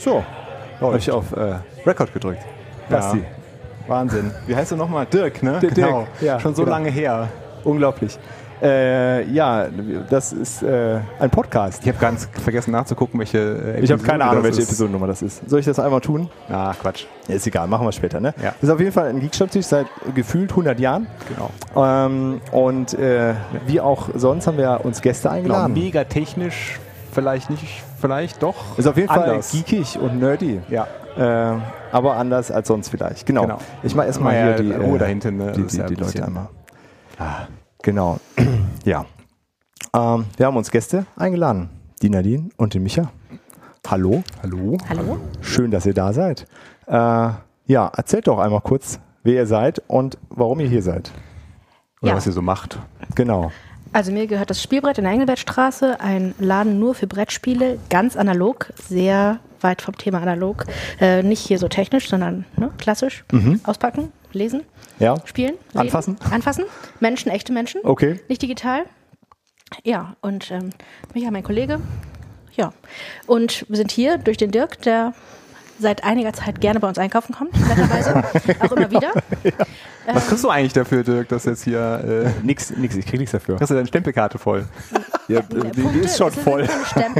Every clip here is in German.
So, habe ich auf äh, Record gedrückt. Basti. Ja. Wahnsinn. Wie heißt du nochmal? Dirk, ne? Dirk, genau. ja, Schon so genau. lange her. Unglaublich. Äh, ja, das ist äh, ein Podcast. Ich habe ganz vergessen nachzugucken, welche äh, Ich habe keine Episode Ahnung, welche. Episodennummer das ist. Soll ich das einmal tun? Ah, Quatsch. Ja, ist egal, machen wir später. Ne? Ja. Das ist auf jeden Fall ein Geekstammtisch seit gefühlt 100 Jahren. Genau. Ähm, und äh, wie auch sonst haben wir uns Gäste genau. eingeladen. Mega technisch, vielleicht nicht, vielleicht doch. Ist auf jeden anders. Fall geekig und nerdy. Ja. Äh, aber anders als sonst vielleicht. Genau. Genau. Ich mache erstmal Mal hier die, Ruhe äh, da hinten, ne? die, die, ja die Leute einmal. Ah, genau. ja. Ähm, wir haben uns Gäste eingeladen. Die Nadine und den Micha. Hallo. Hallo? Hallo? Schön, dass ihr da seid. Äh, ja, erzählt doch einmal kurz, wer ihr seid und warum ihr hier seid. Oder Ja. was ihr so macht. Genau. Also mir gehört das Spielbrett in der Engelbertstraße, ein Laden nur für Brettspiele, ganz analog, sehr weit vom Thema analog. Äh, nicht hier so technisch, sondern ne, klassisch. Auspacken, lesen, Ja. spielen. Leben, Anfassen? Anfassen. Menschen, echte Menschen. Okay. Nicht digital. Ja, und ähm, Micha, mein Kollege. Ja. Und wir sind hier durch den Dirk, der seit einiger Zeit gerne bei uns einkaufen kommt, netterweise. Auch immer wieder. Was kriegst du eigentlich dafür, Dirk, dass jetzt hier. Äh, Nix, nix, ich krieg nichts dafür. hast du deine Stempelkarte voll? Ja, Punkte, die, die ist schon voll.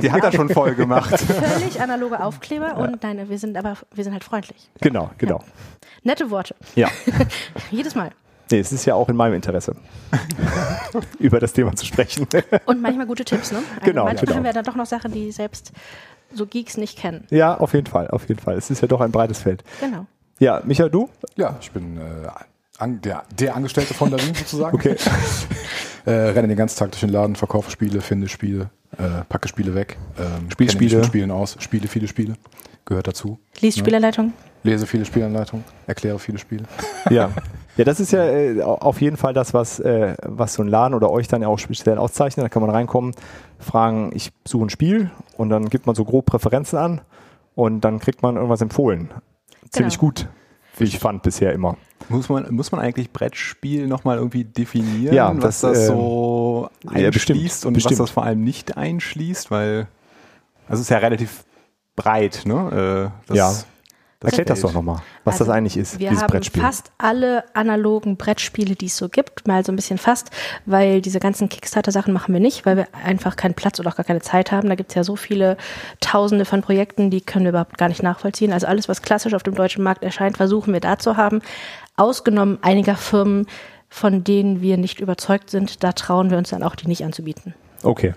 Die hat er schon voll gemacht. Völlig analoge Aufkleber und nein, wir sind aber, wir sind halt freundlich. Genau, genau. Nette Worte. Ja. Jedes Mal. Nee, es ist ja auch in meinem Interesse, über das Thema zu sprechen. Und manchmal gute Tipps, ne? Also Genau, Manchmal genau. haben wir dann doch noch Sachen, die selbst so Geeks nicht kennen. ja, auf jeden Fall, auf jeden Fall. Es ist ja doch ein breites Feld. Genau. Ja, Micha, du? Ja, ich bin äh, an, der, der Angestellte von Darin sozusagen. Okay. äh, renne den ganzen Tag durch den Laden, verkaufe Spiele, finde Spiele, äh, packe Spiele weg, ähm, Spiele. mit Spielen aus, spiele viele Spiele, gehört dazu. Liest Spielerleitung. Lese viele Spielanleitungen, erkläre viele Spiele. Ja. Ja, das ist ja äh, auf jeden Fall das, was, äh, was so ein Laden oder euch dann ja auch speziell auszeichnet. Da kann man reinkommen, fragen, ich suche ein Spiel und dann gibt man so grob Präferenzen an und dann kriegt man irgendwas empfohlen. Ziemlich Genau. gut, wie ich fand bisher immer. Muss man, muss man eigentlich Brettspiel nochmal irgendwie definieren, Ja, was das, das, ähm, so ja, bestimmt, einschließt und bestimmt. was das vor allem nicht einschließt? Weil, also es ist ja relativ breit, ne? Äh, das, Ja. Das Erklärt das doch nochmal, was Also, das eigentlich ist, Wir dieses haben Brettspiel. fast alle analogen Brettspiele, die es so gibt, mal so ein bisschen fast, weil diese ganzen Kickstarter-Sachen machen wir nicht, weil wir einfach keinen Platz oder auch gar keine Zeit haben. Da gibt es ja so viele Tausende von Projekten, die können wir überhaupt gar nicht nachvollziehen. Also alles, was klassisch auf dem deutschen Markt erscheint, versuchen wir da zu haben. Ausgenommen einiger Firmen, von denen wir nicht überzeugt sind, da trauen wir uns dann auch, die nicht anzubieten. Okay.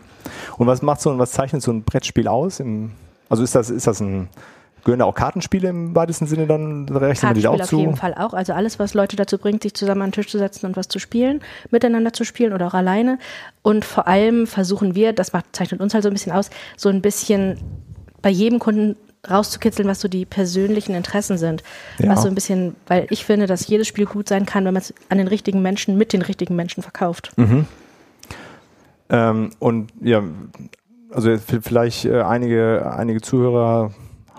Und was macht so ein, was zeichnet so ein Brettspiel aus? Im, also ist das, ist das ein, gehören da auch Kartenspiele im weitesten Sinne dann, die da auch auf zu? jeden Fall auch. Also alles, was Leute dazu bringt, sich zusammen an den Tisch zu setzen und was zu spielen, miteinander zu spielen oder auch alleine. Und vor allem versuchen wir, das macht, zeichnet uns halt so ein bisschen aus, so ein bisschen bei jedem Kunden rauszukitzeln, was so die persönlichen Interessen sind. Ja. Was so ein bisschen, weil ich finde, dass jedes Spiel gut sein kann, wenn man es an den richtigen Menschen mit den richtigen Menschen verkauft. Ähm, und ja, also vielleicht äh, einige, einige Zuhörer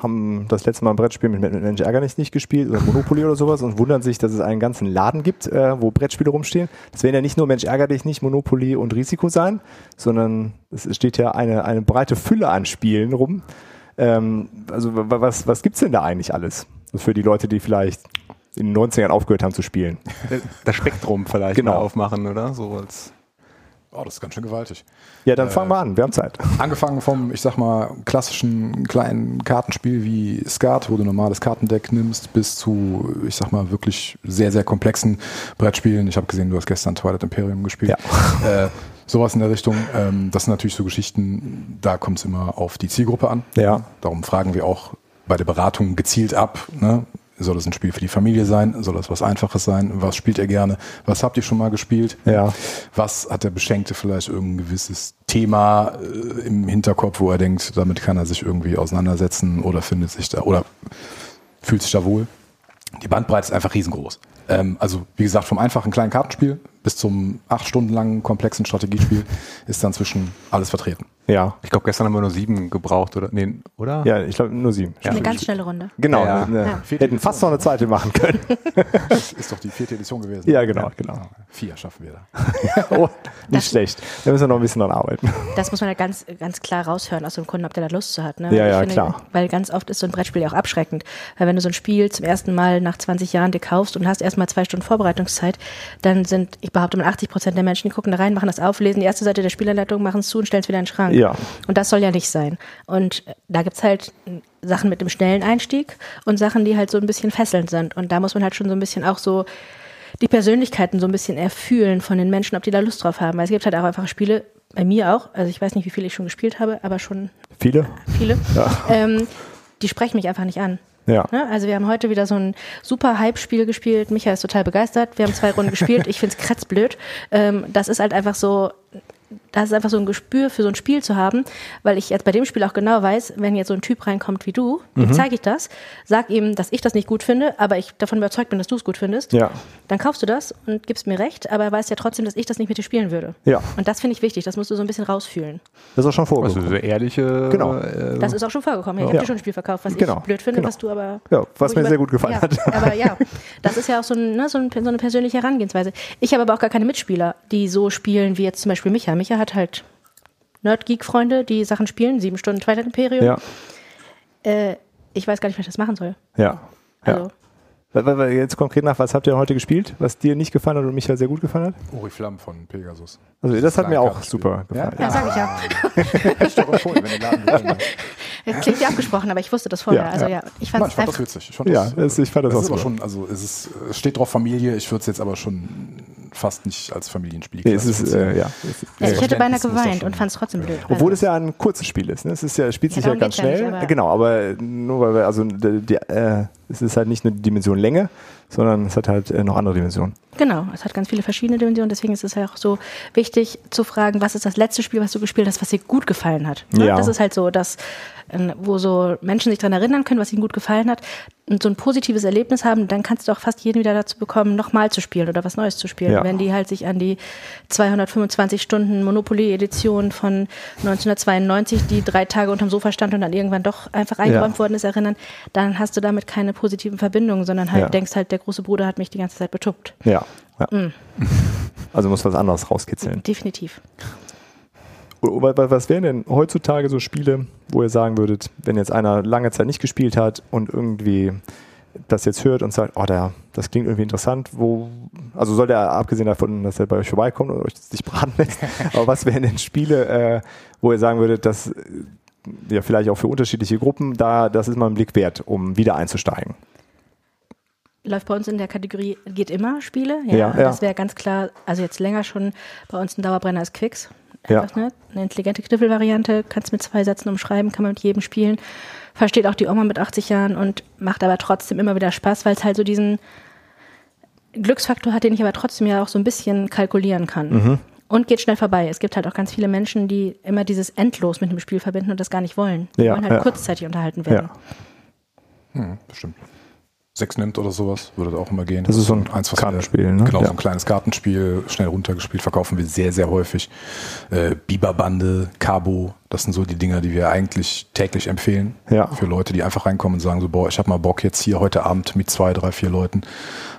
haben das letzte Mal ein Brettspiel mit, mit Mensch Ärgernis nicht gespielt oder Monopoly oder sowas und wundern sich, dass es einen ganzen Laden gibt, äh, wo Brettspiele rumstehen. Das werden ja nicht nur Mensch Ärger dich nicht, Monopoly und Risiko sein, sondern es steht ja eine, eine breite Fülle an Spielen rum. Ähm, also wa- was, was gibt's denn da eigentlich alles? So Für die Leute, die vielleicht in den 90ern aufgehört haben zu spielen. Das Spektrum vielleicht Genau. aufmachen, oder? So als Oh, das ist ganz schön gewaltig. Ja, dann fangen wir an, wir haben Zeit. Angefangen vom, ich sag mal, klassischen kleinen Kartenspiel wie Skat, wo du normales Kartendeck nimmst, bis zu, ich sag mal, wirklich sehr, sehr komplexen Brettspielen. Ich habe gesehen, du hast gestern Twilight Imperium gespielt. Äh, sowas in der Richtung. Ähm, das sind natürlich so Geschichten, da kommt es immer auf die Zielgruppe an. Ja. Darum fragen wir auch bei der Beratung gezielt ab. Ne? Soll es ein Spiel für die Familie sein? Soll es was Einfaches sein? Was spielt ihr gerne? Was habt ihr schon mal gespielt? Ja. Was hat der Beschenkte vielleicht irgendein gewisses Thema äh, im Hinterkopf, wo er denkt, damit kann er sich irgendwie auseinandersetzen oder findet sich da oder fühlt sich da wohl? Die Bandbreite ist einfach riesengroß. Ähm, also wie gesagt, vom einfachen kleinen Kartenspiel bis zum acht Stunden langen komplexen Strategiespiel ist dann zwischen alles vertreten. Ja. Ich glaube, gestern haben wir nur sieben gebraucht, oder? Nee, oder? Ja, ich glaube nur sieben. Eine ganz schnelle Runde. Genau, Ja. eine, Ja. hätten fast noch eine zweite machen können. Ist doch die vierte Edition gewesen. Ja, genau, genau. Vier schaffen wir da. oh, nicht schlecht. Da müssen wir noch ein bisschen dran arbeiten. Das muss man ja ganz, ganz klar raushören aus dem Kunden, ob der da Lust zu hat. Ne? Ja, ja, finde, klar. Weil ganz oft ist so ein Brettspiel ja auch abschreckend. Weil wenn du so ein Spiel zum ersten Mal nach 20 Jahren dir kaufst und hast erstmal zwei Stunden Vorbereitungszeit, dann sind, ich behaupte mal, 80 Prozent der Menschen, die gucken da rein, machen das auf, lesen die erste Seite der Spielanleitung, machen es zu und stellen es wieder in den Schrank. Ja. Und das soll ja nicht sein. Und da gibt's halt äh, Sachen mit dem schnellen Einstieg und Sachen, die halt so ein bisschen fesselnd sind. Und da muss man halt schon so ein bisschen auch so die Persönlichkeiten so ein bisschen erfühlen von den Menschen, ob die da Lust drauf haben. Weil es gibt halt auch einfach Spiele, bei mir auch, also ich weiß nicht, wie viele ich schon gespielt habe, aber schon Viele? viele, ähm, die sprechen mich einfach nicht an. Ja. Ne? Also wir haben heute wieder so ein super Hype-Spiel gespielt. Micha ist total begeistert. Wir haben zwei Runden gespielt. Ich finde es kretzblöd. Ähm, das ist halt einfach so, das ist einfach so ein Gespür für so ein Spiel zu haben, weil ich jetzt bei dem Spiel auch genau weiß, wenn jetzt so ein Typ reinkommt wie du, dem Mhm. zeige ich das, sag ihm, dass ich das nicht gut finde, aber ich davon überzeugt bin, dass du es gut findest. Ja. Dann kaufst du das und gibst mir recht, aber er weiß ja trotzdem, dass ich das nicht mit dir spielen würde. Ja. Und das finde ich wichtig, das musst du so ein bisschen rausfühlen. Das ist auch schon Also vorgekommen. so ehrliche. Genau. Äh, Das ist auch schon vorgekommen. Ich habe Ja. dir schon ein Spiel verkauft, was Genau, ich blöd finde, genau. was du aber. Ja, was mir über- sehr gut gefallen ja, hat. Aber ja, das ist ja auch so, ein, ne, so, ein, so eine persönliche Herangehensweise. Ich habe aber auch gar keine Mitspieler, die so spielen wie jetzt zum Beispiel Micha. Micha hat halt Nerd-Geek-Freunde, die Sachen spielen, sieben Stunden Twilight Imperium. Ja. Äh, ich weiß gar nicht, wie ich das machen soll. Ja. Also, ja. Jetzt konkret nach, was habt ihr heute gespielt, was dir nicht gefallen hat und Michael sehr gut gefallen hat? Oriflamme von Pegasus. Also das hat mir auch super gefallen. ja, sag ich ja. Ich doch empfohlen, wenn Laden. Das klingt ja abgesprochen, aber ich wusste das vorher. Ja, also ja. ja, ich Mann, fand ich fand es das witzig. Ich fand Ja, das, das- ich fand das das auch ist aber schon, also es, ist, es steht drauf Familie, ich würde es jetzt aber schon fast nicht als Familienspiel Nee, es ist, äh, ja. Es ist, ja, ich hätte beinahe geweint und fand es trotzdem blöd. Obwohl Also- es ja ein kurzes Spiel ist. Ne? Es ist ja, spielt Ja, sich ja ganz schnell. nicht, aber- genau, aber nur weil wir, also die, die, äh, es ist halt nicht nur die Dimension Länge, sondern es hat halt äh, noch andere Dimensionen. Genau, es hat ganz viele verschiedene Dimensionen, deswegen ist es ja auch so wichtig zu fragen, was ist das letzte Spiel, was du gespielt hast, was dir gut gefallen hat. Ne? Ja. Das ist halt so, dass, äh, wo so Menschen sich daran erinnern können, was ihnen gut gefallen hat und so ein positives Erlebnis haben, dann kannst du auch fast jeden wieder dazu bekommen, nochmal zu spielen oder was Neues zu spielen. Ja. Wenn die halt sich an die 225 Stunden Monopoly-Edition von 1992, die drei Tage unterm Sofa stand und dann irgendwann doch einfach eingeräumt Ja. worden ist, erinnern, dann hast du damit keine positiven Verbindungen, sondern halt denkst halt, der große Bruder hat mich die ganze Zeit betuppt. Ja. ja. Mm. Also muss was anderes rauskitzeln. Definitiv. Was wären denn heutzutage so Spiele, wo ihr sagen würdet, wenn jetzt einer lange Zeit nicht gespielt hat und irgendwie das jetzt hört und sagt, oh, der, das klingt irgendwie interessant, wo, also soll der, abgesehen davon, dass er bei euch vorbeikommt und euch nicht braten lässt, aber was wären denn Spiele, äh, wo ihr sagen würdet, dass ja vielleicht auch für unterschiedliche Gruppen, da, das ist mal ein Blick wert, um wieder einzusteigen. Läuft bei uns in der Kategorie geht immer Spiele. Ja, Ja. Das wäre ganz klar, also jetzt länger schon bei uns ein Dauerbrenner ist Quicks. Ja. Ne? Eine intelligente Kniffelvariante, kannst mit zwei Sätzen umschreiben, kann man mit jedem spielen. Versteht auch die Oma mit 80 Jahren und macht aber trotzdem immer wieder Spaß, weil es halt so diesen Glücksfaktor hat, den ich aber trotzdem ja auch so ein bisschen kalkulieren kann. Mhm. Und geht schnell vorbei. Es gibt halt auch ganz viele Menschen, die immer dieses Endlos mit dem Spiel verbinden und das gar nicht wollen. Die Ja, wollen halt ja. kurzzeitig unterhalten werden. Ja. Hm, bestimmt. Sechs nimmt oder sowas, würde da auch immer gehen. Das ist so ein Eins, Kartenspiel, Wir, ne? Genau, Ja. so ein kleines Kartenspiel, schnell runtergespielt, verkaufen wir sehr, sehr häufig. Äh, Biberbande, Cabo, das sind so die Dinger, die wir eigentlich täglich empfehlen. Ja. Für Leute, die einfach reinkommen und sagen so, boah, ich habe mal Bock jetzt hier heute Abend mit zwei, drei, vier Leuten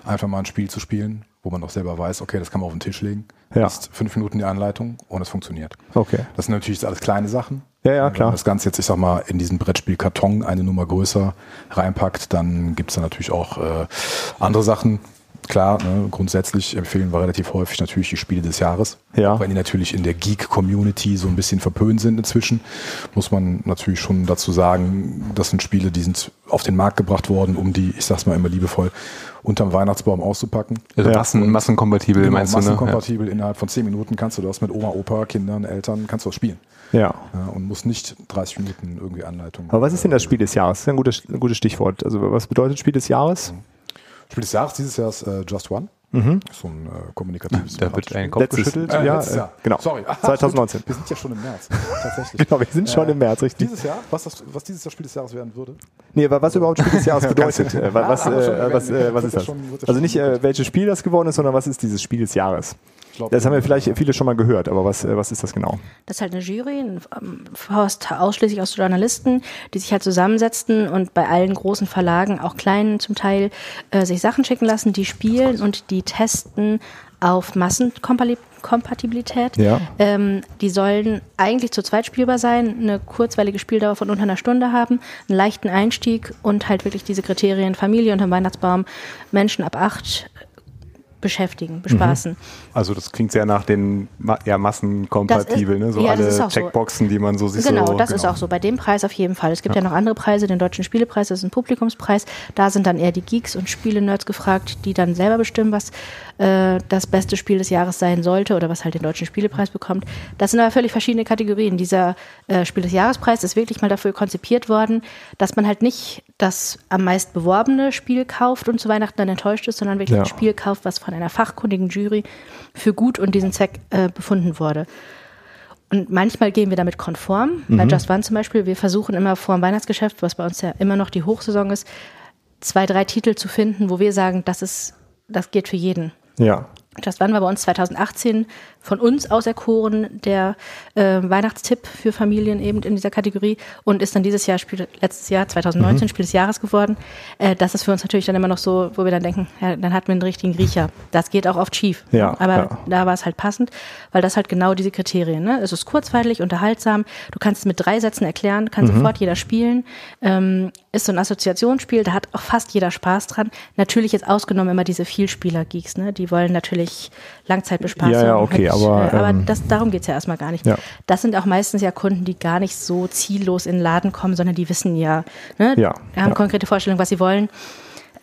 einfach mal ein Spiel zu spielen, wo man auch selber weiß, okay, das kann man auf den Tisch legen. Ja. Ist fünf Minuten die Anleitung und es funktioniert. Okay. Das sind natürlich alles kleine Sachen. Ja, ja, Wenn klar. man das Ganze jetzt, ich sag mal, in diesen Brettspielkarton eine Nummer größer reinpackt, dann gibt's da natürlich auch äh, andere Sachen. Klar, ne, grundsätzlich empfehlen wir relativ häufig natürlich die Spiele des Jahres. Ja. Auch wenn die natürlich in der Geek-Community so ein bisschen verpönt sind inzwischen, muss man natürlich schon dazu sagen, das sind Spiele, die sind auf den Markt gebracht worden, um die, ich sag's mal immer liebevoll, unterm Weihnachtsbaum auszupacken. Also Ja. Massen, massenkompatibel, Genau, meinst du, ne? massenkompatibel. Innerhalb von zehn Minuten kannst du das mit Oma, Opa, Kindern, Eltern, kannst du das spielen. Ja. Ja, und muss nicht 30 Minuten irgendwie Anleitung. Aber was ist denn das Spiel des Jahres? Das ist ein gutes, ein gutes Stichwort. Also was bedeutet Spiel des Jahres? Spiel des Jahres dieses Jahr ist äh, Just One. So ein äh, kommunikatives Da wird ein Kopf Letztes, geschüttelt. Äh, ja, äh, genau. Sorry. Ah, 2019. stimmt. Wir sind ja schon im März. Tatsächlich. Genau, wir sind schon Äh, im März, richtig. Dieses Jahr, was, das, was dieses Jahr Spiel des Jahres werden würde? Nee, wa- was überhaupt Spiel des Jahres bedeutet. Äh, wa- was, aber äh, was, äh, was ja ist das? Also nicht, äh, welches Spiel das geworden ist, sondern was ist dieses Spiel des Jahres? Glaub, Das haben ja vielleicht viele schon mal gehört, aber was, äh, was ist das genau? Das ist halt eine Jury, ähm, Faust ausschließlich aus Journalisten, die sich halt zusammensetzten und bei allen großen Verlagen, auch kleinen zum Teil, äh, sich Sachen schicken lassen, die spielen und die testen auf Massenkompatibilität. Ja. Ähm, die sollen eigentlich zu zweit spielbar sein, eine kurzweilige Spieldauer von unter einer Stunde haben, einen leichten Einstieg und halt wirklich diese Kriterien Familie unterm Weihnachtsbaum, Menschen ab acht beschäftigen, bespaßen. Also das klingt sehr nach den ja, massenkompatibel, ne? so ja, alle auch so. Checkboxen, die man so sich Genau, so... das ist auch so. Bei dem Preis auf jeden Fall. Es gibt ja, noch andere Preise, den Deutschen Spielepreis, das ist ein Publikumspreis. Da sind dann eher die Geeks und Spiele-Nerds gefragt, die dann selber bestimmen, was äh, das beste Spiel des Jahres sein sollte oder was halt den Deutschen Spielepreis bekommt. Das sind aber völlig verschiedene Kategorien. Dieser äh, Spiel des Jahrespreis ist wirklich mal dafür konzipiert worden, dass man halt nicht das am meist beworbene Spiel kauft und zu Weihnachten dann enttäuscht ist, sondern wirklich Ja. ein Spiel kauft, was von einer fachkundigen Jury für gut und diesen Zweck äh, befunden wurde. Und manchmal gehen wir damit konform. Bei Just One zum Beispiel, wir versuchen immer vor dem Weihnachtsgeschäft, was bei uns ja immer noch die Hochsaison ist, zwei, drei Titel zu finden, wo wir sagen, das ist, das geht für jeden. Ja. Just One war bei uns 2018 von uns auserkoren, der äh, Weihnachtstipp für Familien eben in dieser Kategorie und ist dann dieses Jahr, Spiel, letztes Jahr, 2019, Spiel des Jahres geworden. Äh, das ist für uns natürlich dann immer noch so, wo wir dann denken, ja, dann hatten wir einen richtigen Riecher. Das geht auch oft schief. Ja, Aber ja. da war es halt passend, weil das halt genau diese Kriterien. Ne? Es ist kurzweilig, unterhaltsam. Du kannst es mit drei Sätzen erklären, kann sofort jeder spielen. Ähm, ist so ein Assoziationsspiel, da hat auch fast jeder Spaß dran. Natürlich jetzt ausgenommen immer diese Vielspieler-Geeks, ne? die wollen natürlich Langzeitbespaßung. Ja, ja, okay, halt, aber, äh, aber ähm, das, darum geht's ja erstmal gar nicht. Ja. Das sind auch meistens ja Kunden, die gar nicht so ziellos in den Laden kommen, sondern die wissen ja, ne? Ja, haben ja. konkrete Vorstellungen, was sie wollen.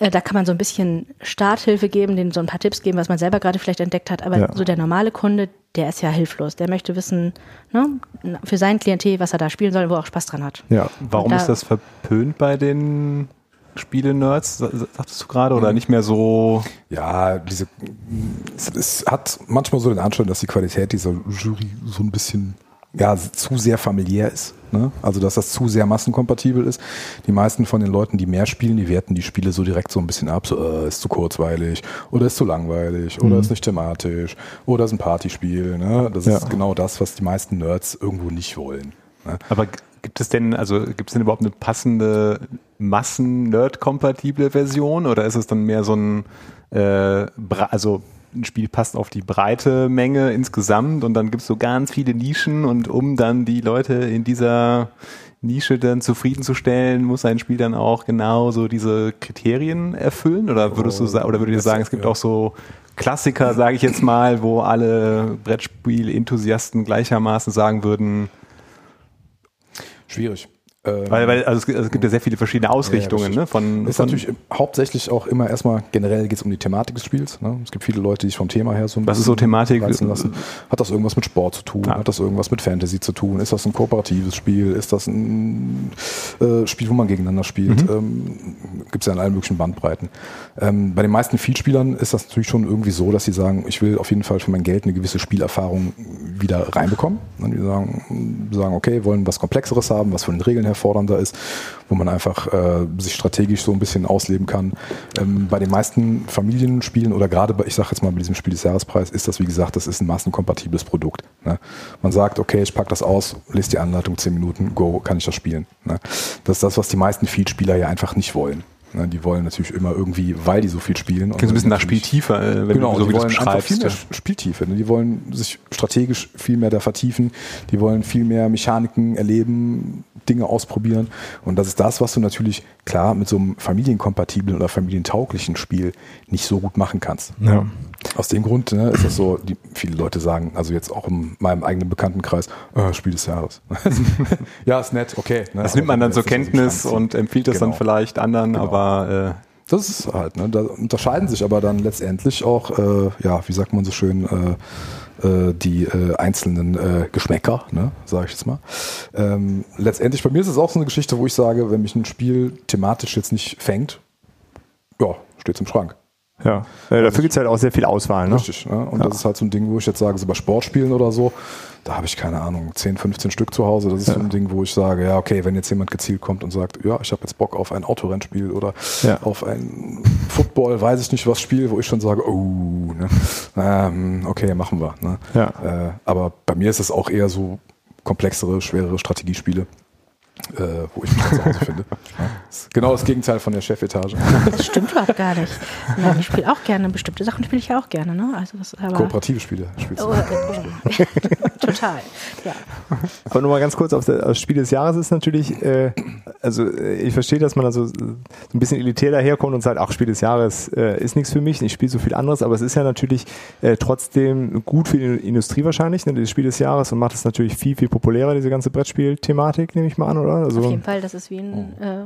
Äh, Da kann man so ein bisschen Starthilfe geben, denen so ein paar Tipps geben, was man selber gerade vielleicht entdeckt hat. Aber Ja. so der normale Kunde, der ist ja hilflos. Der möchte wissen, ne, für sein Klientel, was er da spielen soll, wo er auch Spaß dran hat. Ja. Warum Da- ist das verpönt bei den Spiele-Nerds, sa- sagtest du gerade, oder nicht mehr so... Ja, diese, es, es hat manchmal so den Anschein, dass die Qualität dieser Jury so ein bisschen ja, zu sehr familiär ist. Ne? Also, dass das zu sehr massenkompatibel ist. Die meisten von den Leuten, die mehr spielen, die werten die Spiele so direkt so ein bisschen ab. So, äh, ist zu kurzweilig oder ist zu langweilig oder ist nicht thematisch oder ist ein Partyspiel. Ne? Das Ja. ist genau das, was die meisten Nerds irgendwo nicht wollen. Ne? Aber gibt es denn, also gibt es denn überhaupt eine passende Massen-Nerd-kompatible Version oder ist es dann mehr so ein, äh, also ein Spiel passt auf die breite Menge insgesamt und dann gibt es so ganz viele Nischen und um dann die Leute in dieser Nische dann zufriedenzustellen, muss ein Spiel dann auch genau so diese Kriterien erfüllen oder würdest du sa- oder würdet ihr sagen, es gibt Ja. auch so Klassiker, sage ich jetzt mal, wo alle Brettspiel-Enthusiasten gleichermaßen sagen würden, Schwierig. Ähm, weil, weil also es, gibt- es gibt ja sehr viele verschiedene Ausrichtungen, Ja, ne? Von, ist von natürlich hauptsächlich auch immer erstmal generell geht es um die Thematik des Spiels. Ne? Es gibt viele Leute, die sich vom Thema her so ein Was ist so bisschen Thematik? lassen. Hat das irgendwas mit Sport zu tun? Ah. Hat das irgendwas mit Fantasy zu tun? Ist das ein kooperatives Spiel? Ist das ein äh, Spiel, wo man gegeneinander spielt? Ähm, gibt es ja in allen möglichen Bandbreiten. Ähm, bei den meisten Vielspielern ist das natürlich schon irgendwie so, dass sie sagen, ich will auf jeden Fall für mein Geld eine gewisse Spielerfahrung wieder reinbekommen. Und die sagen, sagen, okay, wollen was Komplexeres haben, was von den Regeln her fordernder ist, wo man einfach äh, sich strategisch so ein bisschen ausleben kann. Ähm, bei den meisten Familienspielen oder gerade bei, ich sage jetzt mal bei diesem Spiel des Jahrespreis, ist das wie gesagt, das ist ein massenkompatibles Produkt. Ne? Man sagt, okay, ich packe das aus, lese die Anleitung 10 Minuten, go, kann ich das spielen. Ne? Das ist das, was die meisten Vielspieler ja einfach nicht wollen. Ne? Die wollen natürlich immer irgendwie, weil die so viel spielen. klingt so ein bisschen nach Spieltiefer, äh, wenn genau, du so die wie wollen einfach viel mehr Spieltiefe. Ne? Die wollen sich strategisch viel mehr da vertiefen. Die wollen viel mehr Mechaniken erleben, Dinge ausprobieren. Und das ist das, was du natürlich klar mit so einem familienkompatiblen oder familientauglichen Spiel nicht so gut machen kannst. Ja. Aus dem Grund ne, ist das so, die, viele Leute sagen, also jetzt auch in meinem eigenen Bekanntenkreis, äh, Spiel des Jahres. ja, ist nett, okay. Ne, Das nimmt man dann zur so Kenntnis und empfiehlt es dann Genau. vielleicht anderen, Genau. aber Das ist halt, ne? Da unterscheiden sich aber dann letztendlich auch, äh, ja, wie sagt man so schön, äh, äh, die äh, einzelnen äh, Geschmäcker, ne, sage ich jetzt mal. Ähm, letztendlich, bei mir ist es auch so eine Geschichte, wo ich sage, wenn mich ein Spiel thematisch jetzt nicht fängt, ja, steht's im Schrank. Ja, äh, dafür gibt es halt auch sehr viel Auswahl. Ne? Richtig. Ne? Und das ist halt so ein Ding, wo ich jetzt sage, so bei Sportspielen oder so, da habe ich keine Ahnung, 10, 15 Stück zu Hause. Das ist so ein Ding, wo ich sage, ja, okay, wenn jetzt jemand gezielt kommt und sagt, ja, ich habe jetzt Bock auf ein Autorennspiel oder Ja. auf ein Football, weiß ich nicht was Spiel, wo ich schon sage, oh, ne? ähm, okay, machen wir. Ne? Ja. Äh, aber bei mir ist es auch eher so komplexere, schwerere Strategiespiele. Äh, wo ich mich zu Hause finde. Ja. Das ist genau das Gegenteil von der Chefetage. Das stimmt überhaupt gar nicht. Nein, ich spiele auch gerne. Bestimmte Sachen spiele ich ja auch gerne. Ne? Also das aber Kooperative Spiele spielst du. Oh, oh. Total. Ja. Aber nur mal ganz kurz auf das Spiel des Jahres ist natürlich, äh, also äh, ich verstehe, dass man also so ein bisschen elitär daherkommt und sagt, ach, Spiel des Jahres äh, ist nichts für mich, ich spiele so viel anderes, aber es ist ja natürlich äh, trotzdem gut für die Industrie wahrscheinlich, ne, das Spiel des Jahres und macht es natürlich viel, viel populärer, diese ganze Brettspiel-Thematik, nehme ich mal an, oder? Also, Auf jeden Fall, das ist wie ein. Äh,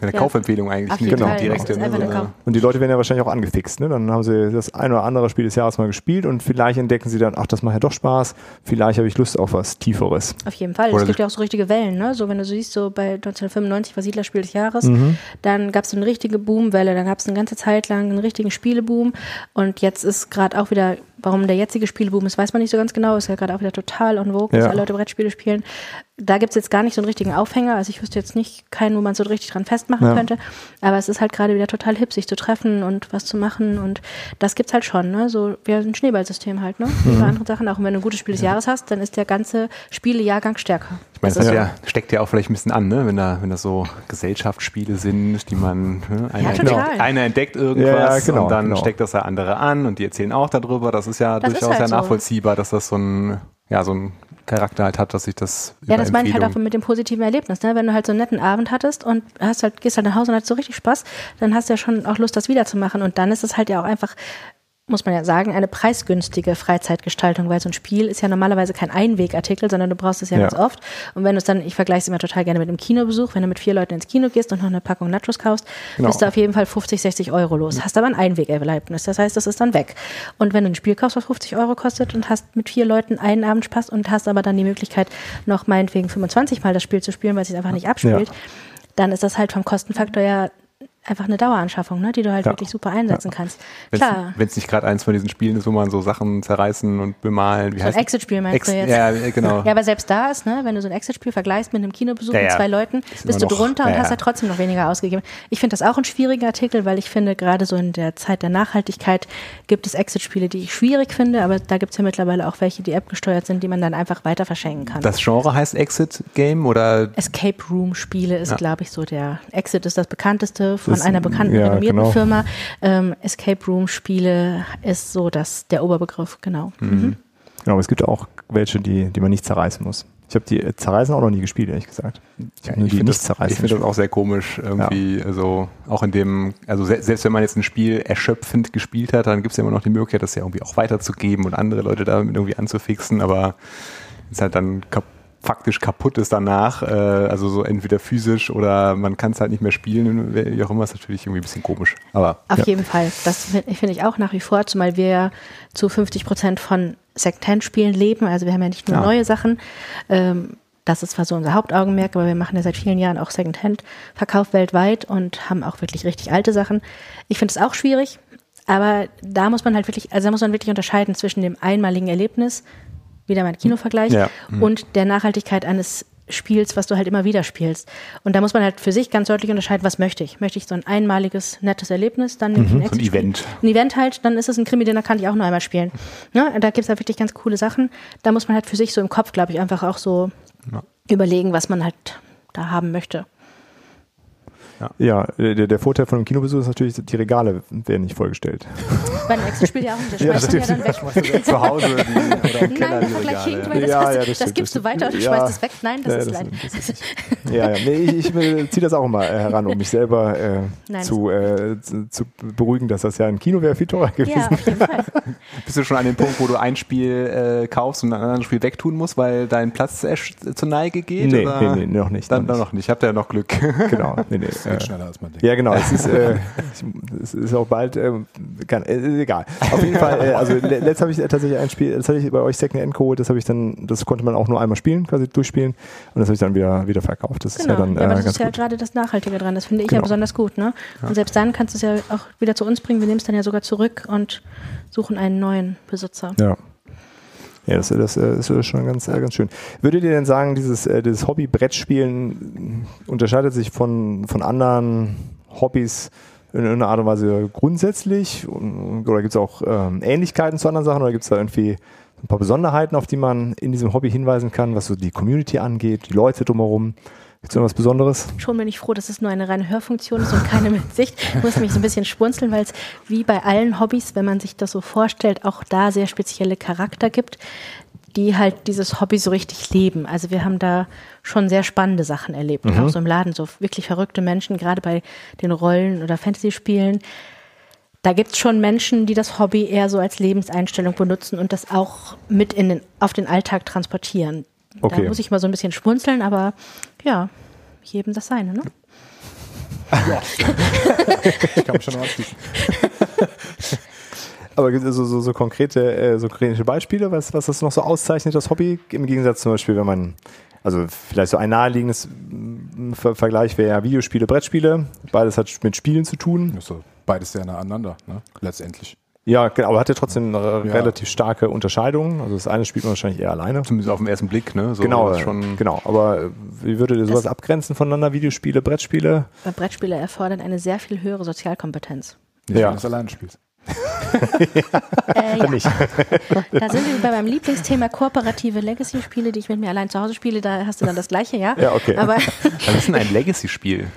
Eine Ja. Kaufempfehlung eigentlich, Auf nicht jeden Fall, direkte. ne, so Und die Leute werden ja wahrscheinlich auch angefixt. Ne? Dann haben sie das ein oder andere Spiel des Jahres mal gespielt und vielleicht entdecken sie dann, ach, das macht ja doch Spaß. Vielleicht habe ich Lust auf was Tieferes. Auf jeden Fall. Oder es gibt ja auch so richtige Wellen, ne? So wenn du so siehst, so bei 1995 war Siedlerspiel des Jahres, Mhm. dann gab es so eine richtige Boomwelle, dann gab es eine ganze Zeit lang einen richtigen Spieleboom und jetzt ist gerade auch wieder, warum der jetzige Spieleboom ist, weiß man nicht so ganz genau, ist ja gerade auch wieder total on vogue, dass Ja. alle Leute Brettspiele spielen. Da gibt es jetzt gar nicht so einen richtigen Aufhänger, also ich wüsste jetzt nicht keinen, wo man so richtig dran festmachen Ja. könnte, aber es ist halt gerade wieder total hip, sich zu treffen und was zu machen und das gibt's halt schon, ne? So wie ein Schneeballsystem halt, ne? Wie Mhm. bei anderen Sachen, auch wenn du ein gutes Spiel des Jahres hast, dann ist der ganze Spielejahrgang stärker. Ich meine, Das das ist- ja, steckt ja auch vielleicht ein bisschen an, ne? wenn, da, wenn das so Gesellschaftsspiele sind, die man, ne? einer, Ja, entdeckt, einer entdeckt irgendwas Ja, genau, und dann genau. steckt das ja andere an und die erzählen auch darüber. Das ist ja Das ist durchaus halt ja so. nachvollziehbar, dass das so ein, ja, so ein Charakter halt hat, dass sich das Ja, das meine ich halt auch mit dem positiven Erlebnis. Ne? Wenn du halt so einen netten Abend hattest und hast halt, gehst halt nach Hause und hast so richtig Spaß, dann hast du ja schon auch Lust, das wiederzumachen. Und dann ist es halt ja auch einfach, muss man ja sagen, eine preisgünstige Freizeitgestaltung, weil so ein Spiel ist ja normalerweise kein Einwegartikel, sondern du brauchst es ja, Ja. ganz oft. Und wenn du es dann, ich vergleiche es immer total gerne mit einem Kinobesuch, wenn du mit vier Leuten ins Kino gehst und noch eine Packung Nachos kaufst, Genau. bist du auf jeden Fall 50, 60 Euro los. Hast aber ein Einwegerlebnis. Das heißt, das ist dann weg. Und wenn du ein Spiel kaufst, was 50 Euro kostet und hast mit vier Leuten einen Abend Spaß und hast aber dann die Möglichkeit, noch meinetwegen 25 Mal das Spiel zu spielen, weil es sich einfach nicht abspielt, Ja. dann dann ist das halt vom Kostenfaktor ja einfach eine Daueranschaffung, ne, die du halt Ja. wirklich super einsetzen kannst. Klar. Wenn es nicht gerade eins von diesen Spielen ist, wo man so Sachen zerreißen und bemalen, wie So ein heißt Exit-Spiel meinst Ex du jetzt? Ja, ja, genau. Ja, aber selbst da ist, ne, wenn du so ein Exit-Spiel vergleichst mit einem Kinobesuch Ja, mit ja. zwei Leuten, Ist bist du noch- drunter und ja, hast ja. ja trotzdem noch weniger ausgegeben. Ich finde das auch ein schwieriger Artikel, weil ich finde, gerade so in der Zeit der Nachhaltigkeit gibt es Exit-Spiele, die ich schwierig finde, aber da gibt es ja mittlerweile auch welche, die App-gesteuert sind, die man dann einfach weiter verschenken kann. das Genre heißt Exit Game oder Escape Room Spiele ist, Ja. glaube ich, so der Exit ist das bekannteste von Das- einer bekannten, ja, renommierten genau. Firma. Ähm, Escape Room Spiele ist so das, der Oberbegriff, genau. Mhm. Genau, aber es gibt auch welche, die, die man nicht zerreißen muss. Ich habe die äh, zerreißen auch noch nie gespielt, ehrlich gesagt. Ich nur ich die finde nicht das, zerreißen. ich find das auch sehr komisch irgendwie. Also auch in dem, also se selbst wenn man jetzt ein Spiel erschöpfend gespielt hat, dann gibt es ja immer noch die Möglichkeit, das ja irgendwie auch weiterzugeben und andere Leute damit irgendwie anzufixen, aber ist halt dann kap faktisch kaputt ist danach, äh, also so entweder physisch oder man kann es halt nicht mehr spielen, wie auch immer, ist natürlich irgendwie ein bisschen komisch. Aber Auf Ja. jeden Fall. Das finde find ich auch nach wie vor, zumal wir ja zu 50 Prozent von Secondhand-Spielen leben. Also wir haben ja nicht nur Ja. neue Sachen. Ähm, das ist zwar so unser Hauptaugenmerk, aber wir machen ja seit vielen Jahren auch Secondhand-Verkauf weltweit und haben auch wirklich richtig alte Sachen. Ich finde es auch schwierig, aber da muss man halt wirklich, also da muss man wirklich unterscheiden zwischen dem einmaligen Erlebnis, wieder mein Kinovergleich, Ja. und der Nachhaltigkeit eines Spiels, was du halt immer wieder spielst. Und da muss man halt für sich ganz deutlich unterscheiden, was möchte ich. Möchte ich so ein einmaliges, nettes Erlebnis, dann nehme ich ein ein. Event. Ein Event halt, dann ist es ein Krimi, den kann ich auch nur einmal spielen. Ne? Da gibt es halt wirklich ganz coole Sachen. Da muss man halt für sich so im Kopf, glaube ich, einfach auch so Ja. überlegen, was man halt da haben möchte. Ja, der, der Vorteil von einem Kinobesuch ist natürlich, die Regale werden nicht vollgestellt. Bei einem Exit-Spiel ja auch nicht. Das schmeißt man ja dann weg. zu Hause die, oder im Keller Nein, der hinkt, ja. weil das, Ja, hast, ja, das, das stimmt, gibst du weiter und stimmt. schmeißt Ja. es weg. Nein, das Ja, ist leider. ja, ja. Nee, ich, ich äh, ziehe das auch immer äh, heran, um mich selber äh, Nein, zu, äh, zu, zu beruhigen, dass das ja ein Kino wäre viel teurer gewesen. Ja, auf jeden Fall. Bist du schon an dem Punkt, wo du ein Spiel äh, kaufst und ein anderes Spiel wegtun musst, weil dein Platz erst zur Neige geht? Nee, oder? nee, nee, noch nicht, Dann, noch dann nicht. noch nicht. Habt ihr ja noch Glück. Genau. Nee, nee. geht schneller als man denkt. Ja, genau. Es ist, äh, es ist auch bald, ähm, kann, äh, egal. Auf jeden Fall, äh, also le- letzt habe ich tatsächlich ein Spiel, das hatte ich bei euch Second End geholt, das habe ich dann, das konnte man auch nur einmal spielen, quasi durchspielen und das habe ich dann wieder, wieder verkauft. Das Genau, ist ja dann ja, aber äh, das ganz ist ja gut. gerade das Nachhaltige dran. Das finde ich ja Genau. besonders gut. Ne? Und selbst dann kannst du es ja auch wieder zu uns bringen. Wir nehmen es dann ja sogar zurück und suchen einen neuen Besitzer. Ja. Ja, das, das, ist schon ganz, äh, ganz schön. Würdet ihr denn sagen, dieses, äh, dieses Hobby Brettspielen unterscheidet sich von, von anderen Hobbys in irgendeiner Art und Weise grundsätzlich? Und- Oder gibt es auch ähm, Ähnlichkeiten zu anderen Sachen? Oder gibt es da irgendwie ein paar Besonderheiten, auf die man in diesem Hobby hinweisen kann, was so die Community angeht, die Leute drumherum? Gibt es irgendwas Besonderes? Schon bin ich froh, dass es nur eine reine Hörfunktion ist und keine mit Sicht. Ich muss mich so ein bisschen schmunzeln, weil es wie bei allen Hobbys, wenn man sich das so vorstellt, auch da sehr spezielle Charakter gibt, die halt dieses Hobby so richtig leben. Also wir haben da schon sehr spannende Sachen erlebt, auch so im Laden, so wirklich verrückte Menschen, gerade bei den Rollen- oder Fantasy-Spielen. Da gibt es schon Menschen, die das Hobby eher so als Lebenseinstellung benutzen und das auch mit in den, auf den Alltag transportieren. Okay. Da muss ich mal so ein bisschen schmunzeln, aber ja, jedem das seine, ne? Ich kann mich schon noch anschließen. Aber gibt es so, so, so konkrete, äh, so konkrete Beispiele, was, was das noch so auszeichnet, das Hobby? Im Gegensatz zum Beispiel, wenn man, also vielleicht so ein naheliegendes Ver Vergleich wäre ja Videospiele, Brettspiele. Beides hat mit Spielen zu tun. Ist so beides sehr nah aneinander, ne? letztendlich. Ja, genau, aber hat ja trotzdem äh, relativ starke Unterscheidungen. Also das eine spielt man wahrscheinlich eher alleine. Zumindest auf den ersten Blick, ne? So, genau, ist schon genau. Aber äh, wie würdet ihr sowas abgrenzen voneinander? Videospiele, Brettspiele? Weil Brettspiele erfordern eine sehr viel höhere Sozialkompetenz. Nicht, Ja. wenn du es alleine spielst. Äh, ja. Da sind wir bei meinem Lieblingsthema kooperative Legacy-Spiele, die ich mit mir allein zu Hause spiele. Da hast du dann das Gleiche, ja? Ja, okay. Aber Was ist denn ein Legacy-Spiel?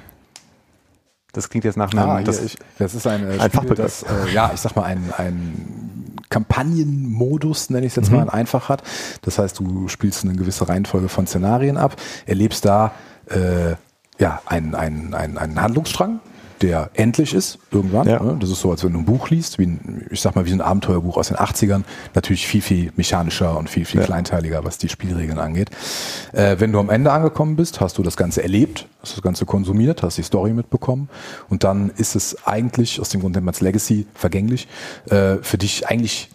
Das klingt jetzt nach einem. Ah, das, ich, das ist ein, äh, Ein Spiel, das, äh, ja, ich sag mal, ein, ein Kampagnenmodus, nenne ich es jetzt mal, einfach hat. Das heißt, du spielst eine gewisse Reihenfolge von Szenarien ab, erlebst da äh, ja, einen, einen, einen, einen Handlungsstrang, der endlich ist, irgendwann. Ja. Ne? Das ist so, als wenn du ein Buch liest, wie ein, ich sag mal, wie ein Abenteuerbuch aus den 80ern. Natürlich viel, viel mechanischer und viel, viel Ja. kleinteiliger, was die Spielregeln angeht. Äh, wenn du am Ende angekommen bist, hast du das Ganze erlebt, hast das Ganze konsumiert, hast die Story mitbekommen und dann ist es eigentlich, aus dem Grund nennt man es Legacy, vergänglich, äh, für dich eigentlich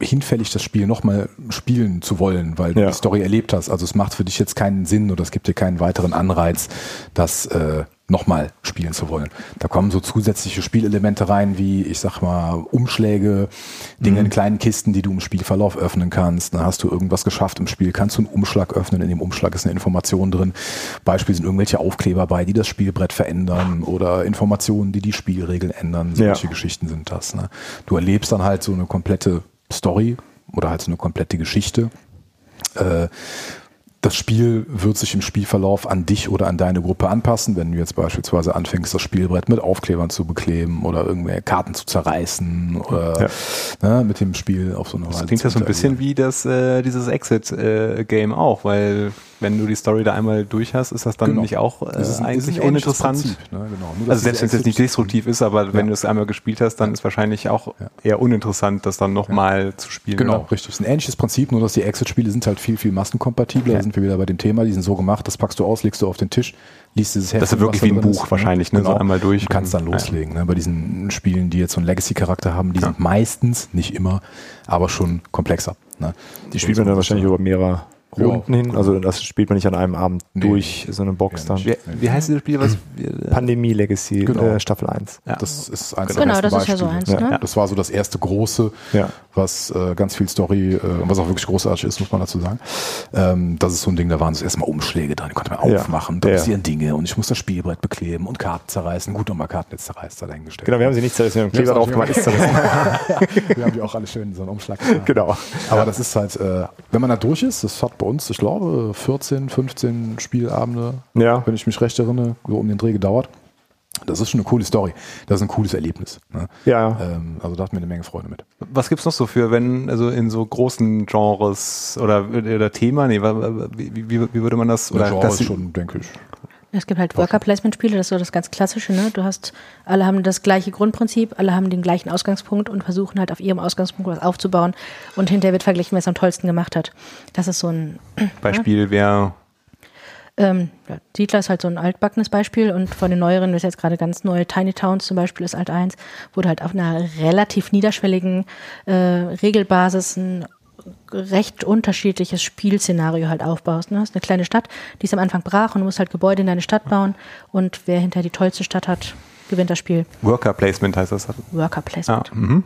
hinfällig, das Spiel nochmal spielen zu wollen, weil du Ja. die Story erlebt hast. Also es macht für dich jetzt keinen Sinn oder es gibt dir keinen weiteren Anreiz, das äh, nochmal spielen zu wollen. Da kommen so zusätzliche Spielelemente rein, wie ich sag mal Umschläge, Dinge in kleinen Kisten, die du im Spielverlauf öffnen kannst. Dann hast du irgendwas geschafft im Spiel, kannst du einen Umschlag öffnen. In dem Umschlag ist eine Information drin. Beispiel sind irgendwelche Aufkleber bei, die das Spielbrett verändern oder Informationen, die die Spielregeln ändern. Solche Ja. Geschichten sind das. Ne? Du erlebst dann halt so eine komplette Story oder halt so eine komplette Geschichte. Äh, das Spiel wird sich im Spielverlauf an dich oder an deine Gruppe anpassen, wenn du jetzt beispielsweise anfängst, das Spielbrett mit Aufklebern zu bekleben oder irgendwelche Karten zu zerreißen oder ne, mit dem Spiel auf so eine das Weise klingt zu ja so ein bisschen wie das, äh, dieses Exit-Game auch, weil wenn du die Story da einmal durch hast, ist das dann Genau. nicht auch äh, ein- eigentlich uninteressant. Prinzip, ne, genau. Also selbst wenn es jetzt nicht destruktiv ist, aber wenn Ja. du es einmal gespielt hast, dann ist wahrscheinlich auch Ja. eher uninteressant, das dann nochmal zu spielen. Genau, oder? richtig. Es ist ein ähnliches Prinzip, nur dass die Exit-Spiele sind halt viel, viel massenkompatibler. Sind wir wieder bei dem Thema, die sind so gemacht, das packst du aus, legst du auf den Tisch, liest dieses Heft. Das ist wirklich wie ein Buch wahrscheinlich, ne? So einmal durch Und kannst dann loslegen. Ne? Bei diesen Spielen, die jetzt so einen Legacy-Charakter haben, die sind meistens, nicht immer, aber schon komplexer. Ne? Die spielt man dann wahrscheinlich über mehrere Ja, Runden hin. genau. Also das spielt man nicht an einem Abend Nee. durch so eine Box Ja, dann. Wie, wie heißt dieses Spiel, was wir, Pandemie Legacy Genau. äh, Staffel 1. Ja. Das ist eins Genau, der besten das ist ja so Beispiele. eins, ne? Das war so das erste große, Ja. was äh, ganz viel Story, äh, was auch wirklich großartig ist, muss man dazu sagen. Ähm, das ist so ein Ding, da waren so erstmal Umschläge drin, die konnte man Ja. aufmachen, da Ja. passieren Dinge und ich muss das Spielbrett bekleben und Karten zerreißen. Gut, nochmal Karten jetzt zerreißt, da dahingestellt. Genau, wir haben sie nicht zerrissen, wir haben Kleber Ja, drauf ist gemacht, zerrissen. wir haben die auch alle schön in so einen Umschlag. getan. genau. Aber das ist halt, äh, wenn man da durch ist, das hat bei uns, ich glaube, 14, 15 Spielabende, Ja. wenn ich mich recht erinnere, so um den Dreh gedauert. Das ist schon eine coole Story. Das ist ein cooles Erlebnis. Ne? Ja. Ähm, also da hat mir eine Menge Freude mit. was gibt's noch so für, wenn, also in so großen Genres oder, oder Thema, nee, wie, wie, wie würde man das, oder Genre das, ist schon, denke ich. Es gibt halt Worker-Placement-Spiele, das ist so das ganz Klassische, ne? Du hast, alle haben das gleiche Grundprinzip, alle haben den gleichen Ausgangspunkt und versuchen halt auf ihrem Ausgangspunkt was aufzubauen und hinterher wird verglichen, wer es am tollsten gemacht hat. Das ist so ein, Beispiel wäre, Ähm, ja, Siedler ist halt so ein altbackenes Beispiel und von den neueren ist jetzt gerade ganz neu. Tiny Towns zum Beispiel ist Alt 1, wo du halt auf einer relativ niederschwelligen äh, Regelbasis ein recht unterschiedliches Spielszenario halt aufbaust. Ne? Das ist eine kleine Stadt, die ist am Anfang brach und du musst halt Gebäude in deine Stadt bauen und wer hinter die tollste Stadt hat, gewinnt das Spiel. Worker Placement heißt das. Worker Placement. Ja, mhm.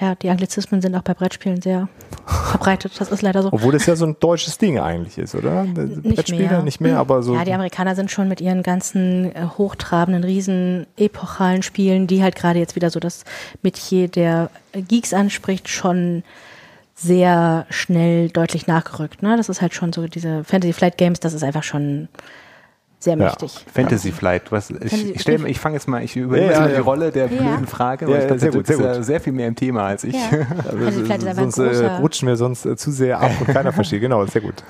Ja, die Anglizismen sind auch bei Brettspielen sehr verbreitet. Das ist leider so. Obwohl das ja so ein deutsches Ding eigentlich ist, oder? Brettspiele mehr. nicht mehr, aber so. Ja, die Amerikaner sind schon mit ihren ganzen äh, hochtrabenden, riesen epochalen Spielen, die halt gerade jetzt wieder so das Metier der Geeks anspricht, schon sehr schnell deutlich nachgerückt. Ne? Das ist halt schon so diese Fantasy Flight Games, das ist einfach schon sehr Ja. mächtig. Fantasy Flight. Was, Fantasy- ich ich, stell ich fange jetzt mal, ich übernehme Ja, jetzt ja, mal die ja. Rolle der Ja. blöden Frage, Ja, weil ich glaube, sehr gut, sehr ist ja gut. sehr viel mehr im Thema als ich. Ja. Fantasy Flight ist einfach ein sonst äh, großer, rutschen wir sonst äh, zu sehr ab und keiner versteht. Genau, sehr gut.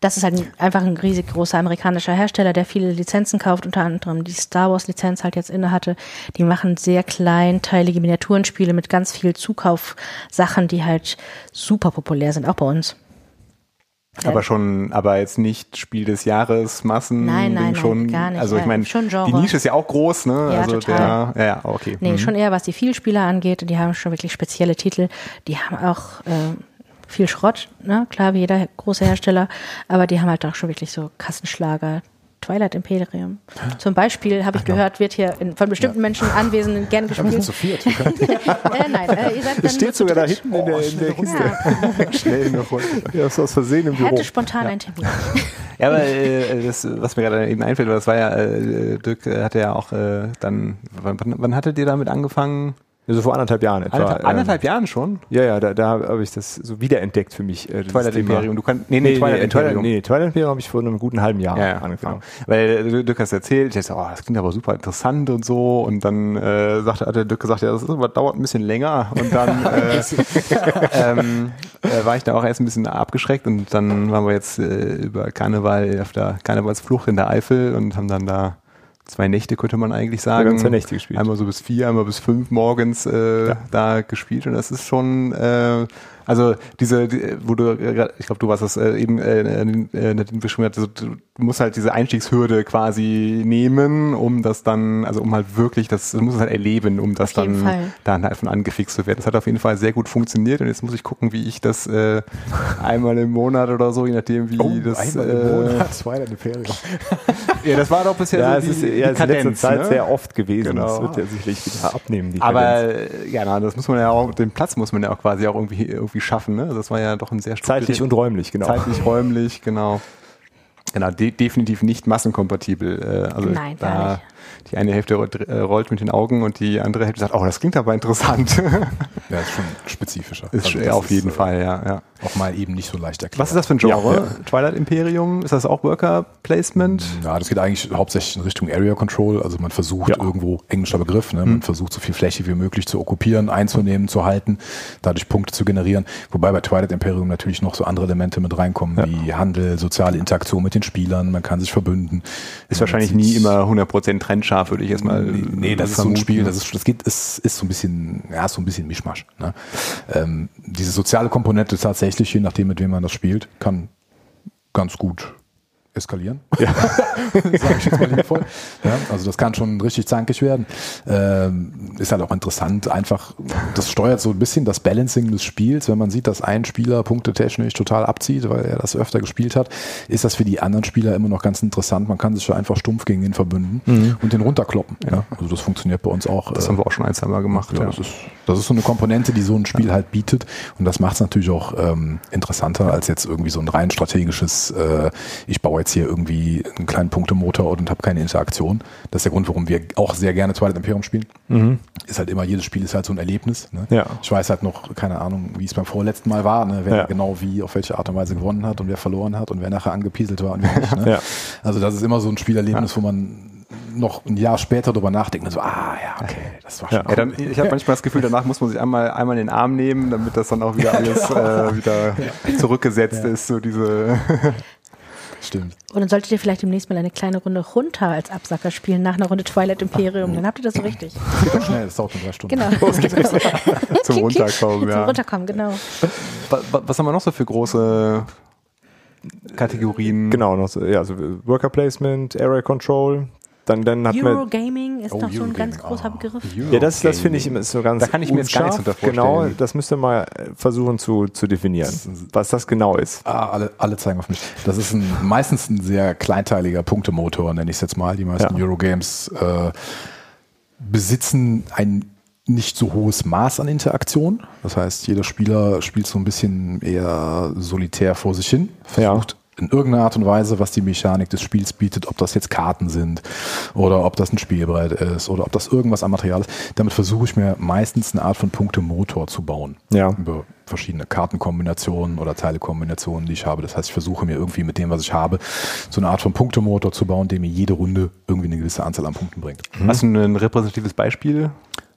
Das ist halt ein, einfach ein riesig großer amerikanischer Hersteller, der viele Lizenzen kauft, unter anderem die Star Wars Lizenz halt jetzt inne hatte. Die machen sehr kleinteilige Miniaturenspiele mit ganz viel Zukaufsachen, die halt super populär sind, auch bei uns. Aber schon, aber jetzt nicht Spiel des Jahres, Massen. Nein, nein, Ding nein, schon. gar nicht. Also ich meine, schon die Nische ist ja auch groß, ne? Ja, also total. der, ja, okay. Nee, Mhm. schon eher was die Vielspieler angeht. Die haben schon wirklich spezielle Titel. Die haben auch äh, viel Schrott, ne? klar, wie jeder große Hersteller. Aber die haben halt auch schon wirklich so Kassenschlager. Twilight Imperium. Zum Beispiel habe ich gehört, wird hier in, von bestimmten Menschen Anwesenden gern gespielt. Zu viert. äh, nein, äh, ihr seid dann Das steht sogar da hinten in der, in der Kiste. Ja, Schnell noch. Ja, das ist aus Versehen im Büro. hätte spontan einen Termin. Ja, aber äh, das, was mir gerade eben einfällt, das war ja, äh, Dirk hatte ja auch äh, dann, wann, wann wann hattet ihr damit angefangen? Also vor anderthalb Jahren etwa. Anderthalb, ähm, anderthalb Jahren schon? Ja, ja, da, da habe ich das so wiederentdeckt für mich. Äh, Twilight. Imperium. Du kannst, nee, Nee, nee, Twilight nee, Imperium. nee, Twilight Imperium habe ich vor einem guten halben Jahr Ja, ja, angefangen. Genau. Weil äh, Dirk hat erzählt, ich dachte, oh, das klingt aber super interessant und so. Und dann äh, sagte, hat der Dirk gesagt, ja, das ist aber, dauert ein bisschen länger. Und dann äh, ähm, äh, war ich da auch erst ein bisschen abgeschreckt und dann waren wir jetzt äh, über Karneval auf der Karnevalsflucht in der Eifel und haben dann da zwei Nächte, könnte man eigentlich sagen. Haben zwei Nächte gespielt. Einmal so bis vier, einmal bis fünf morgens äh, da gespielt und das ist schon, äh, also diese, die, wo du, äh, ich glaube, du warst das äh, eben, äh, äh, beschrieben hat, also du musst halt diese Einstiegshürde quasi nehmen, um das dann, also um halt wirklich, das, du musst es halt erleben, um das dann Fall. dann halt von angefixt zu werden. Das hat auf jeden Fall sehr gut funktioniert und jetzt muss ich gucken, wie ich das äh, einmal im Monat oder so, je nachdem wie Oh, das. einmal im äh, Monat Twilight Imperium. ja, das war doch bisher Ja, so es die, ist ja, die ist in letzter Kadenz, Zeit ne? sehr oft gewesen. Genau. Das wird ja sicherlich wieder abnehmen, die Aber Kadenz. äh, ja, na, das muss man ja auch, den Platz muss man ja auch quasi auch irgendwie, irgendwie schaffen. Ne? Also Das war ja doch ein sehr Zeitlich und räumlich, genau. zeitlich, räumlich, genau. Genau, de definitiv nicht massenkompatibel. Äh, also Nein, gar da nicht. Die eine Hälfte rollt, äh, rollt mit den Augen und die andere Hälfte sagt, oh, das klingt aber interessant. Ja, ist schon spezifischer. ist Also auf jeden äh, Fall, ja, ja. Auch mal eben nicht so leicht erklärt. Was ist das für ein Genre? Ja. Twilight Imperium? Ist das auch Worker Placement? Ja, das geht eigentlich hauptsächlich in Richtung Area Control. Also man versucht Ja. irgendwo, englischer Begriff, ne? man versucht so viel Fläche wie möglich zu okkupieren, einzunehmen, zu halten, dadurch Punkte zu generieren. Wobei bei Twilight Imperium natürlich noch so andere Elemente mit reinkommen, wie Handel, soziale Interaktion mit den Spielern, man kann sich verbünden. Ist wahrscheinlich nie immer 100% trennscharf, würde ich erstmal Nee, nee, das ist so ein Spiel, das ist, das geht, ist, ist so ein bisschen, ja, so ein bisschen Mischmasch. Ne? Ähm, diese soziale Komponente tatsächlich, je nachdem, mit wem man das spielt, kann ganz gut eskalieren. Ja. Sag ich jetzt mal liebevoll. Ja, also das kann schon richtig zankig werden. Ähm, ist halt auch interessant, einfach, das steuert so ein bisschen das Balancing des Spiels. Wenn man sieht, dass ein Spieler punktetechnisch total abzieht, weil er das öfter gespielt hat, ist das für die anderen Spieler immer noch ganz interessant. Man kann sich ja einfach stumpf gegen ihn verbünden und den runterkloppen. Ja. Also das funktioniert bei uns auch. Das äh, haben wir auch schon ein, zwei Mal gemacht. Ja. das, ist, das ist so eine Komponente, die so ein Spiel halt bietet. Und das macht es natürlich auch ähm, interessanter als jetzt irgendwie so ein rein strategisches, äh, ich baue jetzt hier irgendwie einen kleinen Punktemotor und habe keine Interaktion. Das ist der Grund, warum wir auch sehr gerne Twilight Imperium spielen. Ist halt immer, jedes Spiel ist halt so ein Erlebnis. Ne? Ja. Ich weiß halt noch, keine Ahnung, wie es beim vorletzten Mal war, ne? wer Ja. genau wie, auf welche Art und Weise gewonnen hat und wer verloren hat und wer nachher angepieselt war und wer nicht. Ne? Ja. Also das ist immer so ein Spielerlebnis, wo man noch ein Jahr später drüber nachdenkt und so, ah ja, okay, das war schon Ja, dann, ich habe manchmal das Gefühl, danach muss man sich einmal, einmal in den Arm nehmen, damit das dann auch wieder alles äh, wieder zurückgesetzt ist. So diese Stimmt. Und dann solltet ihr vielleicht demnächst mal eine kleine Runde runter als Absacker spielen, nach einer Runde Twilight Imperium. Dann habt ihr das so richtig. Geht doch schnell, das dauert nur drei Stunden. Genau. zum Runterkommen. Zum Ja. Runterkommen, genau. Wa- wa- Was haben wir noch so für große Kategorien. Genau, noch so, ja, also Worker Placement, Area Control. Dann, dann hat man. Eurogaming ist Oh, noch so ein ganz Eurogaming, großer ah. Begriff. Ja, das, das finde ich immer so ganz. Da kann ich mir jetzt gar nichts unscharf. Genau, das müsst ihr mal äh, versuchen zu, zu definieren, was das genau ist. Ah, alle, alle zeigen auf mich. Das ist ein, meistens ein sehr kleinteiliger Punktemotor, nenne ich es jetzt mal. Die meisten Ja. Eurogames äh, besitzen ein nicht so hohes Maß an Interaktion. Das heißt, jeder Spieler spielt so ein bisschen eher solitär vor sich hin, versucht in irgendeiner Art und Weise, was die Mechanik des Spiels bietet, ob das jetzt Karten sind oder ob das ein Spielbrett ist oder ob das irgendwas am Material ist. Damit versuche ich mir meistens eine Art von Punktemotor zu bauen Ja. über verschiedene Kartenkombinationen oder Teilekombinationen, die ich habe. Das heißt, ich versuche mir irgendwie mit dem, was ich habe, so eine Art von Punktemotor zu bauen, der mir jede Runde irgendwie eine gewisse Anzahl an Punkten bringt. Hast du ein repräsentatives Beispiel?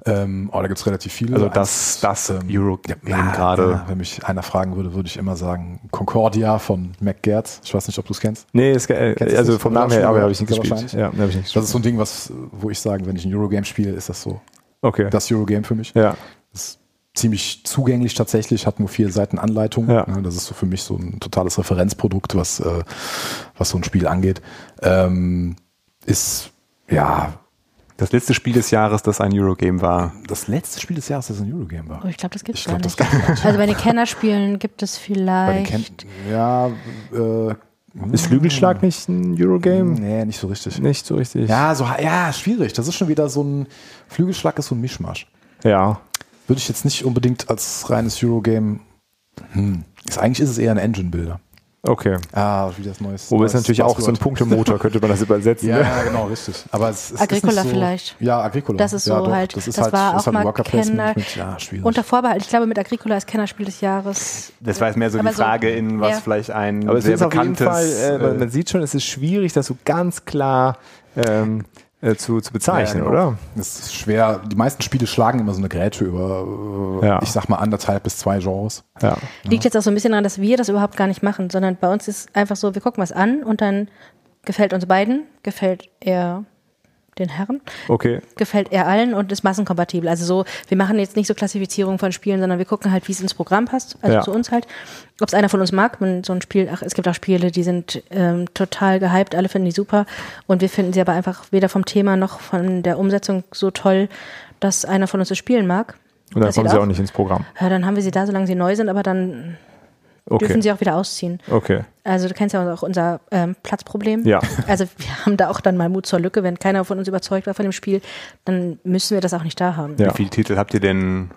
Ähm, oh, da gibt's relativ viele. Also das, das Eurogame gerade. Ja, wenn mich einer fragen würde, würde ich immer sagen Concordia von McGertz. Ich weiß nicht, ob du es kennst. Nee, es, äh, Kennst also vom Namen her, aber habe ich nicht Ja, gespielt. Ja, ich nicht Das ist so ein Ding, was, wo ich sage, wenn ich ein Eurogame spiele, ist das so Okay. das Eurogame für mich. ja. Das ist ziemlich zugänglich tatsächlich, hat nur vier Seiten Anleitung. Ja. Das ist so für mich so ein totales Referenzprodukt, was, äh, was so ein Spiel angeht. Ähm, ist, ja, Das letzte Spiel des Jahres, das ein Eurogame war. das letzte Spiel des Jahres, das ein Eurogame war. Oh, ich glaube, das gibt es Ich gar glaub, nicht. gibt's gar nicht. Also bei den Kennerspielen gibt es Bei den vielleicht. Ja, äh, Ist Flügelschlag nicht ein Eurogame? nee, nicht so richtig. Nicht so richtig. Ja, so, ja, schwierig. Das ist schon wieder so ein Flügelschlag ist so ein Mischmasch. Ja. Würde ich jetzt nicht unbedingt als reines Eurogame. Hm. Ist, eigentlich ist es eher ein Engine-Builder. Okay. Ah, wie das neues. Es neues natürlich auch so ein. Punktemotor, könnte man das übersetzen. Ja, ne? ja, genau, richtig. Aber es, es Agricola ist nicht so, vielleicht. Ja, Agricola. Das ist ja, so doch, halt- Das, ist das halt, war ist auch halt mal Kenner- ja, schwierig. Unter Vorbehalt, ich glaube, mit Agricola als Kennerspiel des Jahres. Das war jetzt mehr so Aber die Frage, in was ja. vielleicht ein Aber es sehr ist auf jeden bekanntes. Fall, äh, man, äh, man sieht schon, es ist schwierig, das so ganz klar ähm, äh, zu, zu bezeichnen, Ja, genau. oder? Es ist schwer. Die meisten Spiele schlagen immer so eine Grätsche über, äh, Ja. ich sag mal, anderthalb bis zwei Genres. Ja. Liegt jetzt auch so ein bisschen daran, dass wir das überhaupt gar nicht machen, sondern bei uns ist einfach so, wir gucken was an und dann gefällt uns beiden, gefällt er den Herren, Okay. gefällt er allen und ist massenkompatibel. Also so, wir machen jetzt nicht so Klassifizierung von Spielen, sondern wir gucken halt, wie es ins Programm passt, also Ja. zu uns halt. Ob es einer von uns mag, wenn so ein Spiel, ach, es gibt auch Spiele, die sind ähm, total gehypt, alle finden die super und wir finden sie aber einfach weder vom Thema noch von der Umsetzung so toll, dass einer von uns das spielen mag. Und dann kommen sie auch nicht ins Programm. Ja, dann haben wir sie da, solange sie neu sind, aber dann Okay. dürfen sie auch wieder ausziehen. Okay. Also du kennst ja auch unser ähm, Platzproblem. Ja. Also wir haben da auch dann mal Mut zur Lücke. Wenn keiner von uns überzeugt war von dem Spiel, dann müssen wir das auch nicht da haben. Ja. Wie viele Titel habt ihr denn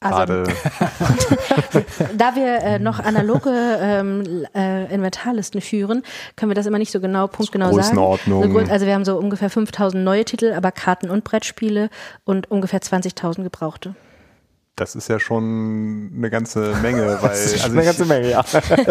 Also gerade? da wir äh, noch analoge ähm, äh, Inventarlisten führen, können wir das immer nicht so genau, punktgenau sagen. Größenordnung. So gut, also wir haben so ungefähr 5000 neue Titel, aber Karten- und Brettspiele und ungefähr 20.000 gebrauchte. Das ist ja schon eine ganze Menge, weil Das ist also eine ich, ganze Menge, ja.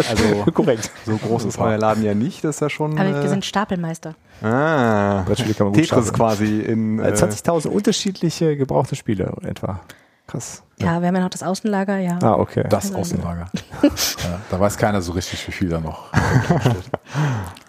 also Korrekt. so groß ist euer Laden ja nicht, das ist ja schon. Aber wir Äh, sind Stapelmeister. ah, Brettspiele kann man gut Tetris stapeln. quasi in. Äh, Äh, 20.000 unterschiedliche gebrauchte Spiele etwa. Krass. Ja, wir haben ja noch das Außenlager, ja. Ah, okay. Das Außenlager. ja, da weiß keiner so richtig, wie viel da noch steht.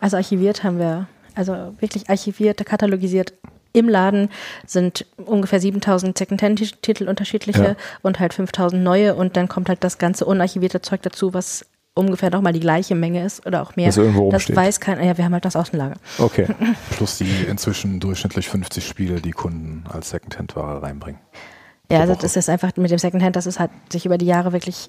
Also archiviert haben wir, also wirklich archiviert, katalogisiert. Im Laden sind ungefähr 7000 Secondhand-Titel unterschiedliche Ja. und halt 5000 neue und dann kommt halt das ganze unarchivierte Zeug dazu, was ungefähr nochmal die gleiche Menge ist oder auch mehr. Was irgendwo das weiß keiner. Ja, wir haben halt das Außenlager. Okay. Plus die inzwischen durchschnittlich 50 Spiele, die Kunden als Secondhand-Ware reinbringen. Ja, also das ist einfach mit dem Secondhand, das ist halt sich über die Jahre wirklich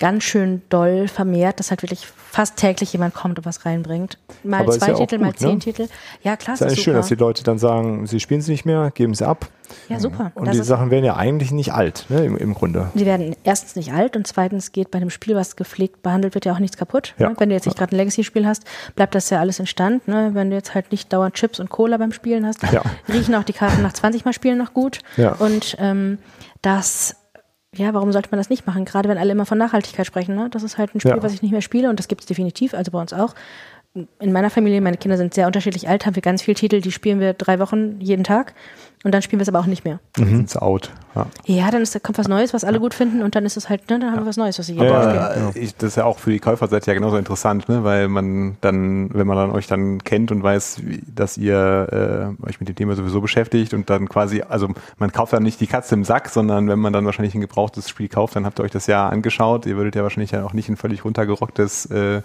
ganz schön doll vermehrt, dass halt wirklich fast täglich jemand kommt und was reinbringt. Mal Aber ist zwei ja Titel, mal gut, zehn ne? Titel. Ja, klar, Ist eigentlich schön, dass die Leute dann sagen, sie spielen sie nicht mehr, geben sie ab. Ja, super. Und Das die ist- Sachen werden ja eigentlich nicht alt, ne, im, im Grunde. Die werden erstens nicht alt und zweitens geht bei dem Spiel, was gepflegt behandelt wird, ja auch nichts kaputt. Ja. Ne? Wenn du jetzt nicht gerade ein Legacy-Spiel hast, bleibt das ja alles in Stand. Ne? Wenn du jetzt halt nicht dauernd Chips und Cola beim Spielen hast, Ja. riechen auch die Karten nach 20 Mal Spielen noch gut. Ja. Und ähm, das, ja, warum sollte man das nicht machen? Gerade wenn alle immer von Nachhaltigkeit sprechen. Ne? Das ist halt ein Spiel, Ja. was ich nicht mehr spiele und das gibt es definitiv, also bei uns auch. in meiner Familie, meine Kinder sind sehr unterschiedlich alt, haben wir ganz viele Titel, die spielen wir drei Wochen jeden Tag und dann spielen wir es aber auch nicht mehr. Mhm. It's out. Ja. Ja, dann ist, da kommt was Neues, was alle gut finden und dann ist es halt, ne, dann haben wir was Neues, was sie jeden Tag spielen. Aber ich, das ist ja auch für die Käuferseite ja genauso interessant, ne? weil man dann, wenn man dann euch dann kennt und weiß, dass ihr äh, euch mit dem Thema sowieso beschäftigt und dann quasi, also man kauft dann nicht die Katze im Sack, sondern wenn man dann wahrscheinlich ein gebrauchtes Spiel kauft, dann habt ihr euch das ja angeschaut. Ihr würdet ja wahrscheinlich ja auch nicht ein völlig runtergerocktes äh,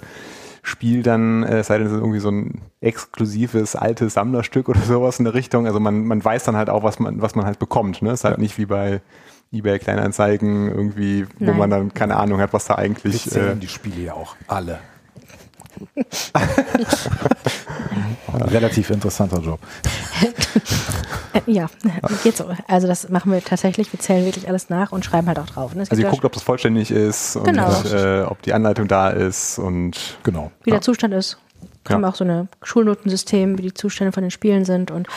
Spiel dann, äh, es sei denn, es ist irgendwie so ein exklusives altes Sammlerstück oder sowas in der Richtung. Also man, man weiß dann halt auch, was man, was man halt bekommt. Ne? Es ist halt nicht wie bei eBay Kleinanzeigen irgendwie, wo Nein. man dann keine Ahnung hat, was da Wir eigentlich. Äh, zählen die Spiele ja auch alle. Relativ interessanter Job. Ja, geht so. Also das machen wir tatsächlich, wir zählen wirklich alles nach und schreiben halt auch drauf. Ne? Also gibt ihr ja guckt, ob das vollständig ist und Genau. äh, ob die Anleitung da ist und Genau. wie der Zustand ist. Haben Ja. auch so eine Schulnotensystem, wie die Zustände von den Spielen sind und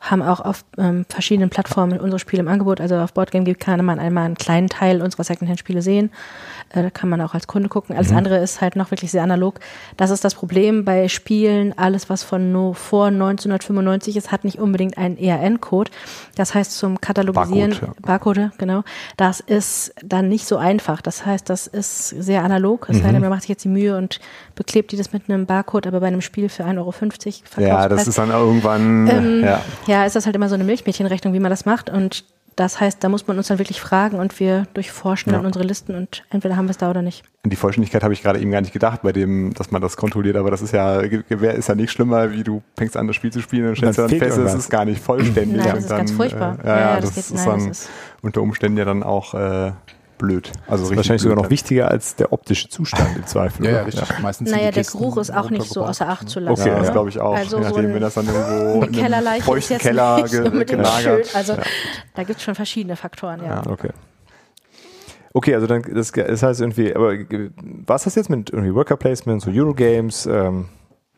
haben auch auf ähm, verschiedenen Plattformen unsere Spiele im Angebot. Also auf Boardgame Geek kann man einmal einen kleinen Teil unserer Secondhand-Spiele sehen. Äh, da kann man auch als Kunde gucken. Alles andere ist halt noch wirklich sehr analog. Das ist das Problem bei Spielen. Alles, was von no, vor 1995 ist, hat nicht unbedingt einen ERN-Code. Das heißt, zum Katalogisieren, Barcode, ja. Barcode, genau, das ist dann nicht so einfach. Das heißt, das ist sehr analog. Es sei denn, man macht sich jetzt die Mühe und beklebt die das mit einem Barcode, aber bei einem Spiel für 1,50 Euro Verkaufspreis. ja, das ist dann irgendwann, Ähm, ja. ja, ist das halt immer so eine Milchmädchenrechnung, wie man das macht. Und das heißt, da muss man uns dann wirklich fragen und wir durchforschen dann unsere Listen und entweder haben wir es da oder nicht. An die Vollständigkeit habe ich gerade eben gar nicht gedacht, bei dem, dass man das kontrolliert, aber das ist ja, Gewehr ist ja nicht schlimmer, wie du fängst an, das Spiel zu spielen und stellst dann dann fest, es ist gar nicht vollständig. Nein, das und ist dann, ganz furchtbar. Äh, ja, ja, Ja, das, das geht- ist nein, dann das ist- unter Umständen ja dann auch äh, blöd. Also richtig Wahrscheinlich sogar noch dann. wichtiger als der optische Zustand im Zweifel. Ja, ja, richtig. Meistens sind Naja, der Kisten Geruch ist auch nicht so außer Acht zu lassen. Okay, Ja, das ja. glaube ich auch. Also je so nachdem, ein- wenn das dann irgendwo Eine in Kellerleiche einem ist feuchten Keller ge gelagert. Also da gibt es schon verschiedene Faktoren, ja. Okay. Okay, also dann, das, das heißt irgendwie, aber was das jetzt mit irgendwie Worker Placement, so Eurogames, ähm,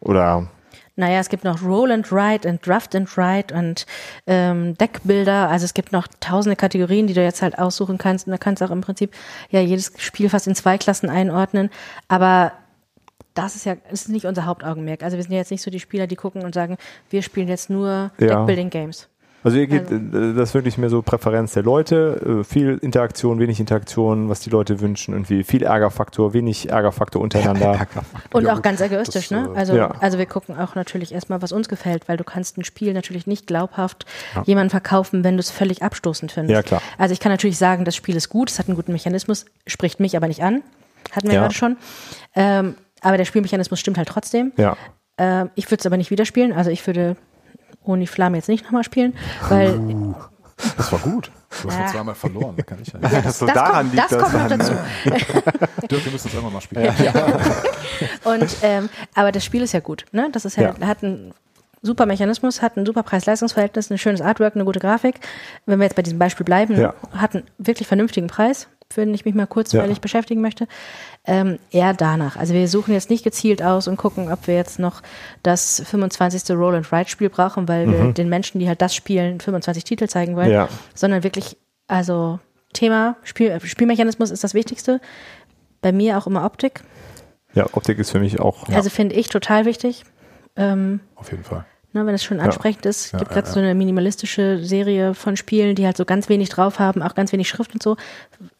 oder Naja, es gibt noch Roll and Write und Draft and Write und ähm, Deckbilder. Also es gibt noch tausende Kategorien, die du jetzt halt aussuchen kannst. Und da kannst du auch im Prinzip ja jedes Spiel fast in zwei Klassen einordnen. Aber das ist ja das ist nicht unser Hauptaugenmerk. Also wir sind ja jetzt nicht so die Spieler, die gucken und sagen, wir spielen jetzt nur Ja. Deckbuilding Games. Also ihr geht, äh, das ist wirklich mehr so Präferenz der Leute, äh, viel Interaktion, wenig Interaktion, was die Leute wünschen, irgendwie viel Ärgerfaktor, wenig Ärgerfaktor untereinander. Und Ja, auch ganz egoistisch, das, ne? äh, Also, Ja. also wir gucken auch natürlich erstmal, was uns gefällt, weil du kannst ein Spiel natürlich nicht glaubhaft jemandem verkaufen, wenn du es völlig abstoßend findest. Ja, klar. Also ich kann natürlich sagen, das Spiel ist gut, es hat einen guten Mechanismus, spricht mich aber nicht an. Hatten wir Ja. gerade schon. Ähm, aber der Spielmechanismus stimmt halt trotzdem. Ja. Ähm, ich würde es aber nicht wieder spielen. Also ich würde ohne Flamme jetzt nicht nochmal spielen, weil Das war gut. Du hast Ja. ja. zweimal verloren. Da kann ich ja. Das, so das, daran kommt, liegt das kommt noch dazu. Dirk, wir müssen das irgendwann mal spielen. Und ähm, aber das Spiel ist ja gut. Ne? Das ist ja, Ja. hat einen super Mechanismus, hat ein super Preis-Leistungs-Verhältnis, ein schönes Artwork, eine gute Grafik. Wenn wir jetzt bei diesem Beispiel bleiben, Ja. hat einen wirklich vernünftigen Preis, den ich mich mal kurzweilig Ja. beschäftigen möchte. Ähm, eher danach. Also wir suchen jetzt nicht gezielt aus und gucken, ob wir jetzt noch das 25. Roll and Write Spiel brauchen, weil wir den Menschen, die halt das spielen, 25 Titel zeigen wollen, Mhm. Ja. sondern wirklich, also Thema, Spiel, äh, Spielmechanismus ist das Wichtigste. Bei mir auch immer Optik. Ja, Optik ist für mich auch. Also finde ich total wichtig. Ähm, Auf jeden Fall. Ne, wenn es schon ansprechend ist. Es Ja, gibt ja, gerade so eine minimalistische Serie von Spielen, die halt so ganz wenig drauf haben, auch ganz wenig Schrift und so.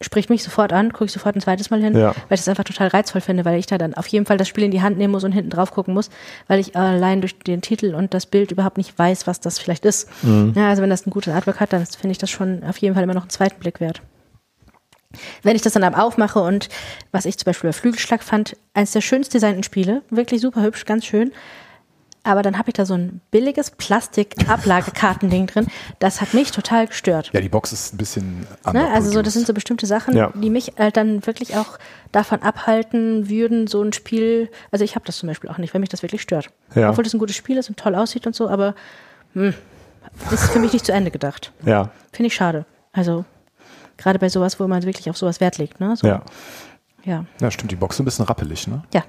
Spricht mich sofort an, gucke ich sofort ein zweites Mal hin, Ja. weil ich das einfach total reizvoll finde, weil ich da dann auf jeden Fall das Spiel in die Hand nehmen muss und hinten drauf gucken muss, weil ich allein durch den Titel und das Bild überhaupt nicht weiß, was das vielleicht ist. Mhm. Ja, also wenn das ein gutes Artwork hat, dann finde ich das schon auf jeden Fall immer noch einen zweiten Blick wert. Wenn ich das dann aber aufmache und was ich zum Beispiel bei Flügelschlag fand, eines der schönst designten Spiele, wirklich super hübsch, ganz schön. Aber dann habe ich da so ein billiges Plastik-Ablagekartending drin. Das hat mich total gestört. Ja, die Box ist ein bisschen Ne? anders. Also so, das sind so bestimmte Sachen, Ja. die mich halt dann wirklich auch davon abhalten würden, so ein Spiel. Also ich habe das zum Beispiel auch nicht, wenn mich das wirklich stört. Ja. Obwohl das ein gutes Spiel ist und toll aussieht und so, aber hm, ist für mich nicht zu Ende gedacht. Ja. Finde ich schade. Also gerade bei sowas, wo man wirklich auf sowas Wert legt. Ne? So, Ja. ja. Ja, stimmt. Die Box ist ein bisschen rappelig, ne? Ja.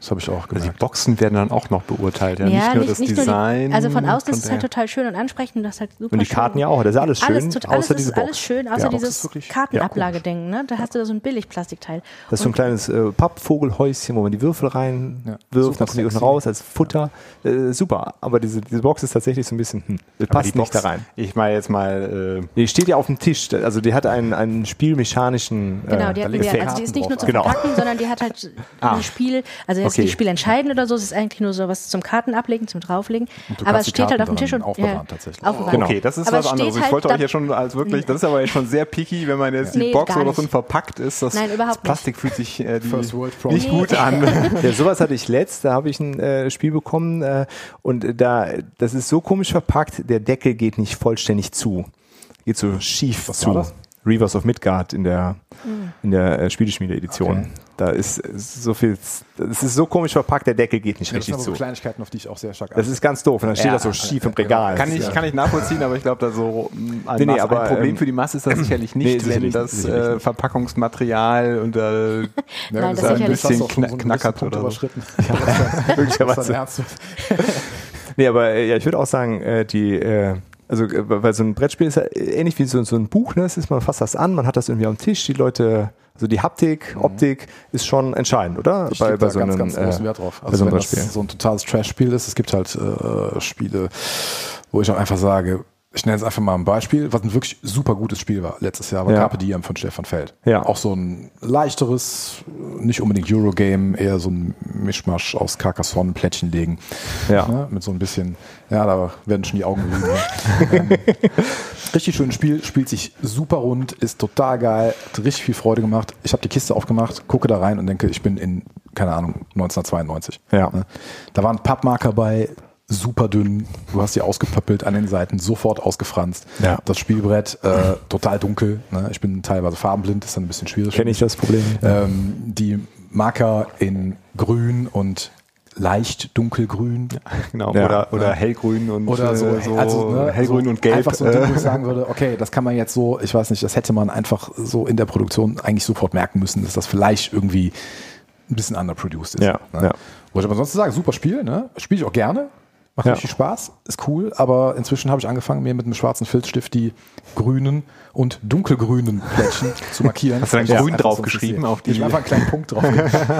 Das habe ich auch Also die gemerkt. Boxen werden dann auch noch beurteilt, ja, nicht nur das nur die- Design. also von außen ist es halt total schön und ansprechend. und Das ist halt super Und die schön. Karten ja auch, das ist alles schön, Alles, alles außer ist diese Box. alles schön, außer Ja, Box dieses Kartenablageding. Ne? Da hast du da so ein Billigplastikteil. Das ist so ein kleines äh, Pappvogelhäuschen, wo man die Würfel reinwirft, Ja, dann super kommen die unten raus als Futter. Äh, super, aber diese, diese Box ist tatsächlich so ein bisschen, hm, passt die nicht Box, da rein. Ich meine jetzt mal, äh, Die steht ja auf dem Tisch, also die hat einen, einen spielmechanischen äh, Genau, die, hat, also die ist nicht nur zum Genau. Verpacken, sondern die hat halt Ah. ein Spiel, also jetzt Okay. nicht Spiel entscheiden oder so, es ist eigentlich nur so was zum Karten ablegen, zum drauflegen. Aber es die steht halt auf dem Tisch und aufbewahren tatsächlich. aufbewahren. Genau. okay, das ist Aber was anderes. Ich halt wollte da- euch ja schon als wirklich, das ist aber schon sehr picky, wenn man jetzt die Nee, Box gar oder so nicht. verpackt ist. Das, Nein, überhaupt das Plastik fühlt sich äh, die, First World nicht Problem. gut an. Ja, sowas hatte ich letzt, da habe ich ein äh, Spiel bekommen äh, und da, das ist so komisch verpackt, der Deckel geht nicht vollständig zu. Geht so schief Was zu. war das? Reavers of Midgard in der, Hm. in der äh, Spieleschmiede-Edition. Okay. Da ist äh, so viel, das ist so komisch verpackt, der Deckel geht nicht Ja, das sind richtig zu. so Kleinigkeiten, auf die ich auch sehr stark Das ist ganz doof und dann steht Ja, das so schief im Regal. Kann Das ich, kann ich nachvollziehen, aber ich glaube, da so mm, ein, Nee, nee, aber, ein Problem ähm, für die Masse ist das sicherlich nee, nicht, wenn sicherlich das äh. Verpackungsmaterial und äh, Nein, das ist ein bisschen einen knackert oder so. überschritten. Ja, das ist möglicherweise. dein Herz. Nee, aber äh, ja, ich würde auch sagen, die, äh, also äh, weil so ein Brettspiel ist ja ähnlich wie so, so ein Buch, ne? Es ist, man fasst das an, man hat das irgendwie am Tisch, die Leute, also die Haptik, Optik ist schon entscheidend, oder? Ich gebe da ganz, ganz großen äh, Wert drauf. bei Also so einem wenn das so ein totales Trash-Spiel ist, es gibt halt äh, Spiele, wo ich auch einfach sage, ich nenne jetzt einfach mal ein Beispiel, was ein wirklich super gutes Spiel war letztes Jahr, war Ja. Carpe Diem von Stefan Feld. Ja. Auch so ein leichteres, nicht unbedingt Eurogame, eher so ein Mischmasch aus Carcassonne, Plättchen legen. Ja. Ne? Mit so ein bisschen, ja, da werden schon die Augen gerieben. ähm, richtig schönes Spiel, spielt sich super rund, ist total geil, hat richtig viel Freude gemacht. Ich habe die Kiste aufgemacht, gucke da rein und denke, ich bin in, keine Ahnung, 1992. Ja. Ne? Da waren Pappmarker bei, super dünn, du hast die ausgepöppelt an den Seiten, sofort ausgefranst. Ja. Das Spielbrett äh, total dunkel. Ne? Ich bin teilweise farbenblind, ist dann ein bisschen schwierig. Kenne ich das Problem? Ähm, die Marker in grün und leicht dunkelgrün. genau, Ja. oder, oder hellgrün und Oder so, äh, so also, ne, hellgrün so und gelb. Einfach so ein Ding, wo ich sagen würde, okay, das kann man jetzt so, ich weiß nicht, das hätte man einfach so in der Produktion eigentlich sofort merken müssen, dass das vielleicht irgendwie ein bisschen underproduced ist. Ja, ne? ja. Wo ich aber sonst sagen, super Spiel, ne? Spiele ich auch gerne. Macht Ja. richtig Spaß, ist cool, aber inzwischen habe ich angefangen, mir mit einem schwarzen Filzstift die grünen und dunkelgrünen Plättchen zu markieren. Hast du dann grün draufgeschrieben sonst auf sehe. Ich die- habe einfach einen kleinen Punkt drauf.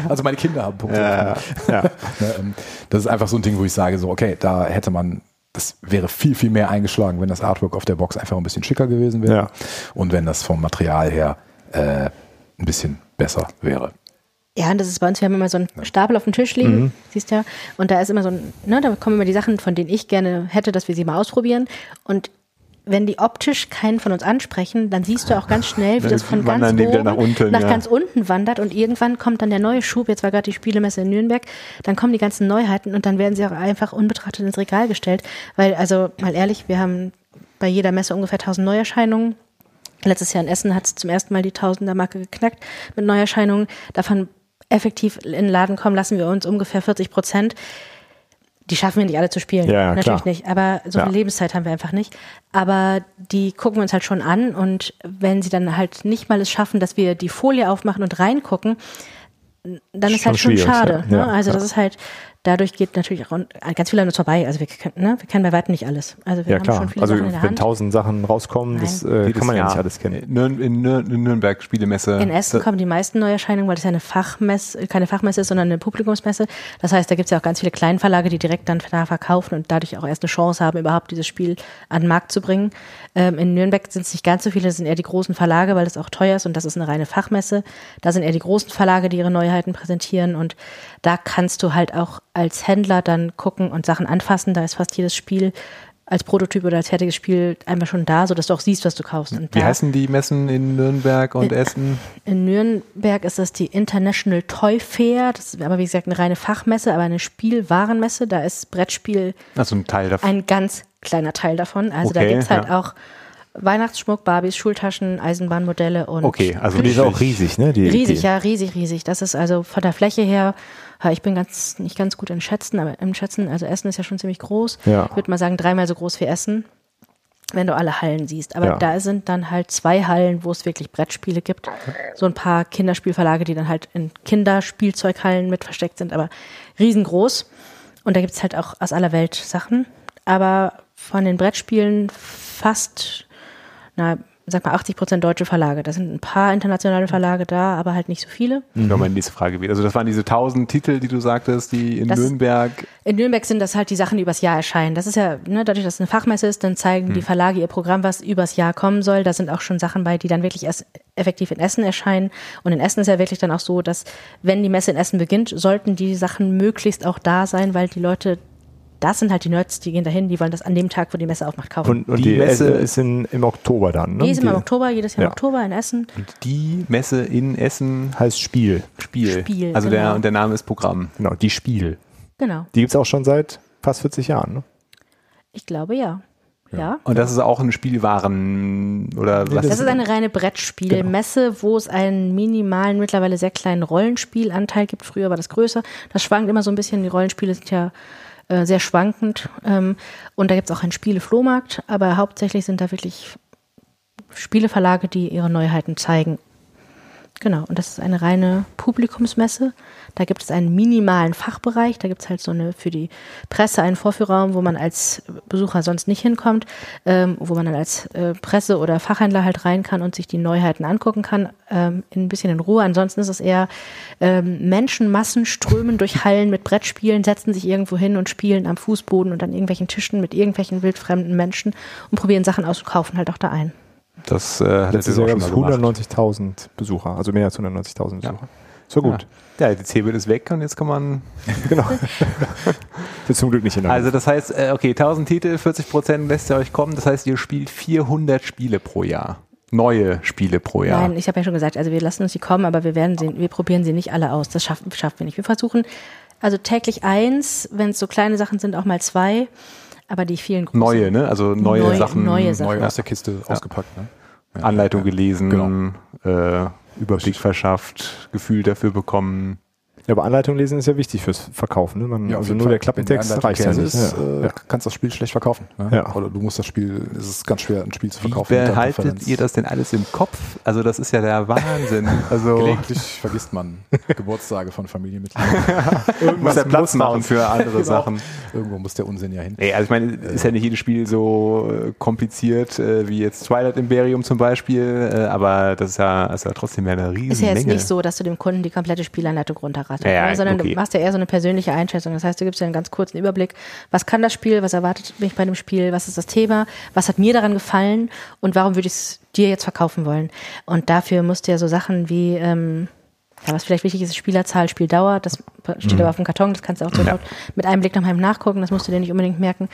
also meine Kinder haben Punkte Ja. Ja. Ne, ähm, das ist einfach so ein Ding, wo ich sage, so, okay, da hätte man, das wäre viel, viel mehr eingeschlagen, wenn das Artwork auf der Box einfach ein bisschen schicker gewesen wäre Ja. und wenn das vom Material her äh, ein bisschen besser wäre. Ja, und das ist bei uns, wir haben immer so einen Stapel auf dem Tisch liegen, Mhm. siehst du ja. Und da ist immer so ein, ne, da kommen immer die Sachen, von denen ich gerne hätte, dass wir sie mal ausprobieren. Und wenn die optisch keinen von uns ansprechen, dann siehst du auch ganz schnell, wie das von ganz oben nach unten, nach ja. ganz unten wandert und irgendwann kommt dann der neue Schub, jetzt war gerade die Spielemesse in Nürnberg, dann kommen die ganzen Neuheiten und dann werden sie auch einfach unbetrachtet ins Regal gestellt, weil, also mal ehrlich, wir haben bei jeder Messe ungefähr 1000 Neuerscheinungen. Letztes Jahr in Essen hat es zum ersten Mal die Tausender-Marke geknackt mit Neuerscheinungen. Davon effektiv in den Laden kommen lassen wir uns ungefähr 40 Prozent. Die schaffen wir nicht alle zu spielen. Ja, ja, Natürlich klar. nicht. Aber so Ja. viel Lebenszeit haben wir einfach nicht. Aber die gucken wir uns halt schon an und wenn sie dann halt nicht mal es schaffen, dass wir die Folie aufmachen und reingucken, dann ist Schon halt schon schade. ja. Ne? Ja, also ja. das ist halt, dadurch geht natürlich auch ganz viel an uns vorbei. Also wir können, ne? wir kennen bei weitem nicht alles. Also wir Ja, haben klar. schon viele Also, Sachen in der wenn Hand. tausend Sachen rauskommen, das äh, kann man ja nicht alles kennen. In, Nür in Nürnberg Spielemesse. In Essen Da- kommen die meisten Neuerscheinungen, weil das ja eine Fachmesse, keine Fachmesse ist, sondern eine Publikumsmesse. Das heißt, da gibt es ja auch ganz viele Kleinverlage, die direkt dann da verkaufen und dadurch auch erst eine Chance haben, überhaupt dieses Spiel an den Markt zu bringen. Ähm, in Nürnberg sind es nicht ganz so viele, das sind eher die großen Verlage, weil das auch teuer ist und das ist eine reine Fachmesse. Da sind eher die großen Verlage, die ihre Neuheiten präsentieren und da kannst du halt auch als Händler dann gucken und Sachen anfassen. Da ist fast jedes Spiel als Prototyp oder als fertiges Spiel einmal schon da, sodass du auch siehst, was du kaufst. Und Wie heißen die Messen in Nürnberg und In- Essen? in Nürnberg ist das die International Toy Fair. Das ist aber wie gesagt eine reine Fachmesse, aber eine Spielwarenmesse. Da ist Brettspiel Also ein Teil davon. ein ganz kleiner Teil davon. Also da Okay, gibt's halt ja. auch Weihnachtsschmuck, Barbies, Schultaschen, Eisenbahnmodelle und Okay, also die ist auch riesig, ne? Die, riesig, die, ja, riesig, riesig. Das ist also von der Fläche her, ich bin ganz nicht ganz gut in Schätzen, aber im Schätzen, also Essen ist ja schon ziemlich groß. Ja. Ich würde mal sagen, dreimal so groß wie Essen. wenn du alle Hallen siehst. Aber Ja. da sind dann halt zwei Hallen, wo es wirklich Brettspiele gibt. So ein paar Kinderspielverlage, die dann halt in Kinderspielzeughallen mit versteckt sind, aber riesengroß. Und da gibt es halt auch aus aller Welt Sachen. Aber von den Brettspielen fast, na, sag mal 80 Prozent deutsche Verlage. Da sind ein paar internationale Verlage da, aber halt nicht so viele. Wäre meine nächste Frage gewesen. Also das waren diese tausend Titel, die du sagtest, die in Das- Nürnberg. In Nürnberg sind das halt die Sachen, die übers Jahr erscheinen. Das ist ja, ne, dadurch, dass es eine Fachmesse ist, dann zeigen die Verlage ihr Programm, was übers Jahr kommen soll. Da sind auch schon Sachen bei, die dann wirklich erst effektiv in Essen erscheinen. Und in Essen ist ja wirklich dann auch so, dass wenn die Messe in Essen beginnt, sollten die Sachen möglichst auch da sein, weil die Leute, das sind halt die Nerds, die gehen dahin, die wollen das an dem Tag, wo die Messe aufmacht, kaufen. Und, und Die die, Messe- ist in, im Oktober dann, ne? die ist immer im Die Oktober, jedes Jahr im Ja. Oktober in Essen. Und die Messe in Essen heißt Spiel. Spiel. Spiel, also der, genau. und der Name ist Programm. Genau, die Spiel. Genau. Die gibt's auch schon seit fast 40 Jahren, ne? Ich glaube ja. Ja. Und das ist auch ein Spielwaren oder was? Das ist eine reine Brettspielmesse, wo es einen minimalen, mittlerweile sehr kleinen Rollenspielanteil gibt. Früher war das größer. Das schwankt immer so ein bisschen. Die Rollenspiele sind ja äh, sehr schwankend. Ähm, und da gibt es auch einen Spieleflohmarkt, aber hauptsächlich sind da wirklich Spieleverlage, die ihre Neuheiten zeigen. Genau, und das ist eine reine Publikumsmesse. Da gibt es einen minimalen Fachbereich. Da gibt es halt so eine für die Presse einen Vorführraum, wo man als Besucher sonst nicht hinkommt, ähm, wo man dann als äh, Presse- oder Fachhändler halt rein kann und sich die Neuheiten angucken kann, ähm, in ein bisschen in Ruhe. Ansonsten ist es eher ähm, Menschenmassen strömen durch Hallen mit Brettspielen, setzen sich irgendwo hin und spielen am Fußboden und an irgendwelchen Tischen mit irgendwelchen wildfremden Menschen und probieren Sachen aus und kaufen halt auch da ein. Das äh, hat Letztes Jahr gab schon es mal gemacht. 190.000 Besucher, also mehr als 190.000 Besucher. So gut. Ja, die Zebel ist weg und jetzt kann man. Genau. Ist zum Glück nicht in der Also das heißt, äh, okay, 1000 Titel, 40 Prozent lässt ihr euch kommen. Das heißt, ihr spielt 400 Spiele pro Jahr. Neue Spiele pro Jahr. Nein, ich habe ja schon gesagt, also wir lassen uns die kommen, aber wir werden sie, wir probieren sie nicht alle aus. Das schaffen, schaffen wir nicht. Wir versuchen also täglich eins, wenn es so kleine Sachen sind, auch mal zwei, aber die vielen großen. Neue, ne? Also neue Neue- Sachen. neue Sachen. Neu aus der Kiste ausgepackt. Ne? Ja. Anleitung Ja. gelesen, Genau. äh, Überblick verschafft, Gefühl dafür bekommen. Ja, aber Anleitung lesen ist ja wichtig fürs Verkaufen. Ne? Man, Ja, also nur Fall. der Klappentext reicht ja nicht. Ist, ja. äh, kannst das Spiel schlecht verkaufen. Ne? Ja. Oder du musst das Spiel, es ist ganz schwer, ein Spiel zu Wie verkaufen. der behaltet ihr das denn alles im Kopf? Also das ist ja der Wahnsinn. Also Gelegentlich vergisst man Geburtstage von Familienmitgliedern. muss der Platz machen für andere Genau. Sachen. Irgendwo muss der Unsinn ja hin. Nee, also ich meine, ist ja nicht jedes Spiel so äh, kompliziert äh, wie jetzt Twilight Imperium zum Beispiel, äh, aber das ist ja, ist ja trotzdem ja eine riesen Ist ja jetzt Menge. nicht so, dass du dem Kunden die komplette Spielanleitung runterratterst, Ja, ja, sondern okay. du machst ja eher so eine persönliche Einschätzung. Das heißt, du gibst dir einen ganz kurzen Überblick, was kann das Spiel, was erwartet mich bei dem Spiel, was ist das Thema, was hat mir daran gefallen und warum würde ich es dir jetzt verkaufen wollen. Und dafür musst du ja so Sachen wie, ähm, ja, was vielleicht wichtig ist, Spielerzahl, Spieldauer, das steht Mhm. aber auf dem Karton, das kannst du auch Not mit einem Blick nach heim nachgucken, das musst du dir nicht unbedingt merken.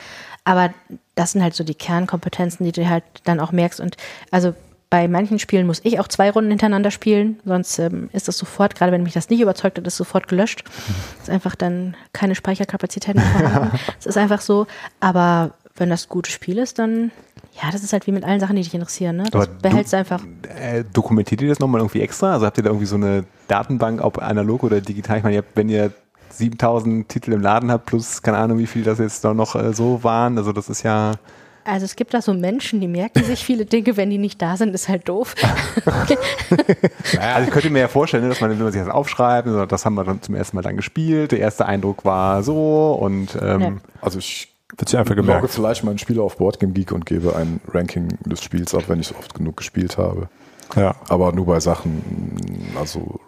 Aber das sind halt so die Kernkompetenzen, die du halt dann auch merkst. Und also bei manchen Spielen muss ich auch zwei Runden hintereinander spielen, sonst ähm, ist das sofort, gerade wenn mich das nicht überzeugt hat, ist sofort gelöscht. Ist einfach dann keine Speicherkapazität mehr vorhanden. Es ist einfach so. Aber wenn das ein gutes Spiel ist, dann, ja, das ist halt wie mit allen Sachen, die dich interessieren. Ne? Das Aber behältst du einfach. Äh, dokumentiert ihr das nochmal irgendwie extra? Also habt ihr da irgendwie so eine Datenbank, ob analog oder digital? Ich meine, ihr habt, wenn ihr 7000 Titel im Laden habt, plus keine Ahnung, wie viel das jetzt da noch äh, so waren, also das ist ja, Also es gibt da so Menschen, die merken sich viele Dinge, wenn die nicht da sind, ist halt doof. also ich könnte mir ja vorstellen, ne, dass man, wenn man sich das aufschreibt, das haben wir dann zum ersten Mal dann gespielt, der erste Eindruck war so und ähm, Ja. Also ich Wird sich einfach gemerkt. vielleicht mal ein Spiel auf Boardgame Geek und gebe ein Ranking des Spiels ab, wenn ich es oft genug gespielt habe. Ja. Aber nur bei Sachen, also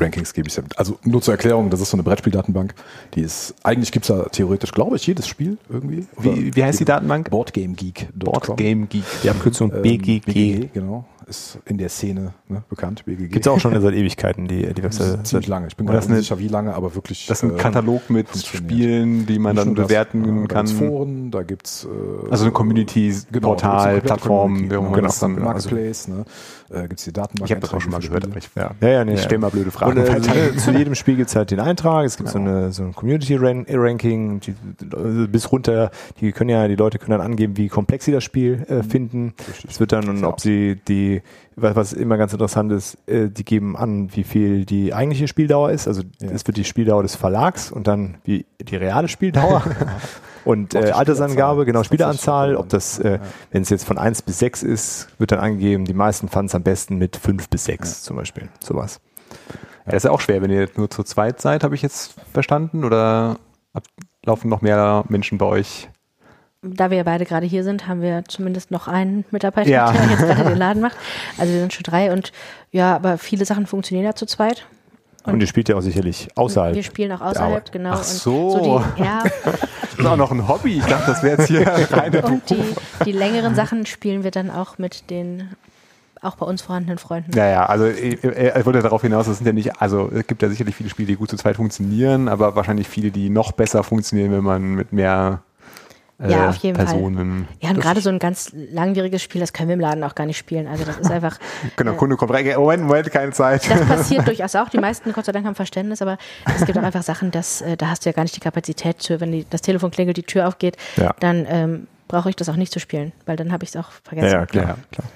Rankings gebe ich ja. Also nur zur Erklärung, das ist so eine Brettspieldatenbank. Die ist, eigentlich gibt es da theoretisch, glaube ich, jedes Spiel irgendwie. Wie- wie heißt die Datenbank? Boardgamegeek.com. Board Game Geek. Die Abkürzung Ähm, BGG. genau. Ist in der Szene ne, bekannt, BGG. Gibt es auch schon seit Ewigkeiten, die, die Das Webseite. ist ziemlich lange. Ich bin gerade eine- unsicher, wie lange, aber wirklich. Das ist ein äh, Katalog mit. Spielen, die man Nicht dann nur das, bewerten äh, Da kann. gibt's Foren, da gibt's äh, Also genau, da gibt's eine komplette Plattform, Community, wie immer genau, das dann- Marketplace, ne? Äh, gibt's die Datenbank. Ich habe das auch schon mal gehört, ich, Ja, ja, ja, nee, ich stelle mal blöde Fragen. Und, äh, zu jedem Spiel gibt es halt den Eintrag, es gibt so, eine, so ein Community-Ranking, die, also bis runter, die können ja, die Leute können dann angeben, wie komplex sie das Spiel äh, finden. Es wird dann, ob sie die, was, was immer ganz interessant ist, äh, die geben an, wie viel die eigentliche Spieldauer ist. Also es wird die Spieldauer des Verlags und dann wie die reale Spieldauer. Und äh, Altersangabe, genau, Spieleranzahl, ob das, äh, wenn es jetzt von 1 bis 6 ist, wird dann angegeben, die meisten fanden es am besten mit 5 bis 6 zum Beispiel. Sowas. Ja, das ist ja auch schwer, wenn ihr nur zu zweit seid, habe ich jetzt verstanden, oder ab, laufen noch mehr Menschen bei euch? Da wir ja beide gerade hier sind, haben wir zumindest noch einen Mitarbeiter, Ja. der jetzt gerade den Laden macht. Also wir sind schon drei und ja, aber viele Sachen funktionieren ja zu zweit. Und, ihr spielt ja auch sicherlich außerhalb. Wir spielen auch außerhalb, Arbeit. genau. Ach und so. die, ja, Das ist auch noch ein Hobby. Ich dachte, das wäre jetzt hier reine und die, die längeren Sachen spielen wir dann auch mit den auch bei uns vorhandenen Freunden. Ja, ja, also ich, ich wollte darauf hinaus, es sind ja nicht, also es gibt ja sicherlich viele Spiele, die gut zu zweit funktionieren, aber wahrscheinlich viele, die noch besser funktionieren, wenn man mit mehr äh, Ja, auf jeden Fall. Personen. Ja, und gerade so ein ganz langwieriges Spiel, das können wir im Laden auch gar nicht spielen. Also das ist einfach, Genau, Kunde kommt rein, Moment, Moment, keine Zeit. das passiert durchaus auch. Die meisten, Gott sei Dank, haben Verständnis, aber es gibt auch einfach Sachen, dass, äh, da hast du ja gar nicht die Kapazität zu, wenn die, das Telefon klingelt, die Tür aufgeht, Ja. dann ähm, brauche ich das auch nicht zu spielen, weil dann habe ich es auch vergessen. ja, klar. Ja. klar.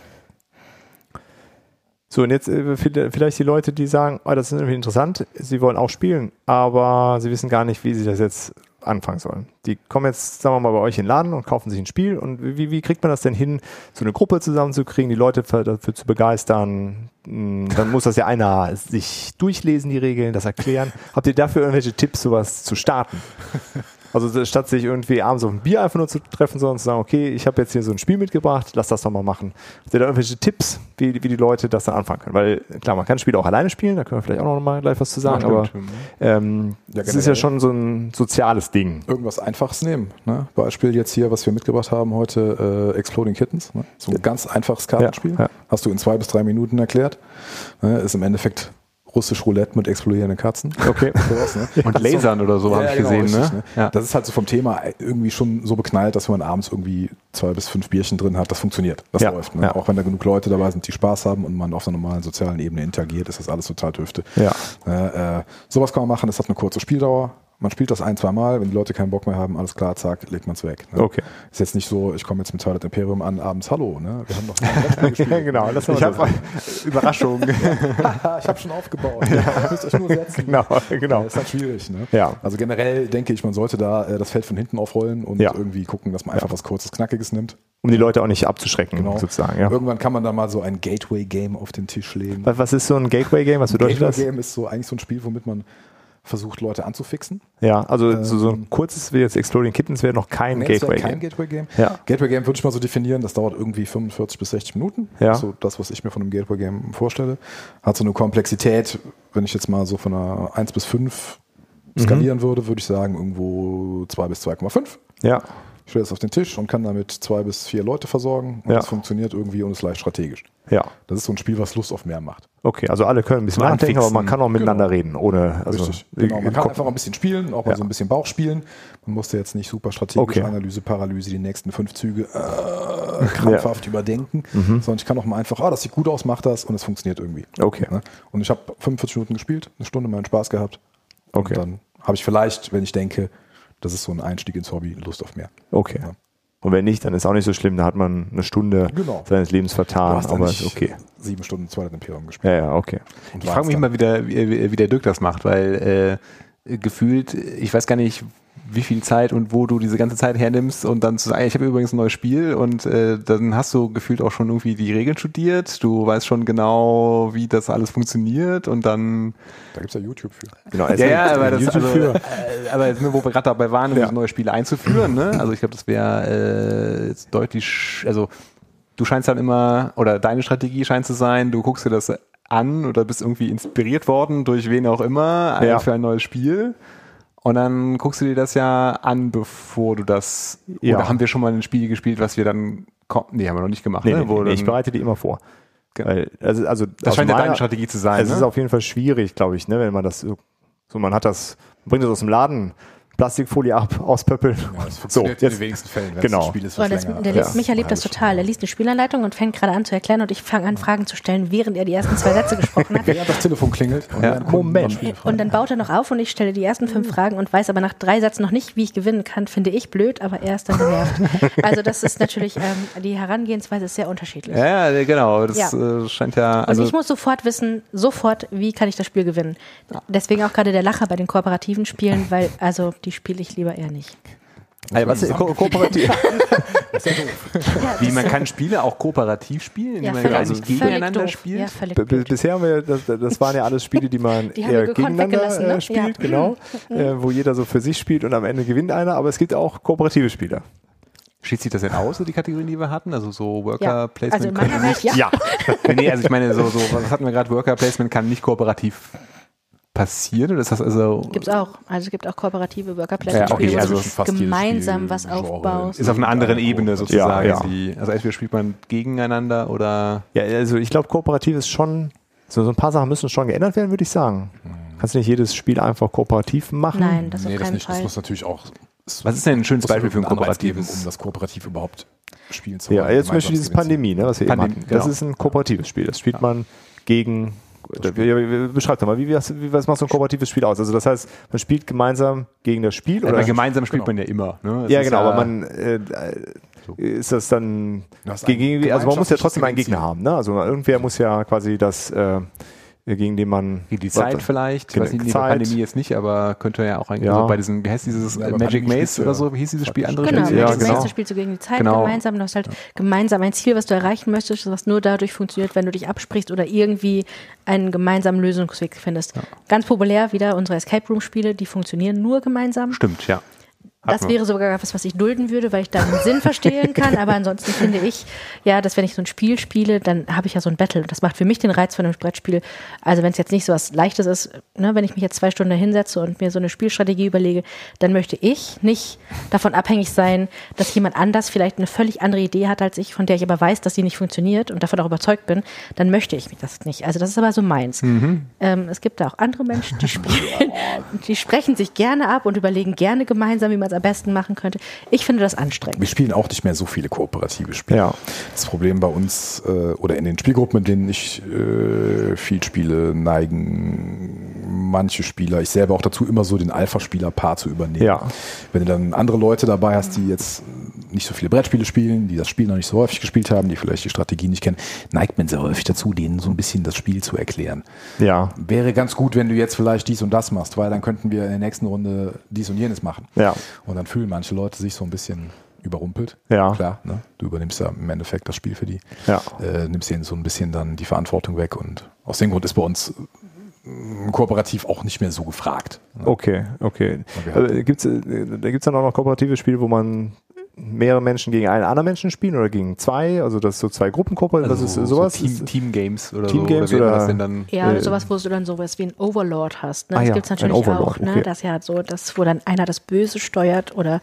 So, und jetzt äh, vielleicht die Leute, die sagen, oh, das ist irgendwie interessant, sie wollen auch spielen, aber sie wissen gar nicht, wie sie das jetzt anfangen sollen. Die kommen jetzt, sagen wir mal, bei euch in den Laden und kaufen sich ein Spiel. Und wie, wie kriegt man das denn hin, so eine Gruppe zusammenzukriegen, die Leute für, dafür zu begeistern? Hm, Dann muss das ja einer sich durchlesen, die Regeln, das erklären. Habt ihr dafür irgendwelche Tipps, sowas zu starten? Also so, statt sich irgendwie abends auf ein Bier einfach nur zu treffen, sondern zu sagen, okay, ich habe jetzt hier so ein Spiel mitgebracht, lass das doch mal machen. Habt ihr da irgendwelche Tipps, wie, wie die Leute das dann anfangen können? Weil klar, man kann Spiele auch alleine spielen, da können wir vielleicht auch noch mal gleich was zu sagen, Ja, aber ähm, Ja, das ist ja schon so ein soziales Ding. Irgendwas Einfaches nehmen. Ne? Beispiel jetzt hier, was wir mitgebracht haben heute, äh, Exploding Kittens. Ne? So ein ganz einfaches Kartenspiel. Ja, ja. Hast du in zwei bis drei Minuten erklärt. Ne? Ist im Endeffekt russisch Roulette mit explodierenden Katzen. Okay. Sowas, ne? Und Lasern oder so habe ich genau, gesehen, richtig, ne? Ja. Das ist halt so vom Thema irgendwie schon so beknallt, dass wenn man abends irgendwie zwei bis fünf Bierchen drin hat, das funktioniert. Das Ja, läuft. Ne? ja. Auch wenn da genug Leute dabei sind, die Spaß haben und man auf einer normalen sozialen Ebene interagiert, ist das alles total dürfte. Ja. Äh, äh, sowas kann man machen, das hat eine kurze Spieldauer. Man spielt das ein, zwei Mal, wenn die Leute keinen Bock mehr haben, alles klar, zack, legt man es weg. Ne? Okay. Ist jetzt nicht so, ich komme jetzt mit Twilight Imperium an, abends, hallo, ne? wir haben doch ein gespielt. genau, das Ich habe Überraschung. Ich habe schon aufgebaut. Ja. Ihr müsst euch nur setzen. Genau, genau. Das ist halt schwierig. Ne? Ja. Also generell denke ich, man sollte da äh, das Feld von hinten aufrollen und Ja. irgendwie gucken, dass man einfach was Kurzes, Knackiges nimmt. Um die Leute auch nicht abzuschrecken, Genau. sozusagen. Ja. Irgendwann kann man da mal so ein Gateway-Game auf den Tisch legen. Was ist so ein Gateway-Game? Was bedeutet das? Gateway-Game ist so eigentlich so ein Spiel, womit man versucht, Leute anzufixen. Ja, also so, so ein kurzes wie jetzt Exploding Kittens wäre noch kein Nee, Gateway-Game. kein Gateway-Game. Ja. Gateway-Game würde ich mal so definieren, das dauert irgendwie 45 bis 60 Minuten. Ja. So das, was ich mir von einem Gateway-Game vorstelle. Hat so eine Komplexität, wenn ich jetzt mal so von einer 1 bis 5 Mhm. skalieren würde, würde ich sagen irgendwo 2 bis 2,5. Ja, Ich stelle es auf den Tisch und kann damit zwei bis vier Leute versorgen. Und Ja. das funktioniert irgendwie und ist leicht strategisch. ja. Das ist so ein Spiel, was Lust auf mehr macht. Okay, also alle können ein bisschen nachdenken, aber man kann auch miteinander reden, ohne also Richtig. Genau. Man kann einfach ein bisschen spielen, auch mal Ja. so ein bisschen Bauch spielen. Man musste jetzt nicht super strategisch Okay. Analyse, Paralyse, die nächsten fünf Züge äh, krampfhaft überdenken, sondern ich kann auch mal einfach, ah, das sieht gut aus, mach das und es funktioniert irgendwie. Okay. Ne? Und ich habe 45 Minuten gespielt, eine Stunde meinen Spaß gehabt. Okay. Und dann habe ich vielleicht, wenn ich denke, das ist so ein Einstieg ins Hobby, Lust auf mehr. Okay. Ja. Und wenn nicht, dann ist auch nicht so schlimm, da hat man eine Stunde Genau. seines Lebens vertan, aber ist okay. sieben Stunden Twilight Imperium gespielt. Ja, ja, okay. Und Ich frage mich mal, wie der, wie, wie der Dirk das macht, weil äh, gefühlt, ich weiß gar nicht, wie viel Zeit und wo du diese ganze Zeit hernimmst und dann zu sagen, ich habe übrigens ein neues Spiel und äh, dann hast du gefühlt auch schon irgendwie die Regeln studiert, du weißt schon genau, wie das alles funktioniert und dann Da gibt es ja YouTube für. Genau, ja, ja, aber das YouTube also, für. äh, aber jetzt wo wir gerade dabei waren, um Ja. neue Spiele einzuführen, ne? Also ich glaube, das wäre äh, jetzt deutlich, also du scheinst dann immer, oder deine Strategie scheint zu sein, du guckst dir das an oder bist irgendwie inspiriert worden durch wen auch immer Ja. für ein neues Spiel. Und dann guckst du dir das ja an, bevor du das. Ja. Oder haben wir schon mal ein Spiel gespielt, was wir dann. Nee, haben wir noch nicht gemacht. Nee, ne? nee, nee, ich bereite die immer vor. Weil, also, also das scheint ja meiner- deine Strategie zu sein. Es ist ne? auf jeden Fall schwierig, glaube ich, ne, wenn man das so, man hat das, bringt das aus dem Laden, Plastikfolie ab, auspöppeln. Ja, das so, funktioniert in jetzt, den wenigsten Fällen, wenn genau. ein Spiel ist, was das, der Ja. liest, Micha liebt das total. Er liest eine Spielanleitung und fängt gerade an zu erklären und ich fange an, Fragen zu stellen, während er die ersten zwei Sätze gesprochen hat. Während das Telefon klingelt. Und Kunden Moment. das. Und dann baut er noch auf und ich stelle die ersten fünf Fragen und weiß aber nach drei Sätzen noch nicht, wie ich gewinnen kann. Finde ich blöd, aber er ist dann genervt. Also das ist natürlich, ähm, die Herangehensweise ist sehr unterschiedlich. Ja, ja, genau. Das Ja. äh, scheint ja. Und Also, ich muss sofort wissen, sofort, wie kann ich das Spiel gewinnen. Deswegen auch gerade der Lacher bei den kooperativen Spielen, weil also die spiele ich lieber eher nicht. Also, was, ko kooperativ. Wie man kann Spiele auch kooperativ spielen, Ja, indem man völlig, also völlig gegeneinander doof. spielt. Ja. Bisher haben wir, das, das waren ja alles Spiele, die man Die eher gegeneinander ne? äh, spielt, Ja. genau, äh, wo jeder so für sich spielt und am Ende gewinnt einer, aber es gibt auch kooperative Spieler. Schließt sich das denn aus, so die Kategorien, die wir hatten? Also so Worker Ja. Placement Also meiner Welt, ja. Ja, nee, nee, also ich meine, so, so, was hatten wir gerade? Worker Placement kann nicht kooperativ passieren? Oder ist das also. Gibt's auch. Also es gibt auch kooperative worker Ja, okay, also gemeinsam was aufbaust. Ist auf einer anderen Ebene sozusagen. Ja, ja. Die, also entweder spielt man gegeneinander oder. ja also ich glaube, kooperativ ist schon, so, so ein paar Sachen müssen schon geändert werden, würde ich sagen. Kannst du nicht jedes Spiel einfach kooperativ machen? Nein, das auf nee, das keinen nicht. Das Fall. muss natürlich auch. Was ist denn ein schönes Beispiel für ein geben, kooperatives? um das kooperativ überhaupt spielen zu Ja, wollen, jetzt zum Beispiel dieses. Pandemie, ne, was wir eben Pandemie, hatten. Das genau. ist ein kooperatives Spiel. Das spielt man gegen. Wie, wie, beschreib doch mal, wie, was, wie, was macht so ein kooperatives Spiel aus? Also das heißt, man spielt gemeinsam gegen das Spiel Oder oder? gemeinsam spielt man ja immer. Ne? Ja, genau, aber man äh, ist das dann gegen, also man muss ja trotzdem einen Gegner haben, ne? Also irgendwer muss ja quasi das äh, gegen den man Gegen die Zeit vielleicht, ich weiß nicht, nee, Zeit. Pandemie jetzt nicht, aber könnte ja auch eigentlich Ja. so bei diesem, wie heißt dieses Ja, äh, Magic Maze oder so, wie hieß dieses Spiel? Andere Genau, Spiele? Ja, Magic genau. Maze, da spielst du gegen die Zeit Genau. gemeinsam. Du hast halt gemeinsam ein Ziel, was du erreichen möchtest, was nur dadurch funktioniert, wenn du dich absprichst oder irgendwie einen gemeinsamen Lösungsweg findest. Ganz populär wieder unsere Escape Room Spiele, die funktionieren nur gemeinsam. Stimmt, ja. Hat Das wäre sogar was, was ich dulden würde, weil ich da den Sinn verstehen kann. Aber ansonsten finde ich, ja, dass wenn ich so ein Spiel spiele, dann habe ich ja so ein Battle. Und das macht für mich den Reiz von einem Brettspiel. Also wenn es jetzt nicht so was Leichtes ist, ne, wenn ich mich jetzt zwei Stunden hinsetze und mir so eine Spielstrategie überlege, dann möchte ich nicht davon abhängig sein, dass jemand anders vielleicht eine völlig andere Idee hat als ich, von der ich aber weiß, dass sie nicht funktioniert und davon auch überzeugt bin. Dann möchte ich mich das nicht. Also das ist aber so meins. Ähm, es gibt da auch andere Menschen, die spielen, die sprechen sich gerne ab und überlegen gerne gemeinsam, wie man es am besten machen könnte. Ich finde das anstrengend. Wir spielen auch nicht mehr so viele kooperative Spiele. Ja. Das Problem bei uns äh, oder in den Spielgruppen, mit denen ich äh, viel spiele, neigen manche Spieler, ich selber auch dazu, immer so den Alpha-Spieler-Paar zu übernehmen. Ja. Wenn du dann andere Leute dabei hast, die jetzt nicht so viele Brettspiele spielen, die das Spiel noch nicht so häufig gespielt haben, die vielleicht die Strategie nicht kennen, neigt man sehr häufig dazu, denen so ein bisschen das Spiel zu erklären. Ja. Wäre ganz gut, wenn du jetzt vielleicht dies und das machst, weil dann könnten wir in der nächsten Runde dies und jenes machen. Ja. Und dann fühlen manche Leute sich so ein bisschen überrumpelt. Ja. Klar, ne? du übernimmst ja im Endeffekt das Spiel für die. Ja. Äh, nimmst denen so ein bisschen dann die Verantwortung weg und aus dem Grund ist bei uns äh, kooperativ auch nicht mehr so gefragt. ne? Okay, okay. Also, gibt's, äh, da gibt es dann auch noch kooperative Spiele, wo man mehrere Menschen gegen einen anderen Menschen spielen oder gegen zwei, also das ist so zwei Gruppengruppen, das ist sowas. Also So Team, Team Games oder Team so. Games oder, oder- das denn dann? Ja, Äh, sowas, wo du dann sowas wie ein Overlord hast. Ne? Ah das ja, gibt's ein natürlich Overlord, auch. Ne? okay. Das ist ja so, das, wo dann einer das Böse steuert oder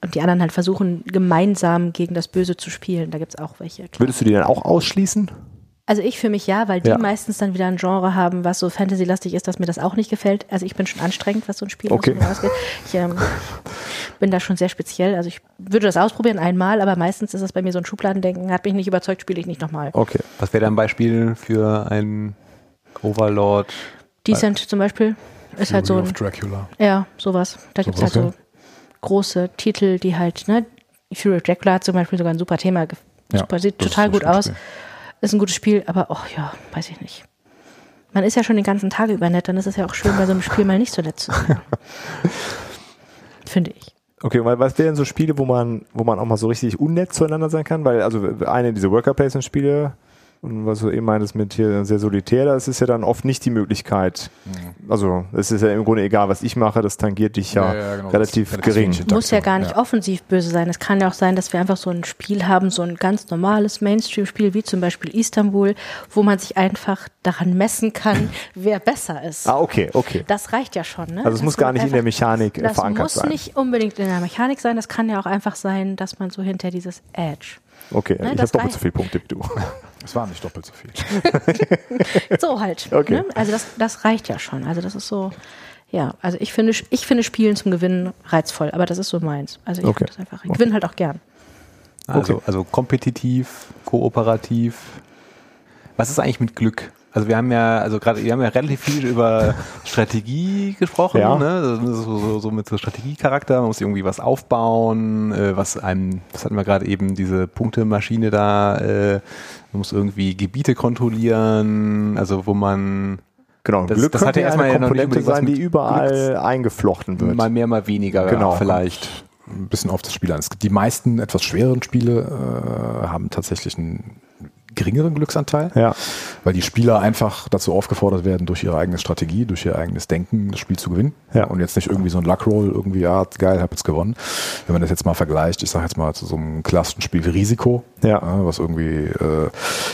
und die anderen halt versuchen, gemeinsam gegen das Böse zu spielen. Da gibt's auch welche. Klar. Würdest du die dann auch ausschließen? Also ich für mich ja, weil die Ja. meistens dann wieder ein Genre haben, was so Fantasy-lastig ist, dass mir das auch nicht gefällt. Also ich bin schon anstrengend, was so ein Spiel Okay. so ausgeht. Ich ähm, bin da schon sehr speziell. Also ich würde das ausprobieren einmal, aber meistens ist das bei mir so ein Schubladendenken. Hat mich nicht überzeugt, spiele ich nicht nochmal. Okay. Was wäre da ein Beispiel für ein Overlord? Decent zum Beispiel ist halt so Fury ein of Dracula. Ja, sowas. Da gibt's halt Sowas, so große Titel, die halt, ne, Fury of Dracula hat zum Beispiel sogar ein super Thema. ge- Ja, super, sieht total gut aus. Spiel. Ist ein gutes Spiel, aber oh ja, weiß ich nicht. Man ist ja schon den ganzen Tag über nett, dann ist es ja auch schön, bei so einem Spiel mal nicht so nett zu sein. Finde ich. Okay, weil was wären so Spiele, wo man, wo man auch mal so richtig unnett zueinander sein kann? Weil, also eine dieser Worker Placement Spiele, und was du eben meintest mit hier sehr solitär, das ist ja dann oft nicht die Möglichkeit. Also, es ist ja im Grunde egal, was ich mache, das tangiert dich ja, Ja, ja, genau, relativ das gering. Muss ja gar nicht ja. offensiv böse sein. Es kann ja auch sein, dass wir einfach so ein Spiel haben, so ein ganz normales Mainstream-Spiel, wie zum Beispiel Istanbul, wo man sich einfach daran messen kann, wer besser ist. Ah, okay, okay. Das reicht ja schon. Ne? Also es Dass muss gar nicht in der einfach- Mechanik äh, Das verankert muss sein. nicht unbedingt in der Mechanik sein. Das kann ja auch einfach sein, dass man so hinter dieses Edge. Okay, Ne, ich habe doppelt so viele Punkte wie du. Es war nicht doppelt so viel. So halt. Okay. Ne? Also das, das reicht ja schon. Also das ist so. Ja, also ich finde, ich finde Spielen zum Gewinnen reizvoll, aber das ist so meins. Also ich Okay. finde das einfach. Ich gewinne halt auch gern. Also, also kompetitiv, kooperativ. Was ist eigentlich mit Glück? Also wir haben ja, also gerade, wir haben ja relativ viel über Strategie gesprochen, Ja. ne? So, so, so mit so Strategiecharakter, man muss irgendwie was aufbauen, äh, was einem, was hatten wir gerade eben, diese Punktemaschine da, äh, man muss irgendwie Gebiete kontrollieren, also wo man Genau, Das- Glück das könnte hat ja erstmal eine Komponente sein, die überall Glücks- eingeflochten wird. mal mehr, mal weniger Genau. vielleicht. ein bisschen auf das Spiel an. Die meisten etwas schwereren Spiele äh, haben tatsächlich einen geringeren Glücksanteil, Ja. weil die Spieler einfach dazu aufgefordert werden, durch ihre eigene Strategie, durch ihr eigenes Denken das Spiel zu gewinnen. Ja. Und jetzt nicht irgendwie so ein Luckroll, irgendwie, ja, geil, hab jetzt gewonnen. Wenn man das jetzt mal vergleicht, ich sage jetzt mal zu so einem klassischen Spiel wie Risiko, Ja. was irgendwie äh,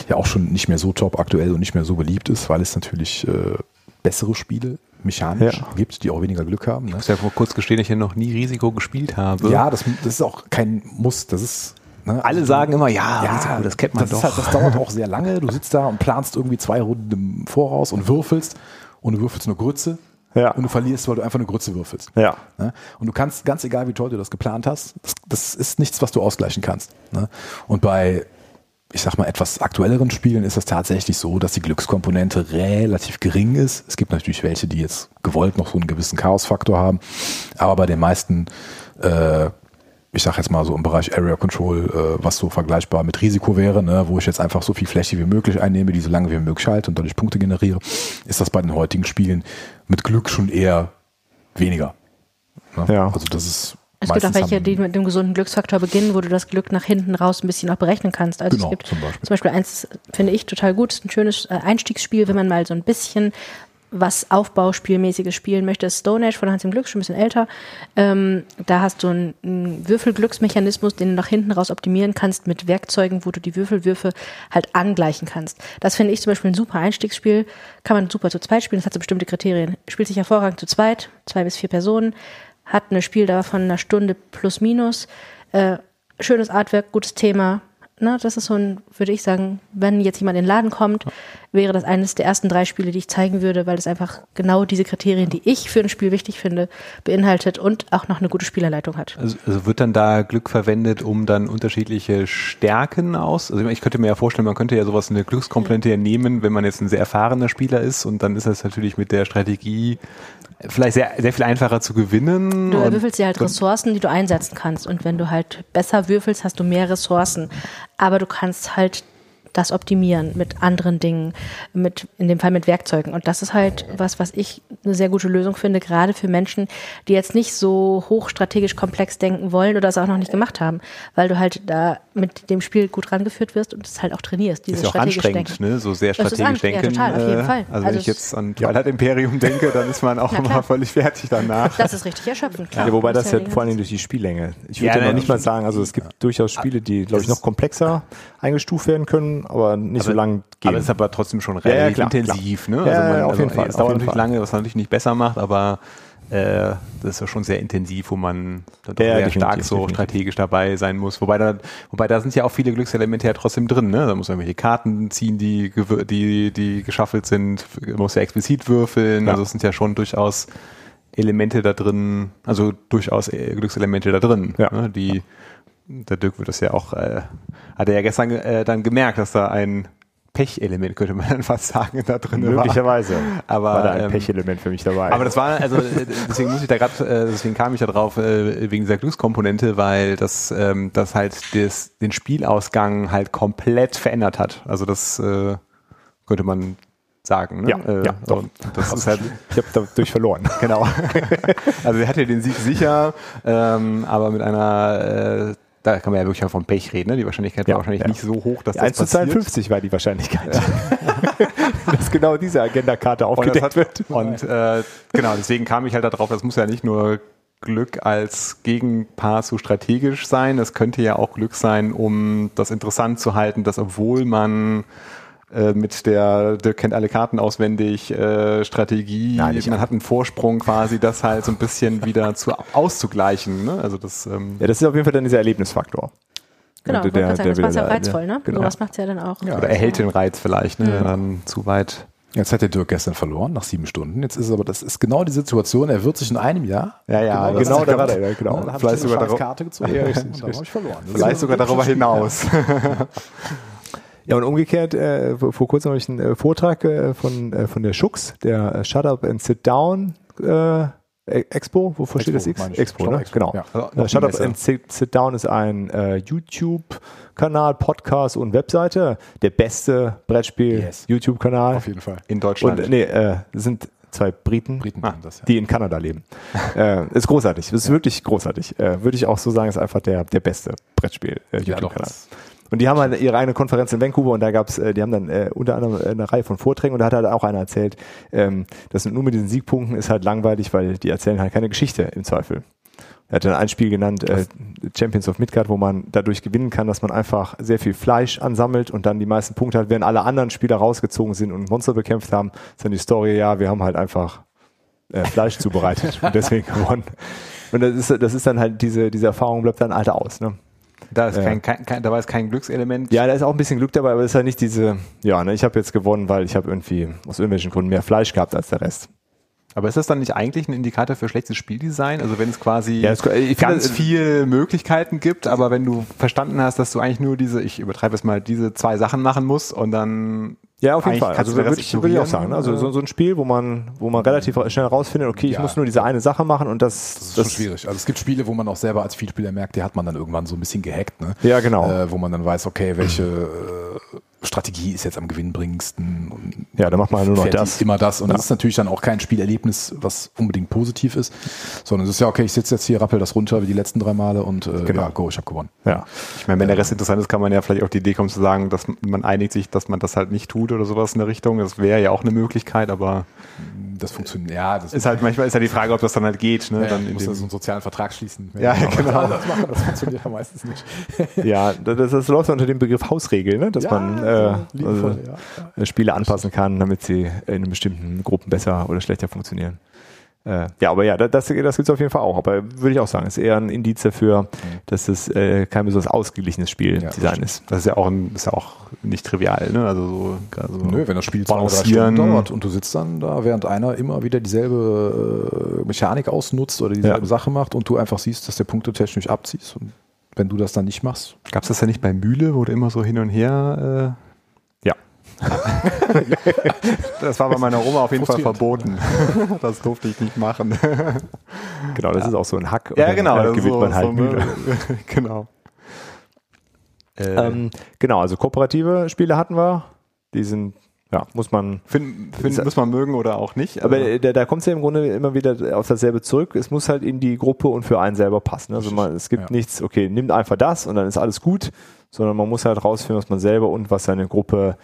ja auch schon nicht mehr so top aktuell und nicht mehr so beliebt ist, weil es natürlich äh, bessere Spiele mechanisch Ja. gibt, die auch weniger Glück haben. Ne? Ich muss ja vor kurz gestehen, dass ich ja noch nie Risiko gespielt habe. Ja, das, das ist auch kein Muss. Das ist. Ne, Alle also- sagen immer, ja, Risiko, das kennt man das doch. Halt, das dauert auch sehr lange. Du sitzt da und planst irgendwie zwei Runden im Voraus und würfelst und du würfelst eine Grütze Ja. und du verlierst, weil du einfach eine Grütze würfelst. Ja. Ne? Und du kannst, ganz egal wie toll du das geplant hast, das, das ist nichts, was du ausgleichen kannst. Ne? Und bei, ich sag mal, etwas aktuelleren Spielen ist es tatsächlich so, dass die Glückskomponente relativ gering ist. Es gibt natürlich welche, die jetzt gewollt noch so einen gewissen Chaosfaktor haben, aber bei den meisten äh, ich sag jetzt mal so im Bereich Area Control, äh, was so vergleichbar mit Risiko wäre, ne, wo ich jetzt einfach so viel Fläche wie möglich einnehme, die so lange wie möglich halte und dadurch Punkte generiere, ist das bei den heutigen Spielen mit Glück schon eher weniger. Ne? Ja. Also das ist Es gibt auch welche, die mit dem gesunden Glücksfaktor beginnen, wo du das Glück nach hinten raus ein bisschen auch berechnen kannst. Also Genau, es gibt zum Beispiel. zum Beispiel eins, finde ich total gut, ist ein schönes äh, Einstiegsspiel, wenn man mal so ein bisschen was Aufbauspielmäßiges spielen möchte, Stone Age von Hans im Glück, schon ein bisschen älter. Ähm, da hast du einen, einen Würfelglücksmechanismus, den du nach hinten raus optimieren kannst mit Werkzeugen, wo du die Würfelwürfe halt angleichen kannst. Das finde ich zum Beispiel ein super Einstiegsspiel. Kann man super zu zweit spielen, das hat so bestimmte Kriterien. Spielt sich hervorragend zu zweit, zwei bis vier Personen, hat eine Spieldauer von einer Stunde plus minus. Äh, schönes Artwork, gutes Thema. Na, das ist so ein, würde ich sagen, wenn jetzt jemand in den Laden kommt, wäre das eines der ersten drei Spiele, die ich zeigen würde, weil es einfach genau diese Kriterien, die ich für ein Spiel wichtig finde, beinhaltet und auch noch eine gute Spielerleitung hat. Also, also wird dann da Glück verwendet, um dann unterschiedliche Stärken aus? Also ich könnte mir ja vorstellen, man könnte ja sowas eine Glückskomponente ja nehmen, wenn man jetzt ein sehr erfahrener Spieler ist und dann ist das natürlich mit der Strategie vielleicht sehr, sehr viel einfacher zu gewinnen. Du würfelst dir halt Ressourcen, die du einsetzen kannst. Und wenn du halt besser würfelst, hast du mehr Ressourcen. Aber du kannst halt das optimieren mit anderen Dingen, mit, in dem Fall mit Werkzeugen. Und das ist halt was, was ich eine sehr gute Lösung finde, gerade für Menschen, die jetzt nicht so hochstrategisch komplex denken wollen oder es auch noch nicht gemacht haben, weil du halt da mit dem Spiel gut rangeführt wirst und es halt auch trainierst, dieses ist ja auch anstrengend, Denken. ne? so sehr Das ist strategisch an- ja, denken. total, auf jeden äh, Fall. Also, wenn Also ich es- jetzt an Twilight Imperium denke, dann ist man auch immer völlig fertig danach. Das ist richtig erschöpfend, klar. Ja, wobei das ja vor allen Dingen ganze- durch die Spiellänge. Ich Ja, würde ja, ne, noch nicht mal sagen, also es gibt durchaus Spiele, die, glaube ich, noch komplexer eingestuft werden können, aber nicht so lang gehen. Aber es ist aber trotzdem schon Ja, ja, relativ klar, intensiv. Ne? Ja, ja, man, ja, auf jeden Fall, Es dauert natürlich Fall. lange, was natürlich nicht besser macht, aber äh, das ist ja schon sehr intensiv, wo man dann doch Ja, ja, sehr stark so definitiv. strategisch dabei sein muss. Wobei da, wobei da sind ja auch viele Glückselemente ja trotzdem drin. Ne? Da muss man irgendwelche Karten ziehen, die, die, die geschaffelt sind. Man muss ja explizit würfeln. Ja. Also es sind ja schon durchaus Elemente da drin, also durchaus äh, Glückselemente da drin, Ja. ne? die der Dirk wird das ja auch, äh, hat er ja gestern äh, dann gemerkt, dass da ein Pechelement, könnte man dann fast sagen, da drin war. Möglicherweise Aber, war da ein ähm, Pechelement für mich dabei. Aber das war, also äh, deswegen muss ich da gerade, äh, deswegen kam ich da drauf, äh, wegen dieser Glückskomponente, weil das, ähm, das halt des, den Spielausgang halt komplett verändert hat. Also das äh, könnte man sagen. Ne? Ja, äh, ja, doch. Das ist halt, ich habe dadurch verloren. genau. also er hatte den Sieg sicher, ähm, aber mit einer, äh, da kann man ja wirklich auch vom Pech reden. Ne? Die Wahrscheinlichkeit Ja, war wahrscheinlich ja. nicht so hoch, dass das 1 zu passiert. 52 war die Wahrscheinlichkeit, dass genau diese Agendakarte aufgedeckt hat, wird. und äh, genau, deswegen kam ich halt darauf, das muss ja nicht nur Glück als Gegenpart zu strategisch sein, es könnte ja auch Glück sein, um das interessant zu halten, dass obwohl man mit der, Dirk kennt alle Karten auswendig, äh, Strategie, Nein, man hat einen Vorsprung quasi, das halt so ein bisschen wieder zu auszugleichen. Ne? Also das ähm, Ja, das ist auf jeden Fall dann dieser Erlebnisfaktor. Genau, Der- gerade sagen, das der macht ja reizvoll, ne? Genau. Sowas macht es ja dann auch. Ja. oder erhält den Reiz vielleicht, ne? wenn dann zu weit. Jetzt hat der Dirk gestern verloren, nach sieben Stunden. Jetzt ist aber, das ist genau die Situation, er wird sich in einem Jahr. Ja, ja, genau, Genau, da war der, genau. Dann habe ich Vielleicht eine sogar scheiß darauf- Karte gezogen Ja, und richtig, dann habe ich verloren. Das Vielleicht ist sogar ein darüber hinaus. Ja, und umgekehrt, äh, vor kurzem habe ich einen äh, Vortrag äh, von, äh, von der Schux, der äh, Shut Up and Sit Down äh, E- Expo, wofür steht das X? Expo, ne? Expo, Genau. ja. Also Äh, Shut Up and Sit, Sit Down ist ein äh, YouTube-Kanal, Podcast und Webseite. Der beste Yes. Brettspiel-YouTube-Kanal. Auf jeden Fall. in Deutschland. Und nee, äh, sind zwei Briten, Briten ah, das, ja. die in Kanada leben. äh, ist großartig, ist wirklich großartig. Äh, Würde ich auch so sagen, ist einfach der, der beste Brettspiel. Und die haben halt ihre eigene Konferenz in Vancouver und da gab's, äh, die haben dann äh, unter anderem äh, eine Reihe von Vorträgen und da hat halt auch einer erzählt, ähm, das nur mit diesen Siegpunkten ist halt langweilig, weil die erzählen halt keine Geschichte im Zweifel. Er hat dann ein Spiel genannt, äh, Champions of Midgard, wo man dadurch gewinnen kann, dass man einfach sehr viel Fleisch ansammelt und dann die meisten Punkte hat, während alle anderen Spieler rausgezogen sind und Monster bekämpft haben, ist dann die Story, ja, wir haben halt einfach äh, Fleisch zubereitet und deswegen gewonnen. Und das ist, das ist dann halt diese, diese Erfahrung bleibt dann halt aus, ne? Da ist Ja. kein, kein, kein, dabei ist kein Glückselement. Ja, da ist auch ein bisschen Glück dabei, aber es ist halt nicht diese, ja, ne, ich habe jetzt gewonnen, weil ich habe irgendwie aus irgendwelchen Gründen mehr Fleisch gehabt als der Rest. Aber ist das dann nicht eigentlich ein Indikator für schlechtes Spieldesign? Also wenn es quasi Ja, es- ganz viele Möglichkeiten gibt, aber wenn du verstanden hast, dass du eigentlich nur diese, ich übertreibe es mal, diese zwei Sachen machen musst und dann Ja, auf jeden Fall. Also würde ich, würde ich auch sagen. Also oder? so, so ein Spiel, wo man, wo man relativ schnell rausfindet, okay, ich Ja. muss nur diese eine Sache machen und das, Das ist schon schwierig. Also es gibt Spiele, wo man auch selber als Vielspieler merkt, die hat man dann irgendwann so ein bisschen gehackt, ne? Ja, genau. Äh, wo man dann weiß, okay, welche äh, Strategie ist jetzt am gewinnbringendsten und Ja, dann macht man nur noch das. immer das. Und Ja. das ist natürlich dann auch kein Spielerlebnis, was unbedingt positiv ist, sondern es ist ja, okay, ich sitze jetzt hier, rappel das runter wie die letzten drei Male und äh, Genau. ja, go, ich habe gewonnen. Ja. Ich meine, wenn der Rest interessant ist, kann man ja vielleicht auf die Idee kommen zu sagen, dass man einigt sich, dass man das halt nicht tut oder sowas in der Richtung. Das wäre ja auch eine Möglichkeit, aber Das funktioniert, ja, das ist halt manchmal ist ja die Frage, ob das dann halt geht. Ne? ja, dann du in musst dem, da so einen sozialen Vertrag schließen. Ja, genau. anderes machen, das funktioniert ja meistens nicht. Ja, das, das läuft unter dem Begriff Hausregel, ne? dass Ja, man so äh, liebevoll, also, ja, äh, Spiele anpassen kann, damit sie in bestimmten Gruppen besser oder schlechter funktionieren. Äh, ja, aber ja, das, das gibt es auf jeden Fall auch. Aber würde ich auch sagen, ist eher ein Indiz dafür, dass es äh, kein besonders ausgeglichenes Spieldesign stimmt. ist. das ist ja auch ein, ist ja auch nicht trivial. Ne? Also so, also Nö, wenn das Spiel zwei, drei balancieren. Stunden dauert und du sitzt dann da, während einer immer wieder dieselbe äh, Mechanik ausnutzt oder dieselbe Ja. Sache macht und du einfach siehst, dass der punktetechnisch abziehst. Und wenn du das dann nicht machst, Gab es das ja nicht bei Mühle, wo du immer so hin und her. Ja. Äh, das war bei meiner Oma auf jeden Fall verboten. das durfte ich nicht machen. Genau, das ist auch so ein Hack. und ja, dann, genau. äh, das ist gewinnt so, man halt so, müde. ne? genau. Äh, Ähm, genau, also kooperative Spiele hatten wir. Die sind, ja, muss man. finden, finden muss man mögen oder auch nicht. Aber Also- äh, da, da kommt es ja im Grunde immer wieder auf dasselbe zurück. Es muss halt in die Gruppe und für einen selber passen. Also man, es gibt ja. nichts, okay, nimmt einfach das und dann ist alles gut, sondern man muss halt rausfinden, was man selber und was seine Gruppe,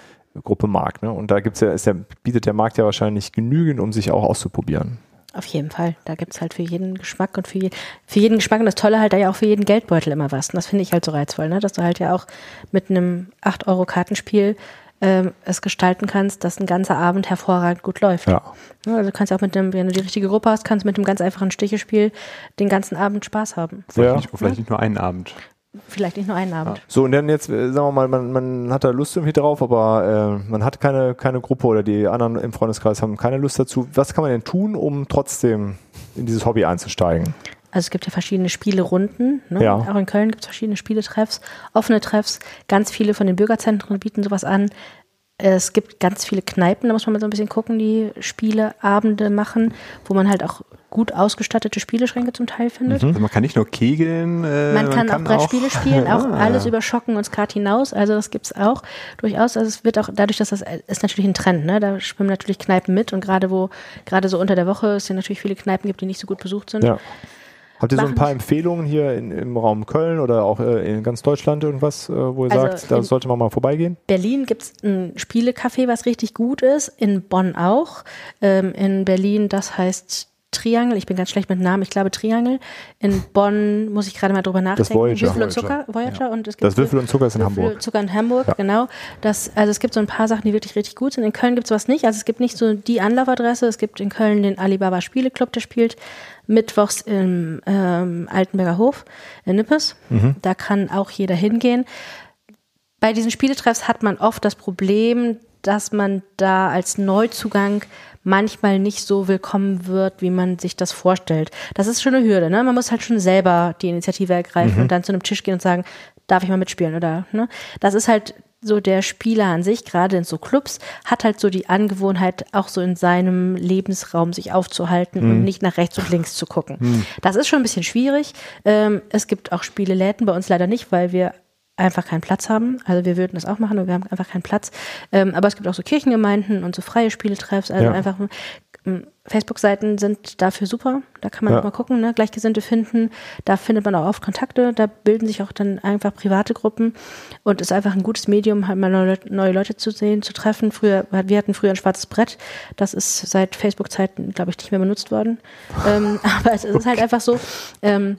Gruppe mag. Ne? Und da gibt's ja, ist der, bietet der Markt ja wahrscheinlich genügend, um sich auch auszuprobieren. Auf jeden Fall. Da gibt's halt für jeden Geschmack und für, je, für jeden Geschmack und das Tolle halt da ja auch für jeden Geldbeutel immer was. Und das finde ich halt so reizvoll, ne? dass du halt ja auch mit einem 8-Euro-Kartenspiel ähm, es gestalten kannst, dass ein ganzer Abend hervorragend gut läuft. Ja. Ja, Also du kannst auch mit dem, wenn du die richtige Gruppe hast, kannst du mit einem ganz einfachen Stichespiel den ganzen Abend Spaß haben. vielleicht, Ja. nicht, vielleicht nicht nur einen Abend. Vielleicht nicht nur einen Abend. So, und dann jetzt, äh, sagen wir mal, man, man hat da Lust irgendwie drauf, aber äh, man hat keine, keine Gruppe oder die anderen im Freundeskreis haben keine Lust dazu. Was kann man denn tun, um trotzdem in dieses Hobby einzusteigen? Also es gibt ja verschiedene Spielerunden. Ne? Ja. Auch in Köln gibt es verschiedene Spieletreffs, offene Treffs. Ganz viele von den Bürgerzentren bieten sowas an. Es gibt ganz viele Kneipen, da muss man mal so ein bisschen gucken, die Spieleabende machen, wo man halt auch gut ausgestattete Spieleschränke zum Teil findet. Also man kann nicht nur kegeln. Äh, Man kann auch Brettspiele spielen, auch Ah. alles über Schocken und Skat hinaus. Also das gibt's auch durchaus. Also es wird auch dadurch, dass das ist natürlich ein Trend. Ne? Da schwimmen natürlich Kneipen mit und gerade wo gerade so unter der Woche es ja natürlich viele Kneipen gibt, die nicht so gut besucht sind. Ja. Habt ihr so ein paar Empfehlungen hier in, im Raum Köln oder auch äh, in ganz Deutschland irgendwas, äh, wo ihr Also sagt, da sollte man mal vorbeigehen? Berlin gibt's ein Spielecafé, was richtig gut ist. In Bonn auch. Ähm, in Berlin, das heißt Triangle. Ich bin ganz schlecht mit Namen. Ich glaube Triangle. In Bonn muss ich gerade mal drüber nachdenken. Voyager. Würfel und. Zucker. Voyager. Und es gibt Das Würfel und Zucker ist in Würfel Hamburg. und Zucker in Hamburg, Ja. genau. Das, also es gibt so ein paar Sachen, die wirklich richtig gut sind. In Köln gibt's was nicht. Also es gibt nicht so die Anlaufadresse. Es gibt in Köln den Alibaba Spieleclub, der spielt mittwochs im ähm, Altenberger Hof in Nippes. Mhm. Da kann auch jeder hingehen bei diesen Spieletreffs hat man oft das Problem, dass man da als Neuzugang manchmal nicht so willkommen wird, wie man sich das vorstellt. Das ist schon eine Hürde. Ne? Man muss halt schon selber die Initiative ergreifen und dann zu einem Tisch gehen und sagen, darf ich mal mitspielen oder ne? Das ist halt so der Spieler an sich, gerade in so Clubs, hat halt so die Angewohnheit, auch so in seinem Lebensraum sich aufzuhalten und nicht nach rechts und links zu gucken. Das ist schon ein bisschen schwierig. Ähm, es gibt auch Spieleläden, bei uns leider nicht, weil wir einfach keinen Platz haben. Also wir würden das auch machen, aber wir haben einfach keinen Platz. Ähm, aber es gibt auch so Kirchengemeinden und so freie Spieletreffs. Also Ja. einfach Facebook-Seiten sind dafür super. Da kann man Ja. auch mal gucken, ne? Gleichgesinnte finden. Da findet man auch oft Kontakte. Da bilden sich auch dann einfach private Gruppen und ist einfach ein gutes Medium, halt mal neue Leute zu sehen, zu treffen. Früher, wir hatten früher ein schwarzes Brett. Das ist seit Facebook-Zeiten, glaube ich, nicht mehr benutzt worden. ähm, aber es ist halt einfach so. Ähm,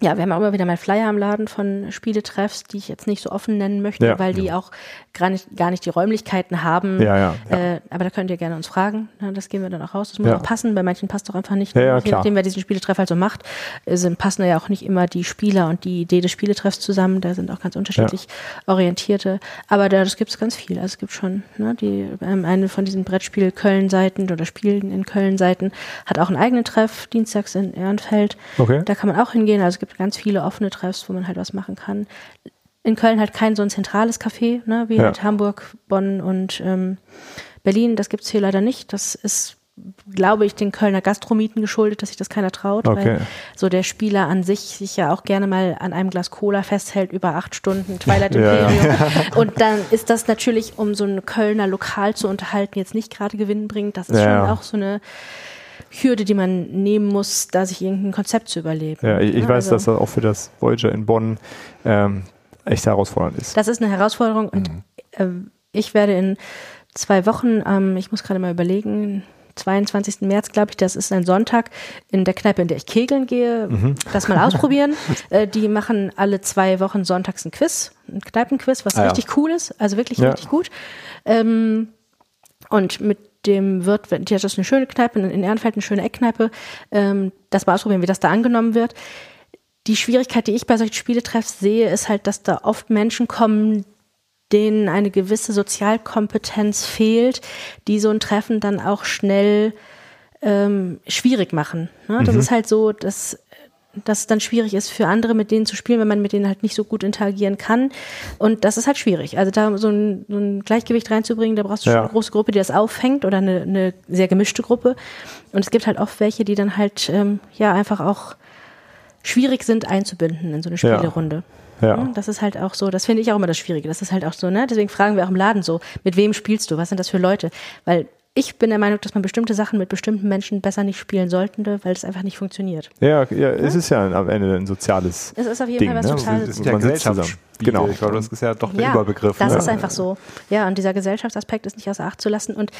ja, wir haben auch immer wieder mal Flyer am Laden von Spieletreffs, die ich jetzt nicht so offen nennen möchte, Ja. weil die auch gar nicht, gar nicht die Räumlichkeiten haben. Ja, ja, ja. Äh, aber da könnt ihr gerne uns fragen. Das gehen wir dann auch raus. Das muss Ja. auch passen. Bei manchen passt doch einfach nicht. Ja, ja, Je nachdem, wer diesen Spieletreff halt so macht, äh, sind, passen ja auch nicht immer die Spieler und die Idee des Spieletreffs zusammen. Da sind auch ganz unterschiedlich orientierte. Aber da, das gibt es ganz viel. Also es gibt schon ne, die ähm, eine von diesen Brettspiel-Köln-Seiten oder Spielen in Köln-Seiten hat auch einen eigenen Treff, dienstags in Ehrenfeld. Okay. Da kann man auch hingehen. Also es gibt ganz viele offene Treffs, wo man halt was machen kann. In Köln halt kein so ein zentrales Café, ne, wie Ja. halt Hamburg, Bonn und ähm, Berlin. Das gibt's hier leider nicht. Das ist, glaube ich, den Kölner Gastromieten geschuldet, dass sich das keiner traut, Okay. weil so der Spieler an sich sich ja auch gerne mal an einem Glas Cola festhält über acht Stunden, Twilight Ja. Imperium. Und dann ist das natürlich, um so ein Kölner Lokal zu unterhalten, jetzt nicht gerade gewinnbringend. Das ist Ja. schon auch so eine Hürde, die man nehmen muss, da sich irgendein Konzept zu überleben. Ja, ich, ich Ne, weiß, also- dass das auch für das Voyager in Bonn ähm, echt herausfordernd ist. Das ist eine Herausforderung und ähm, ich werde in zwei Wochen, ähm, ich muss gerade mal überlegen, 22. März, glaube ich, das ist ein Sonntag, in der Kneipe, in der ich kegeln gehe, das mal ausprobieren. Äh, die machen alle zwei Wochen sonntags ein Quiz, ein Kneipenquiz, was Ah, ja. richtig cool ist, also wirklich Ja. richtig gut. Ähm, und mit dem wird, die hat das eine schöne Kneipe, in Ehrenfeld eine schöne Eckkneipe, ähm, das mal ausprobieren, wie das da angenommen wird. Die Schwierigkeit, die ich bei solchen Spieletreffs sehe, ist halt, dass da oft Menschen kommen, denen eine gewisse Sozialkompetenz fehlt, die so ein Treffen dann auch schnell ähm, schwierig machen. Ne? Das ist halt so, dass dass es dann schwierig ist für andere, mit denen zu spielen, wenn man mit denen halt nicht so gut interagieren kann. Und das ist halt schwierig. Also da so ein, so ein Gleichgewicht reinzubringen, da brauchst du schon Ja. eine große Gruppe, die das auffängt oder eine, eine sehr gemischte Gruppe. Und es gibt halt oft welche, die dann halt ähm, ja einfach auch schwierig sind einzubinden in so eine Ja. Spielerunde. Ja. Ne? Das ist halt auch so, das finde ich auch immer das Schwierige. Das ist halt auch so, ne? Deswegen fragen wir auch im Laden so, mit wem spielst du? Was sind das für Leute? Weil ich bin der Meinung, dass man bestimmte Sachen mit bestimmten Menschen besser nicht spielen sollte, weil es einfach nicht funktioniert. Ja, ja, es ist ja am Ende ein soziales. Es ist auf jeden Ding, Fall was ne? total. Das sind ja Gesellschaftsspiele. Genau. Genau. Ich glaube, das ist ja doch der ja, Überbegriff. Das ne? ist einfach so. Ja, und dieser Gesellschaftsaspekt ist nicht außer Acht zu lassen. Und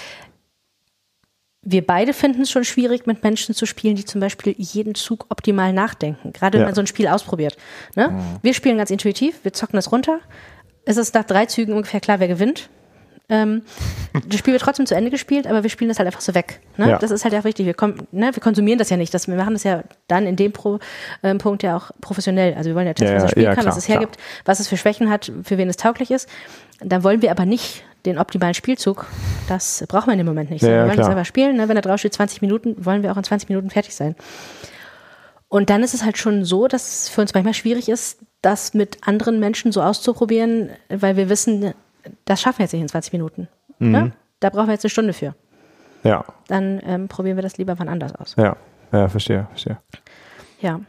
wir beide finden es schon schwierig, mit Menschen zu spielen, die zum Beispiel jeden Zug optimal nachdenken. Gerade wenn Ja. man so ein Spiel ausprobiert. Ne? Wir spielen ganz intuitiv, wir zocken das runter. Es ist nach drei Zügen ungefähr klar, wer gewinnt. Ähm, das Spiel wird trotzdem zu Ende gespielt, aber wir spielen das halt einfach so weg. Ne? Ja. Das ist halt auch wichtig. Wir, ne, wir konsumieren das ja nicht. Das, wir machen das ja dann in dem Pro, ähm, Punkt ja auch professionell. Also wir wollen ja testen, Ja, was das Spiel ja, kann, klar, was es hergibt, was es für Schwächen hat, für wen es tauglich ist. Da wollen wir aber nicht den optimalen Spielzug. Das brauchen wir in dem Moment nicht. Ja, wir wollen das klar. einfach spielen. Ne? Wenn da drauf steht 20 Minuten, wollen wir auch in 20 Minuten fertig sein. Und dann ist es halt schon so, dass es für uns manchmal schwierig ist, das mit anderen Menschen so auszuprobieren, weil wir wissen, das schaffen wir jetzt nicht in 20 Minuten. Mhm. Ne? Da brauchen wir jetzt eine Stunde für. Ja, Dann ähm, probieren wir das lieber wann anders aus. ja, ja, verstehe, verstehe. Ja.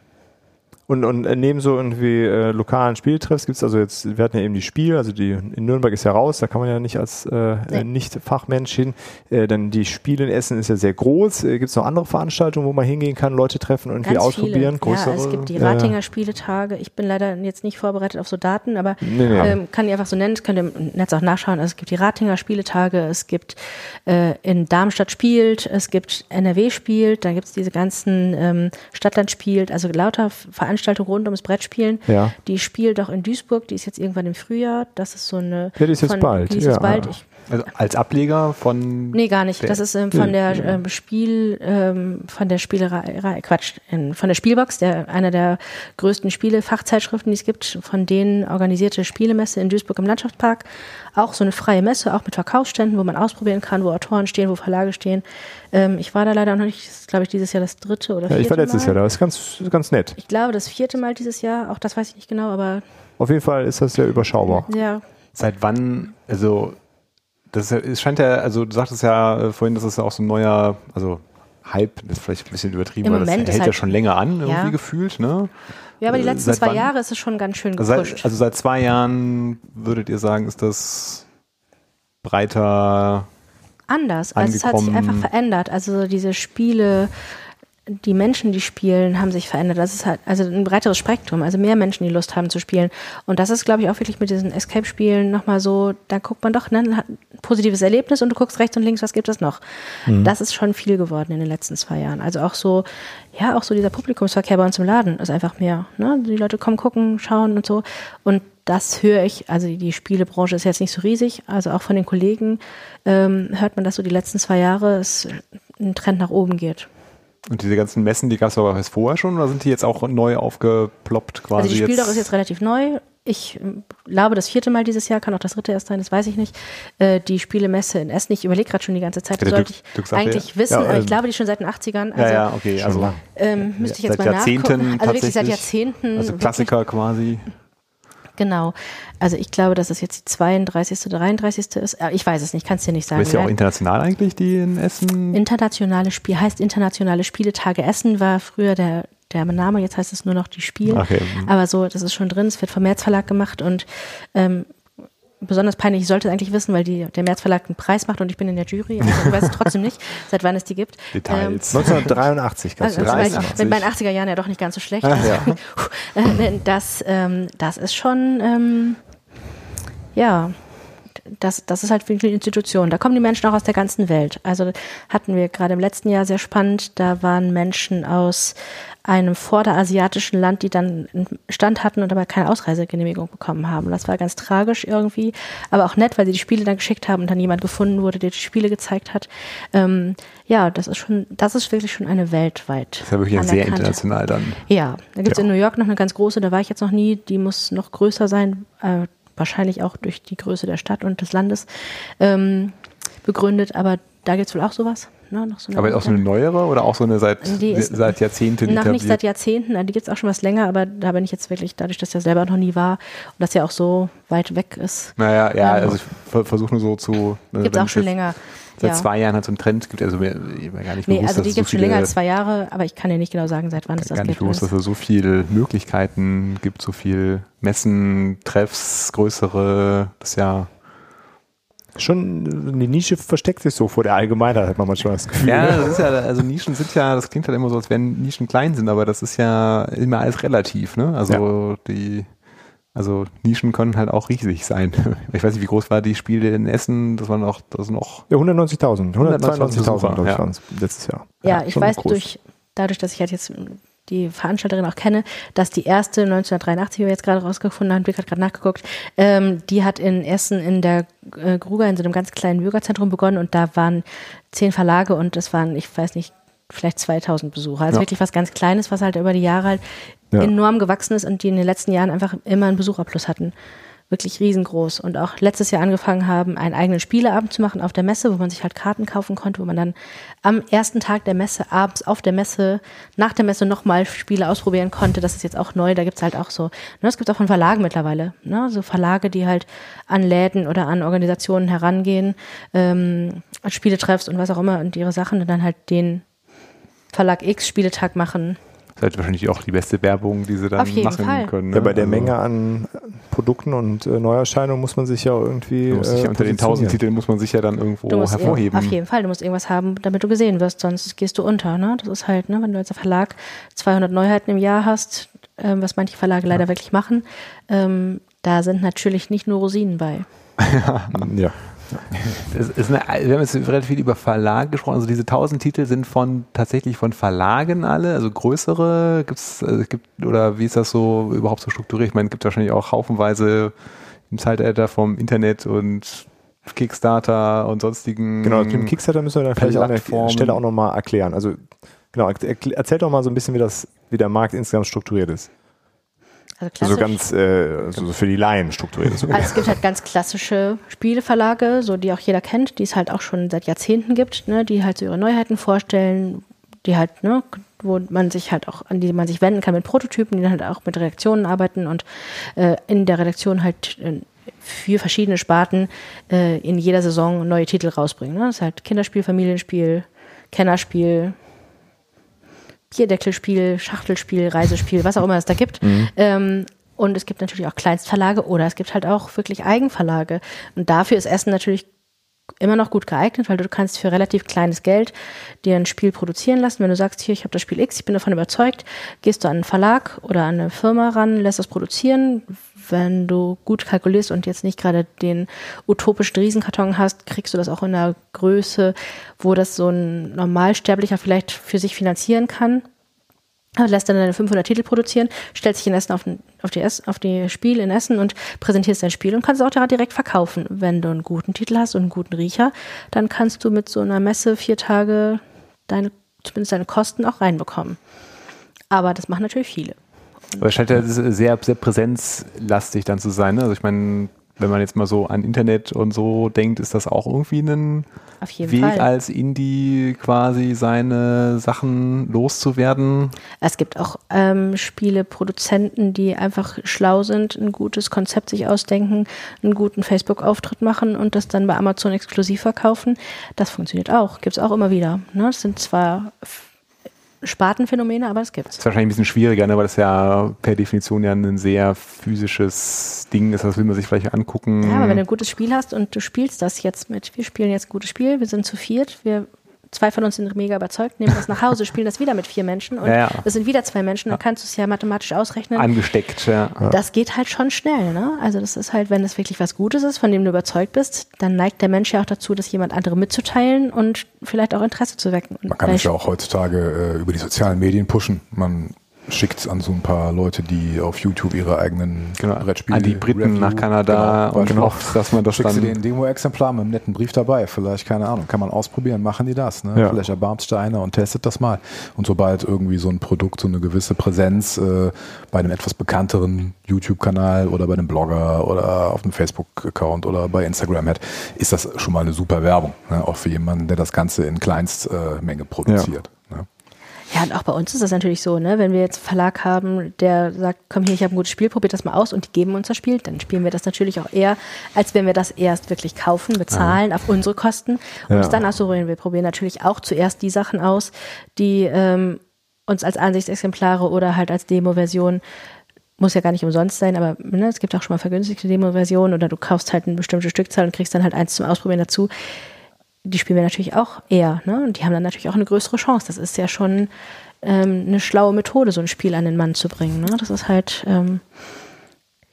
Und, und äh, neben so irgendwie äh, lokalen Spieltreffs gibt es also jetzt, wir hatten ja eben die Spiel, also die in Nürnberg ist ja raus, da kann man ja nicht als äh, Nee. äh, Nicht-Fachmensch hin. Äh, dann die Spiele in Essen ist ja sehr groß. Äh, gibt es noch andere Veranstaltungen, wo man hingehen kann, Leute treffen und irgendwie Ganz ausprobieren? Größere? Ja, es gibt die Ratinger Spieletage. Ich bin leider jetzt nicht vorbereitet auf so Daten, aber Nee, nee. ähm, kann die einfach so nennen. Das könnt ihr im Netz auch nachschauen. Also es gibt die Ratinger Spieletage, es gibt äh, in Darmstadt spielt, es gibt NRW spielt, dann gibt es diese ganzen ähm, Stadtland spielt, also lauter Veranstaltungen rund ums Brettspielen. Ja. Die spielt auch in Duisburg, die ist jetzt irgendwann im Frühjahr. Das ist so eine. Ja, die ist jetzt bald, Die ist ja. jetzt bald. Ich Also als Ableger von. Nee, gar nicht. Das ist ähm, von der ähm, Spiel, ähm, von der Spielerei, Quatsch, in, von der Spielbox, der einer der größten Spielefachzeitschriften, die es gibt, von denen organisierte Spielemesse in Duisburg im Landschaftspark. Auch so eine freie Messe, auch mit Verkaufsständen, wo man ausprobieren kann, wo Autoren stehen, wo Verlage stehen. Ähm, ich war da leider noch nicht, das ist, glaube ich, dieses Jahr das dritte oder Ja, vierte ich war letztes Mal. Jahr da, das ist ganz, ganz nett. Ich glaube, das vierte Mal dieses Jahr, auch das weiß ich nicht genau, aber Auf jeden Fall ist das sehr überschaubar. ja, Seit wann, also das ist ja, es scheint ja, also du sagtest ja äh, vorhin, das ist ja auch so ein neuer, also Hype, das ist vielleicht ein bisschen übertrieben, Im weil das Moment ist hält ja halt- schon länger an, irgendwie Ja. gefühlt, ne? ja, aber die Äh, letzten seit zwei wann? Jahre ist es schon ganz schön Also gepusht. seit, also seit zwei Jahren würdet ihr sagen, ist das breiter anders. Also es hat sich einfach verändert. Also diese Spiele, die Menschen, die spielen, haben sich verändert. Das ist halt also ein breiteres Spektrum, also mehr Menschen, die Lust haben zu spielen. Und das ist, glaube ich, auch wirklich mit diesen Escape-Spielen nochmal so, da guckt man doch, ne, hat ein positives Erlebnis und du guckst rechts und links, was gibt es noch? Mhm. Das ist schon viel geworden in den letzten zwei Jahren. Also auch so, ja, auch so dieser Publikumsverkehr bei uns im Laden ist einfach mehr. Ne? Die Leute kommen gucken, schauen und so. Und das höre ich, also die Spielebranche ist jetzt nicht so riesig, also auch von den Kollegen ähm, hört man, dass so die letzten zwei Jahre es ein Trend nach oben geht. Und diese ganzen Messen, die gab es aber erst vorher schon oder sind die jetzt auch neu aufgeploppt quasi? Also die Spieldoch ist jetzt relativ neu. Ich glaube das vierte Mal dieses Jahr, kann auch das dritte erst sein, das weiß ich nicht. Äh, die Spielemesse in Essen, ich überlege gerade schon die ganze Zeit, das sollte ich eigentlich wissen, ja, aber ich ähm, glaube die schon seit den 80ern. Also, ja, ja, okay. Also, ähm, müsste ich jetzt seit mal Jahrzehnten nachgucken. Also wirklich seit Jahrzehnten. Also Klassiker wirklich. quasi. Genau. Also ich glaube, dass es jetzt die 32. oder 33. ist. Ich weiß es nicht, kann es dir nicht sagen. Ist ja auch international eigentlich, die in Essen? Internationale Spiel heißt Internationale Spieletage Essen war früher der der Name, jetzt heißt es nur noch die Spiel. Okay. Aber so, das ist schon drin, es wird vom März Verlag gemacht und ähm, besonders peinlich, ich sollte es eigentlich wissen, weil die, der März Verlag einen Preis macht und ich bin in der Jury, also ich weiß es trotzdem nicht, seit wann es die gibt. Details. Ähm, 1983 kannst also, du also, ich, Mit meinen 80er Jahren ja doch nicht ganz so schlecht. Also, ja. das, ähm, das ist schon, ähm, ja, das, das ist halt wirklich eine Institution. Da kommen die Menschen auch aus der ganzen Welt. Also hatten wir gerade im letzten Jahr sehr spannend. Da waren Menschen aus einem vorderasiatischen Land, die dann einen Stand hatten und aber keine Ausreisegenehmigung bekommen haben. Das war ganz tragisch irgendwie, aber auch nett, weil sie die Spiele dann geschickt haben und dann jemand gefunden wurde, der die Spiele gezeigt hat. Ähm, ja, das ist schon, das ist wirklich schon eine weltweit. Das ist ja wirklich sehr international dann. Ja, da gibt es ja. in New York noch eine ganz große, da war ich jetzt noch nie, die muss noch größer sein. Äh, wahrscheinlich auch durch die Größe der Stadt und des Landes ähm, begründet, aber da gibt es wohl auch sowas. Ne? Noch so aber auch so eine neuere oder auch so eine seit, seit Jahrzehnten? Etabliert? nicht seit Jahrzehnten, die gibt es auch schon was länger, aber da bin ich jetzt wirklich, dadurch, dass ich ja selber noch nie war und das ja auch so weit weg ist. Naja, ja, ähm, also ich versuche nur so zu. Ne, gibt es auch schon länger. Seit ja. zwei Jahren hat so ein Trend gibt, also mir, mir gar nicht nee, bewusst, also die gibt es so schon länger als zwei Jahre, aber ich kann dir nicht genau sagen, seit wann es das gibt. Gar nicht bewusst, dass es so viele Möglichkeiten gibt, so viel Messen, Treffs, größere, das ja schon eine Nische versteckt sich so vor der Allgemeinheit, hat man manchmal das Gefühl. Ja, das ist ja, also Nischen sind ja, das klingt halt immer so, als wenn Nischen klein sind, aber das ist ja immer alles relativ, ne? Also ja. die, also Nischen können halt auch riesig sein. Ich weiß nicht, wie groß war die Spiele in Essen? Das waren auch, das noch. Ja, 190.000, 192.000, glaube ich, waren es letztes Jahr. Ja, ja ich weiß groß. durch, dadurch, dass ich halt jetzt die Veranstalterin auch kenne, dass die erste 1983, die wir jetzt gerade rausgefunden haben, wir gerade nachgeguckt, ähm, die hat in Essen in der äh, Gruger in so einem ganz kleinen Bürgerzentrum begonnen und da waren zehn Verlage und das waren, ich weiß nicht, vielleicht 2000 Besucher. Also ja. wirklich was ganz Kleines, was halt über die Jahre halt ja. enorm gewachsen ist und die in den letzten Jahren einfach immer einen Besucherplus hatten wirklich riesengroß und auch letztes Jahr angefangen haben, einen eigenen Spieleabend zu machen auf der Messe, wo man sich halt Karten kaufen konnte, wo man dann am ersten Tag der Messe abends auf der Messe, nach der Messe nochmal Spiele ausprobieren konnte. Das ist jetzt auch neu, da gibt's halt auch so, ne, es gibt auch von Verlagen mittlerweile, ne, so Verlage, die halt an Läden oder an Organisationen herangehen, ähm, Spieletreffs und was auch immer und ihre Sachen und dann halt den Verlag X Spieletag machen das ist halt wahrscheinlich auch die beste Werbung, die sie dann machen Fall. können. Ne? Ja, bei der also Menge an Produkten und äh, Neuerscheinungen muss man sich ja irgendwie. Muss sich äh, unter den tausend Titeln muss man sich ja dann irgendwo hervorheben. Auf jeden Fall, du musst irgendwas haben, damit du gesehen wirst, sonst gehst du unter. Ne? Das ist halt, ne, wenn du als Verlag 200 Neuheiten im Jahr hast, äh, was manche Verlage leider wirklich machen, ähm, da sind natürlich nicht nur Rosinen bei. ja. Es ist eine, wir haben jetzt relativ viel über Verlage gesprochen. Also diese tausend Titel sind von tatsächlich von Verlagen alle, also größere gibt's, also gibt oder wie ist das so überhaupt so strukturiert? Ich meine, es gibt wahrscheinlich auch haufenweise im Zeitalter vom Internet und Kickstarter und sonstigen. Genau, mit dem Kickstarter müssen wir dann vielleicht an der Stelle auch nochmal erklären. Also genau, erzähl doch mal so ein bisschen, wie das, wie der Markt insgesamt strukturiert ist. Also, so ganz äh, so für die Laien strukturiert. Also es gibt halt ganz klassische Spieleverlage, so die auch jeder kennt, die es halt auch schon seit Jahrzehnten gibt, ne, die halt so ihre Neuheiten vorstellen, die halt, ne, wo man sich halt auch, an die man sich wenden kann mit Prototypen, die dann halt auch mit Redaktionen arbeiten und äh, in der Redaktion halt äh, für verschiedene Sparten äh, in jeder Saison neue Titel rausbringen. Ne? Das ist halt Kinderspiel, Familienspiel, Kennerspiel, Bierdeckelspiel, Schachtelspiel, Reisespiel, was auch immer es da gibt. Mhm. Ähm, und es gibt natürlich auch Kleinstverlage oder es gibt halt auch wirklich Eigenverlage. Und dafür ist Essen natürlich immer noch gut geeignet, weil du kannst für relativ kleines Geld dir ein Spiel produzieren lassen. Wenn du sagst, hier, ich habe das Spiel X, ich bin davon überzeugt, gehst du an einen Verlag oder an eine Firma ran, lässt das produzieren. Wenn du gut kalkulierst und jetzt nicht gerade den utopischen Riesenkarton hast, kriegst du das auch in einer Größe, wo das so ein Normalsterblicher vielleicht für sich finanzieren kann lässt dann deine 500 Titel produzieren, stellt sich in Essen auf, auf, die, auf die Spiel in Essen und präsentierst dein Spiel und kannst es auch direkt verkaufen. Wenn du einen guten Titel hast und einen guten Riecher, dann kannst du mit so einer Messe vier Tage deine, zumindest deine Kosten auch reinbekommen. Aber das machen natürlich viele. Aber es scheint ja sehr, sehr präsenzlastig dann zu sein. Ne? Also ich meine, wenn man jetzt mal so an Internet und so denkt, ist das auch irgendwie ein Weg Fall. als Indie quasi seine Sachen loszuwerden. Es gibt auch ähm, Spieleproduzenten, die einfach schlau sind, ein gutes Konzept sich ausdenken, einen guten Facebook-Auftritt machen und das dann bei Amazon exklusiv verkaufen. Das funktioniert auch, gibt es auch immer wieder. Ne? Das sind zwar Spartenphänomene, aber es gibt es. ist wahrscheinlich ein bisschen schwieriger, ne, weil das ja per Definition ja ein sehr physisches Ding ist. Das will man sich vielleicht angucken. Ja, aber wenn du ein gutes Spiel hast und du spielst das jetzt mit, wir spielen jetzt ein gutes Spiel, wir sind zu viert, wir zwei von uns sind mega überzeugt, nehmen das nach Hause, spielen das wieder mit vier Menschen und ja, ja. sind wieder zwei Menschen, dann kannst du es ja mathematisch ausrechnen. Angesteckt, ja. Das geht halt schon schnell, ne? Also das ist halt, wenn es wirklich was Gutes ist, von dem du überzeugt bist, dann neigt der Mensch ja auch dazu, das jemand anderem mitzuteilen und vielleicht auch Interesse zu wecken. Man kann es ja auch heutzutage äh, über die sozialen Medien pushen. Man schickt an so ein paar Leute, die auf YouTube ihre eigenen genau, Brettspiele An die Briten Review, nach Kanada genau, und genau. hofft, dass man das Schickst dann... du ein Demo-Exemplar mit einem netten Brief dabei. Vielleicht, keine Ahnung, kann man ausprobieren, machen die das. Ne? Ja. Vielleicht erbarmt sich da einer und testet das mal. Und sobald irgendwie so ein Produkt so eine gewisse Präsenz äh, bei einem etwas bekannteren YouTube-Kanal oder bei einem Blogger oder auf einem Facebook-Account oder bei Instagram hat, ist das schon mal eine super Werbung. Ne? Auch für jemanden, der das Ganze in Kleinstmenge äh, produziert. Ja. Ja, und auch bei uns ist das natürlich so, ne? Wenn wir jetzt einen Verlag haben, der sagt, komm hier, ich habe ein gutes Spiel, probiert das mal aus und die geben uns das Spiel, dann spielen wir das natürlich auch eher, als wenn wir das erst wirklich kaufen, bezahlen ja. auf unsere Kosten und ja. es dann ausprobieren. Wir probieren natürlich auch zuerst die Sachen aus, die ähm, uns als Ansichtsexemplare oder halt als Demo-Version muss ja gar nicht umsonst sein, aber ne, es gibt auch schon mal vergünstigte Demo-Versionen oder du kaufst halt eine bestimmte Stückzahl und kriegst dann halt eins zum Ausprobieren dazu die spielen wir natürlich auch eher. Ne? Und die haben dann natürlich auch eine größere Chance. Das ist ja schon ähm, eine schlaue Methode, so ein Spiel an den Mann zu bringen. Ne? Das ist halt, ähm,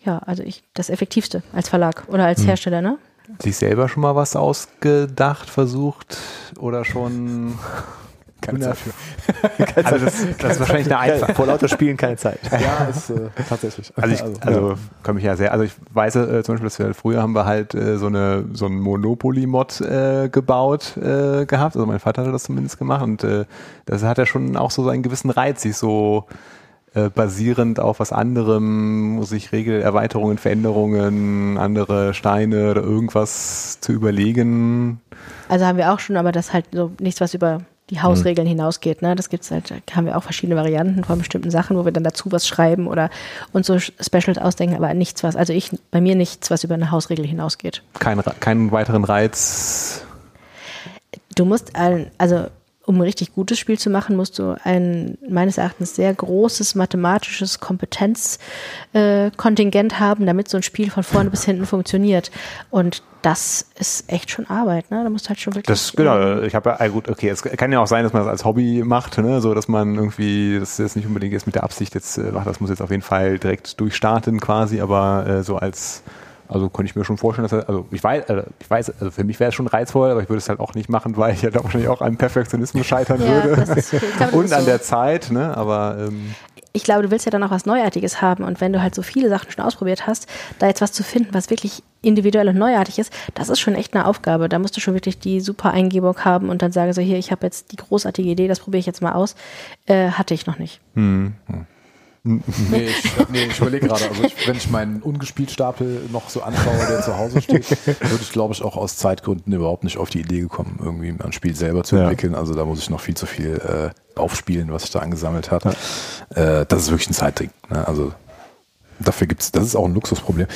ja, also ich, das Effektivste als Verlag oder als hm. Hersteller. Ne? Sich selber schon mal was ausgedacht, versucht oder schon keine Zeit für. also das, das ist wahrscheinlich eine einfach. Vor lauter Spielen keine Zeit. Ja, ist äh, tatsächlich. Also ich, also, also ja. komme ich ja sehr, also ich weiß äh, zum Beispiel, dass wir früher haben wir halt äh, so eine so ein Monopoly-Mod äh, gebaut äh, gehabt. Also mein Vater hatte das zumindest gemacht und äh, das hat ja schon auch so einen gewissen Reiz, sich so äh, basierend auf was anderem, muss ich Regelerweiterungen, Veränderungen, andere Steine oder irgendwas zu überlegen. Also haben wir auch schon, aber das halt so nichts, was über die Hausregeln mhm. hinausgeht. Ne? Das gibt's halt, da haben wir auch verschiedene Varianten von bestimmten Sachen, wo wir dann dazu was schreiben oder uns so Specials ausdenken, aber nichts was, also ich, bei mir nichts, was über eine Hausregel hinausgeht. Kein, keinen weiteren Reiz. Du musst, also um ein richtig gutes Spiel zu machen, musst du ein meines Erachtens sehr großes mathematisches Kompetenzkontingent äh, haben, damit so ein Spiel von vorne bis hinten funktioniert. Und das ist echt schon Arbeit, ne? Da musst du halt schon wirklich. Das genau. Ich habe ja gut, okay. Es kann ja auch sein, dass man das als Hobby macht, ne? So, dass man irgendwie das jetzt nicht unbedingt jetzt mit der Absicht jetzt äh, macht. Das muss jetzt auf jeden Fall direkt durchstarten quasi, aber äh, so als also könnte ich mir schon vorstellen, dass er, also ich weiß, also ich weiß, also für mich wäre es schon reizvoll, aber ich würde es halt auch nicht machen, weil ich ja da wahrscheinlich auch an Perfektionismus scheitern ja, würde. Ist, und an so. der Zeit, ne? Aber ähm, ich glaube, du willst ja dann auch was Neuartiges haben und wenn du halt so viele Sachen schon ausprobiert hast, da jetzt was zu finden, was wirklich individuell und neuartig ist, das ist schon echt eine Aufgabe. Da musst du schon wirklich die super Eingebung haben und dann sagen so, hier, ich habe jetzt die großartige Idee, das probiere ich jetzt mal aus. Äh, hatte ich noch nicht. Hm. Nee, ich, nee, ich überlege gerade, also ich, wenn ich meinen Ungespieltapel noch so anschaue, der zu Hause steht, würde ich, glaube ich, auch aus Zeitgründen überhaupt nicht auf die Idee gekommen, irgendwie ein Spiel selber zu entwickeln. Ja. Also da muss ich noch viel zu viel äh, aufspielen, was ich da angesammelt habe. Ja. Äh, das ist wirklich ein Zeitding. Ne? Also dafür gibt's, das ist auch ein Luxusproblem.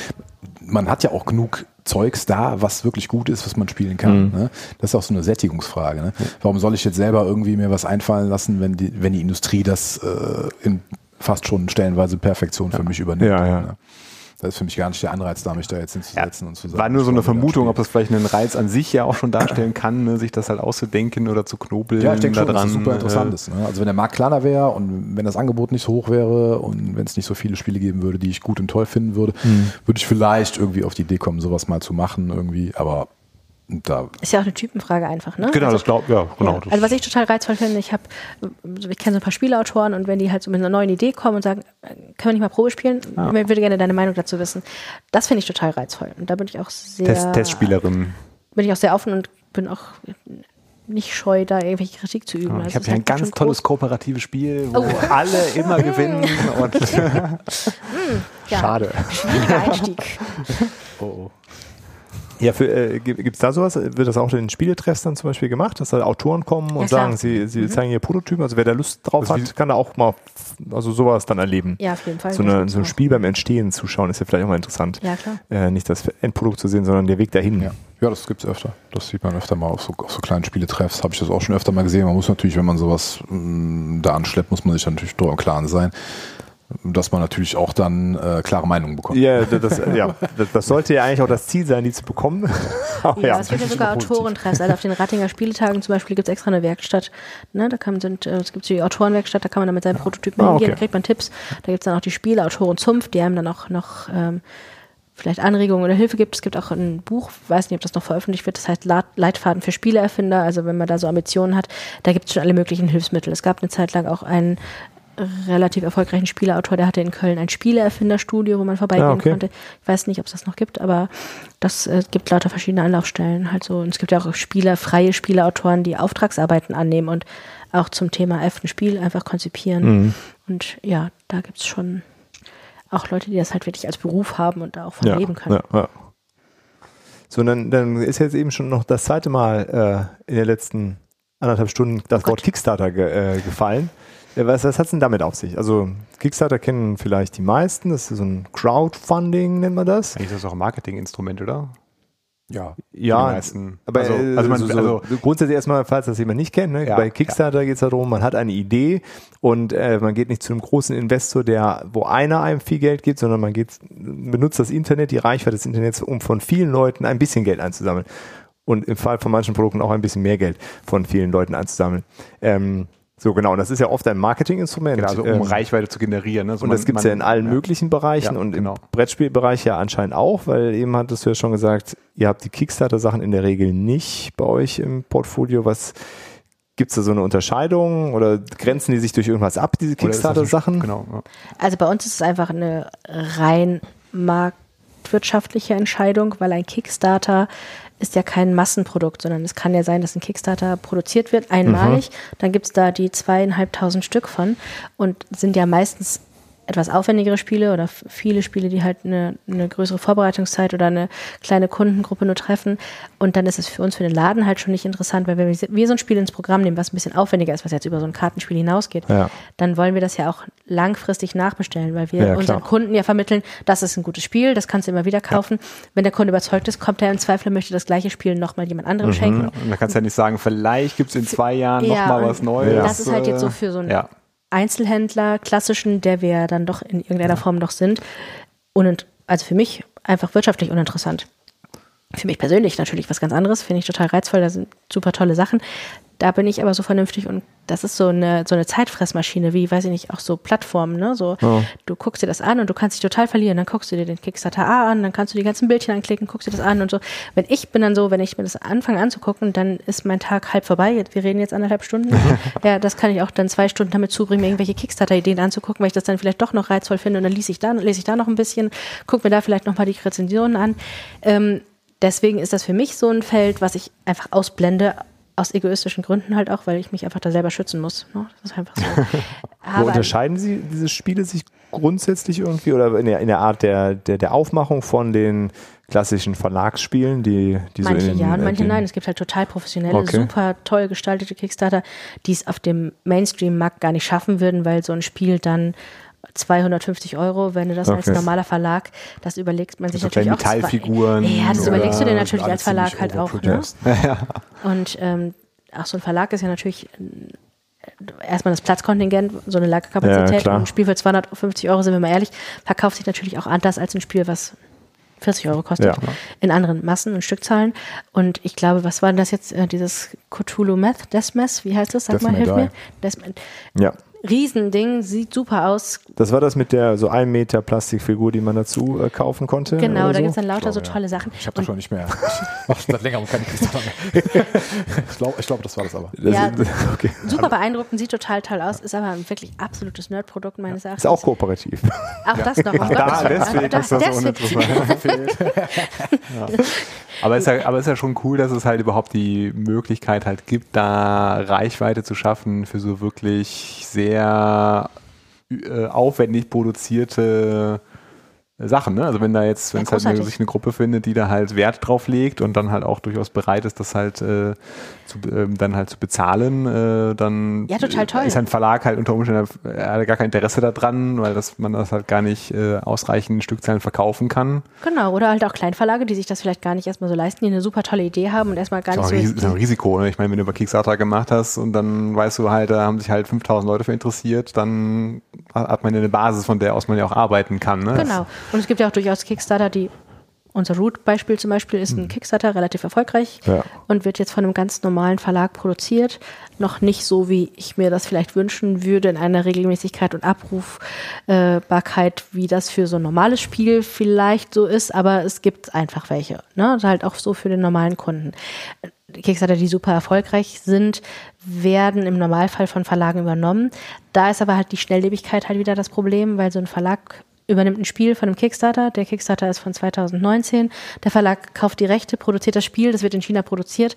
Man hat ja auch genug Zeugs da, was wirklich gut ist, was man spielen kann. Mhm. Ne? Das ist auch so eine Sättigungsfrage. Ne? Warum soll ich jetzt selber irgendwie mir was einfallen lassen, wenn die, wenn die Industrie das äh, in fast schon stellenweise Perfektion für mich übernimmt. Ja, ja. Das ist für mich gar nicht der Anreiz da, mich da jetzt hinzusetzen und zu sagen. War nur so eine Vermutung, ob das vielleicht einen Reiz an sich ja auch schon darstellen kann, ne, sich das halt auszudenken oder zu knobeln. Ja, ich denke schon, dass daran, das super interessant äh, ist. Ne? Also wenn der Markt kleiner wäre und wenn das Angebot nicht so hoch wäre und wenn es nicht so viele Spiele geben würde, die ich gut und toll finden würde, Hm. würde ich vielleicht irgendwie auf die Idee kommen, sowas mal zu machen irgendwie. Aber da Ist ja auch eine Typenfrage einfach, ne? Genau, also, das glaube ja, genau. ja. Also was ich total reizvoll finde, ich habe, ich kenne so ein paar Spieleautoren und wenn die halt so mit einer neuen Idee kommen und sagen, äh, können wir nicht mal Probe spielen, Ah. ich würde gerne deine Meinung dazu wissen. Das finde ich total reizvoll und da bin ich auch sehr, Test, Testspielerin. bin ich auch sehr offen und bin auch nicht scheu, da irgendwelche Kritik zu üben. ich Also habe hier ein ganz tolles kooperatives Spiel, wo Oh. alle immer gewinnen. Und ja, Schade. Schwieriger Einstieg. Ja, für, äh, gibt es da sowas? Wird das auch in den Spieletreffs dann zum Beispiel gemacht, dass da Autoren kommen und klar. sagen, sie, sie zeigen ihr Prototypen? Also wer da Lust drauf Das hat, kann da auch mal also sowas dann erleben. Ja, auf jeden Fall. So, eine, so ein auch. Spiel beim Entstehen zuschauen ist ja vielleicht auch mal interessant. Ja, klar. Äh, nicht das Endprodukt zu sehen, sondern der Weg dahin. Ja, ja das gibt's öfter. Das sieht man öfter mal auf so, auf so kleinen Spieletreffs. Habe ich das auch schon öfter mal gesehen. Man muss natürlich, wenn man sowas mh, da anschleppt, muss man sich dann natürlich darüber im Klaren sein, dass man natürlich auch dann äh, klare Meinungen bekommt. Ja, das, das, ja das, das sollte ja eigentlich auch das Ziel sein, die zu bekommen. Aber Ja, es gibt ja sogar Autorentreffs. Also auf den Rattinger Spieletagen zum Beispiel gibt es extra eine Werkstatt. Ne, da kann sind, äh, es gibt die Autorenwerkstatt, da kann man dann mit seinen Prototypen Ah, hingehen, okay. da kriegt man Tipps. Da gibt es dann auch die Spieleautoren Zumpf, die einem dann auch noch ähm, vielleicht Anregungen oder Hilfe gibt. Es gibt auch ein Buch, weiß nicht, ob das noch veröffentlicht wird, das heißt Leitfaden für Spieleerfinder. Also wenn man da so Ambitionen hat, da gibt es schon alle möglichen Hilfsmittel. Es gab eine Zeit lang auch einen relativ erfolgreichen Spieleautor, der hatte in Köln ein Spieleerfinderstudio, wo man vorbeigehen Ah, okay. konnte. Ich weiß nicht, ob es das noch gibt, aber das äh, gibt lauter verschiedene Anlaufstellen. Halt so. Und es gibt ja auch Spieler, freie Spieleautoren, die Auftragsarbeiten annehmen und auch zum Thema F ein Spiel einfach konzipieren. Mhm. Und ja, da gibt es schon auch Leute, die das halt wirklich als Beruf haben und da auch von ja, leben können. Ja, ja. So, dann, dann ist jetzt eben schon noch das zweite Mal äh, in den letzten anderthalb Stunden das Oh Wort. Kickstarter ge, äh, gefallen. Äh, Was, was hat es denn damit auf sich? Also Kickstarter kennen vielleicht die meisten, das ist so ein Crowdfunding, nennt man das. Eigentlich ist das auch ein Marketinginstrument, oder? Ja. Ja, die meisten. aber Also- also, also man- so, so, also- grundsätzlich erstmal, falls das jemand nicht kennt, ne? Ja, bei Kickstarter geht es darum, man hat eine Idee und äh, man geht nicht zu einem großen Investor, der, wo einer einem viel Geld gibt, sondern man geht, benutzt das Internet, die Reichweite des Internets, um von vielen Leuten ein bisschen Geld einzusammeln. Und im Fall von manchen Produkten auch ein bisschen mehr Geld von vielen Leuten einzusammeln. Ähm, so genau, und das ist ja oft ein Marketinginstrument. Genau, also um Ähm, Reichweite zu generieren. Ne? Also und man- das gibt es man- ja in allen möglichen Bereichen Ja, und genau. im Brettspielbereich ja anscheinend auch, weil eben hattest du ja schon gesagt, ihr habt die Kickstarter-Sachen in der Regel nicht bei euch im Portfolio. Was gibt es da so eine Unterscheidung oder grenzen die sich durch irgendwas ab, diese Kickstarter-Sachen? Genau. Ja. Also bei uns ist es einfach eine rein marktwirtschaftliche Entscheidung, weil ein Kickstarter ist ja kein Massenprodukt, sondern es kann ja sein, dass ein Kickstarter produziert wird, einmalig. Dann gibt es da die zweieinhalbtausend Stück von und sind ja meistens etwas aufwendigere Spiele oder viele Spiele, die halt eine, eine größere Vorbereitungszeit oder eine kleine Kundengruppe nur treffen. Und dann ist es für uns, für den Laden halt schon nicht interessant, weil wenn wir, so ein Spiel ins Programm nehmen, was ein bisschen aufwendiger ist, was jetzt über so ein Kartenspiel hinausgeht, Ja. dann wollen wir das ja auch langfristig nachbestellen, weil wir Ja, unseren klar. Kunden ja vermitteln, das ist ein gutes Spiel, das kannst du immer wieder kaufen. Wenn der Kunde überzeugt ist, kommt er im Zweifel und möchte das gleiche Spiel nochmal jemand anderem schenken. Und da kannst du ja nicht sagen, vielleicht gibt es in zwei Jahren Ja, noch mal und was Neues. Das ist halt jetzt so für so einen Ja. Einzelhändler, klassischen, der wir dann doch in irgendeiner Form noch sind. Und also für mich einfach wirtschaftlich uninteressant. Für mich persönlich natürlich was ganz anderes, finde ich total reizvoll, da sind super tolle Sachen. Da bin ich aber so vernünftig und das ist so eine, so eine Zeitfressmaschine, wie, weiß ich nicht, auch so Plattformen, ne? So, du guckst dir das an und du kannst dich total verlieren. Dann guckst du dir den Kickstarter A an, dann kannst du die ganzen Bildchen anklicken, guckst dir das an und so. Wenn ich bin dann so, wenn ich mir das anfange anzugucken, dann ist mein Tag halb vorbei. Wir reden jetzt anderthalb Stunden. ja, das kann ich auch dann zwei Stunden damit zubringen, mir irgendwelche Kickstarter-Ideen anzugucken, weil ich das dann vielleicht doch noch reizvoll finde und dann lese ich da, lese ich da noch ein bisschen, gucke mir da vielleicht noch mal die Rezensionen an. Ähm, deswegen ist das für mich so ein Feld, was ich einfach ausblende, aus egoistischen Gründen halt auch, weil ich mich einfach da selber schützen muss. Ne? Das ist einfach so. Wo Aber unterscheiden sie diese Spiele sich grundsätzlich irgendwie oder in der, in der Art der, der, der Aufmachung von den klassischen Verlagsspielen, die, die so manche in den, ja und äh, manche den- nein. Es gibt halt total professionelle, Okay. super toll gestaltete Kickstarter, die es auf dem Mainstream-Markt gar nicht schaffen würden, weil so ein Spiel dann 250 Euro, wenn du das als Okay. normaler Verlag, das überlegt man sich So natürlich kleine auch. Metallfiguren Ja, das überlegst du dir natürlich alles als Verlag halt auch. Ne? Und ähm, auch so ein Verlag ist ja natürlich erstmal das Platzkontingent, so eine Lagerkapazität. Ja, ein Spiel für 250 Euro, sind wir mal ehrlich, verkauft sich natürlich auch anders als ein Spiel, was 40 Euro kostet, Ja. in anderen Massen und Stückzahlen. Und ich glaube, was war denn das jetzt, äh, dieses Cthulhu Meth, Desmes, wie heißt das? Sag Death mal, hilf Die. mir. Ja. Riesending, sieht super aus. Das war das mit der so 1 Meter Plastikfigur, die man dazu äh, kaufen konnte. Genau, da so? gibt es dann lauter so glaube, ja. tolle Sachen. Ich habe das schon nicht mehr. Ich mache seit längerem keine Kickstarter mehr. ich glaube, ich glaub, das war das aber. Das, Ja. okay. super beeindruckend, sieht total toll aus, ist aber ein wirklich absolutes Nerdprodukt meines Erachtens. Ist auch kooperativ. Auch das noch. Da, Gottes Willen. deswegen ist das so deswegen- uninteressant. Aber es, ist ja, aber es ist ja schon cool, dass es halt überhaupt die Möglichkeit halt gibt, da Reichweite zu schaffen für so wirklich sehr äh, aufwendig produzierte Sachen. Ne? Also wenn da jetzt, wenn Ja, es halt eine, sich eine Gruppe findet, die da halt Wert drauf legt und dann halt auch durchaus bereit ist, das halt äh, zu, ähm, dann halt zu bezahlen, äh, dann Ja, total toll. ist ein Verlag halt unter Umständen hat gar kein Interesse daran, weil das, man das halt gar nicht äh, ausreichend in Stückzahlen verkaufen kann. Genau, oder halt auch Kleinverlage, die sich das vielleicht gar nicht erstmal so leisten, die eine super tolle Idee haben und erstmal gar Das nicht so. Ris- ist ein Risiko. Ne? Ich meine, wenn du über Kickstarter gemacht hast und dann weißt du halt, da haben sich halt 5000 Leute für interessiert, dann hat man ja eine Basis, von der aus man ja auch arbeiten kann. Ne? Genau. Und es gibt ja auch durchaus Kickstarter, die unser Root-Beispiel zum Beispiel ist ein Kickstarter, relativ erfolgreich Ja. und wird jetzt von einem ganz normalen Verlag produziert. Noch nicht so, wie ich mir das vielleicht wünschen würde, in einer Regelmäßigkeit und Abrufbarkeit, wie das für so ein normales Spiel vielleicht so ist, aber es gibt einfach welche. Ne? Halt auch so für den normalen Kunden. Kickstarter, die super erfolgreich sind, werden im Normalfall von Verlagen übernommen. Da ist aber halt die Schnelllebigkeit halt wieder das Problem, weil so ein Verlag übernimmt ein Spiel von einem Kickstarter. Der Kickstarter ist von 2019. Der Verlag kauft die Rechte, produziert das Spiel, das wird in China produziert.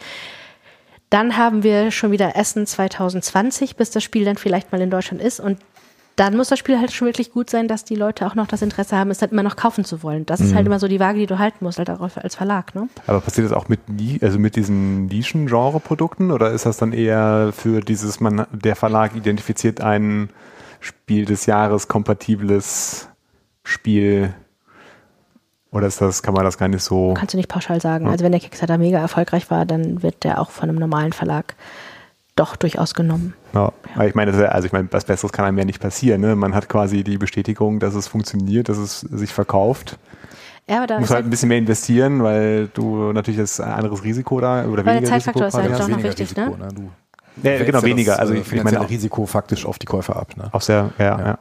Dann haben wir schon wieder Essen 2020, bis das Spiel dann vielleicht mal in Deutschland ist. Und dann muss das Spiel halt schon wirklich gut sein, dass die Leute auch noch das Interesse haben, es dann immer noch kaufen zu wollen. Das ist halt immer so die Waage, die du halten musst, halt auch als Verlag. Ne? Aber passiert das auch mit, also mit diesen Nischen-Genre-Produkten oder ist das dann eher für dieses, man, der Verlag identifiziert ein Spiel des Jahres kompatibles Spiel oder ist das, kann man das gar nicht so? Kannst du nicht pauschal sagen. Also wenn der Kickstarter mega erfolgreich war, dann wird der auch von einem normalen Verlag doch durchaus genommen. Ja, aber ich meine, ja- also ich meine, was Besseres kann einem ja nicht passieren. Ne? Man hat quasi die Bestätigung, dass es funktioniert, dass es sich verkauft. Ja, aber da Du musst ist halt ein bisschen mehr investieren, weil du natürlich das ein anderes Risiko da oder Weil der weniger Zeitfaktor Risiko ist halt quasi doch hast. noch wichtig, ne? ne? Ja, genau, weniger. Das, Also äh, ich meine Risiko faktisch auf die Käufer ab. Ne? Auch sehr, ja, ja. Ja.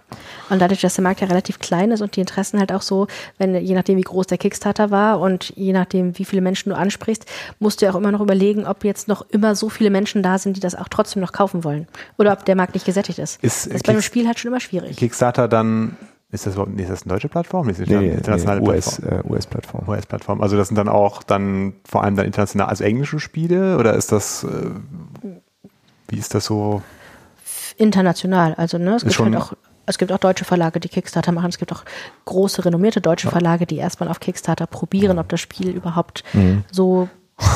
Und dadurch, dass der Markt ja relativ klein ist und die Interessen halt auch so, wenn je nachdem, wie groß der Kickstarter war und je nachdem, wie viele Menschen du ansprichst, musst du ja auch immer noch überlegen, ob jetzt noch immer so viele Menschen da sind, die das auch trotzdem noch kaufen wollen. Oder ob der Markt nicht gesättigt ist. Ist, das äh, ist bei einem Spiel halt schon immer schwierig. Kickstarter dann, ist das überhaupt, ist das eine deutsche Plattform? Nee, ist das Nee, internationale nee, US, Plattform. äh, US-Plattform. US-Plattform. Also das sind dann auch dann vor allem dann international, also englische Spiele oder ist das, äh, wie ist das so? International. Also, ne, es gibt halt auch. Es gibt auch deutsche Verlage, die Kickstarter machen. Es gibt auch große, renommierte deutsche Verlage, die erstmal auf Kickstarter probieren, ob das Spiel überhaupt so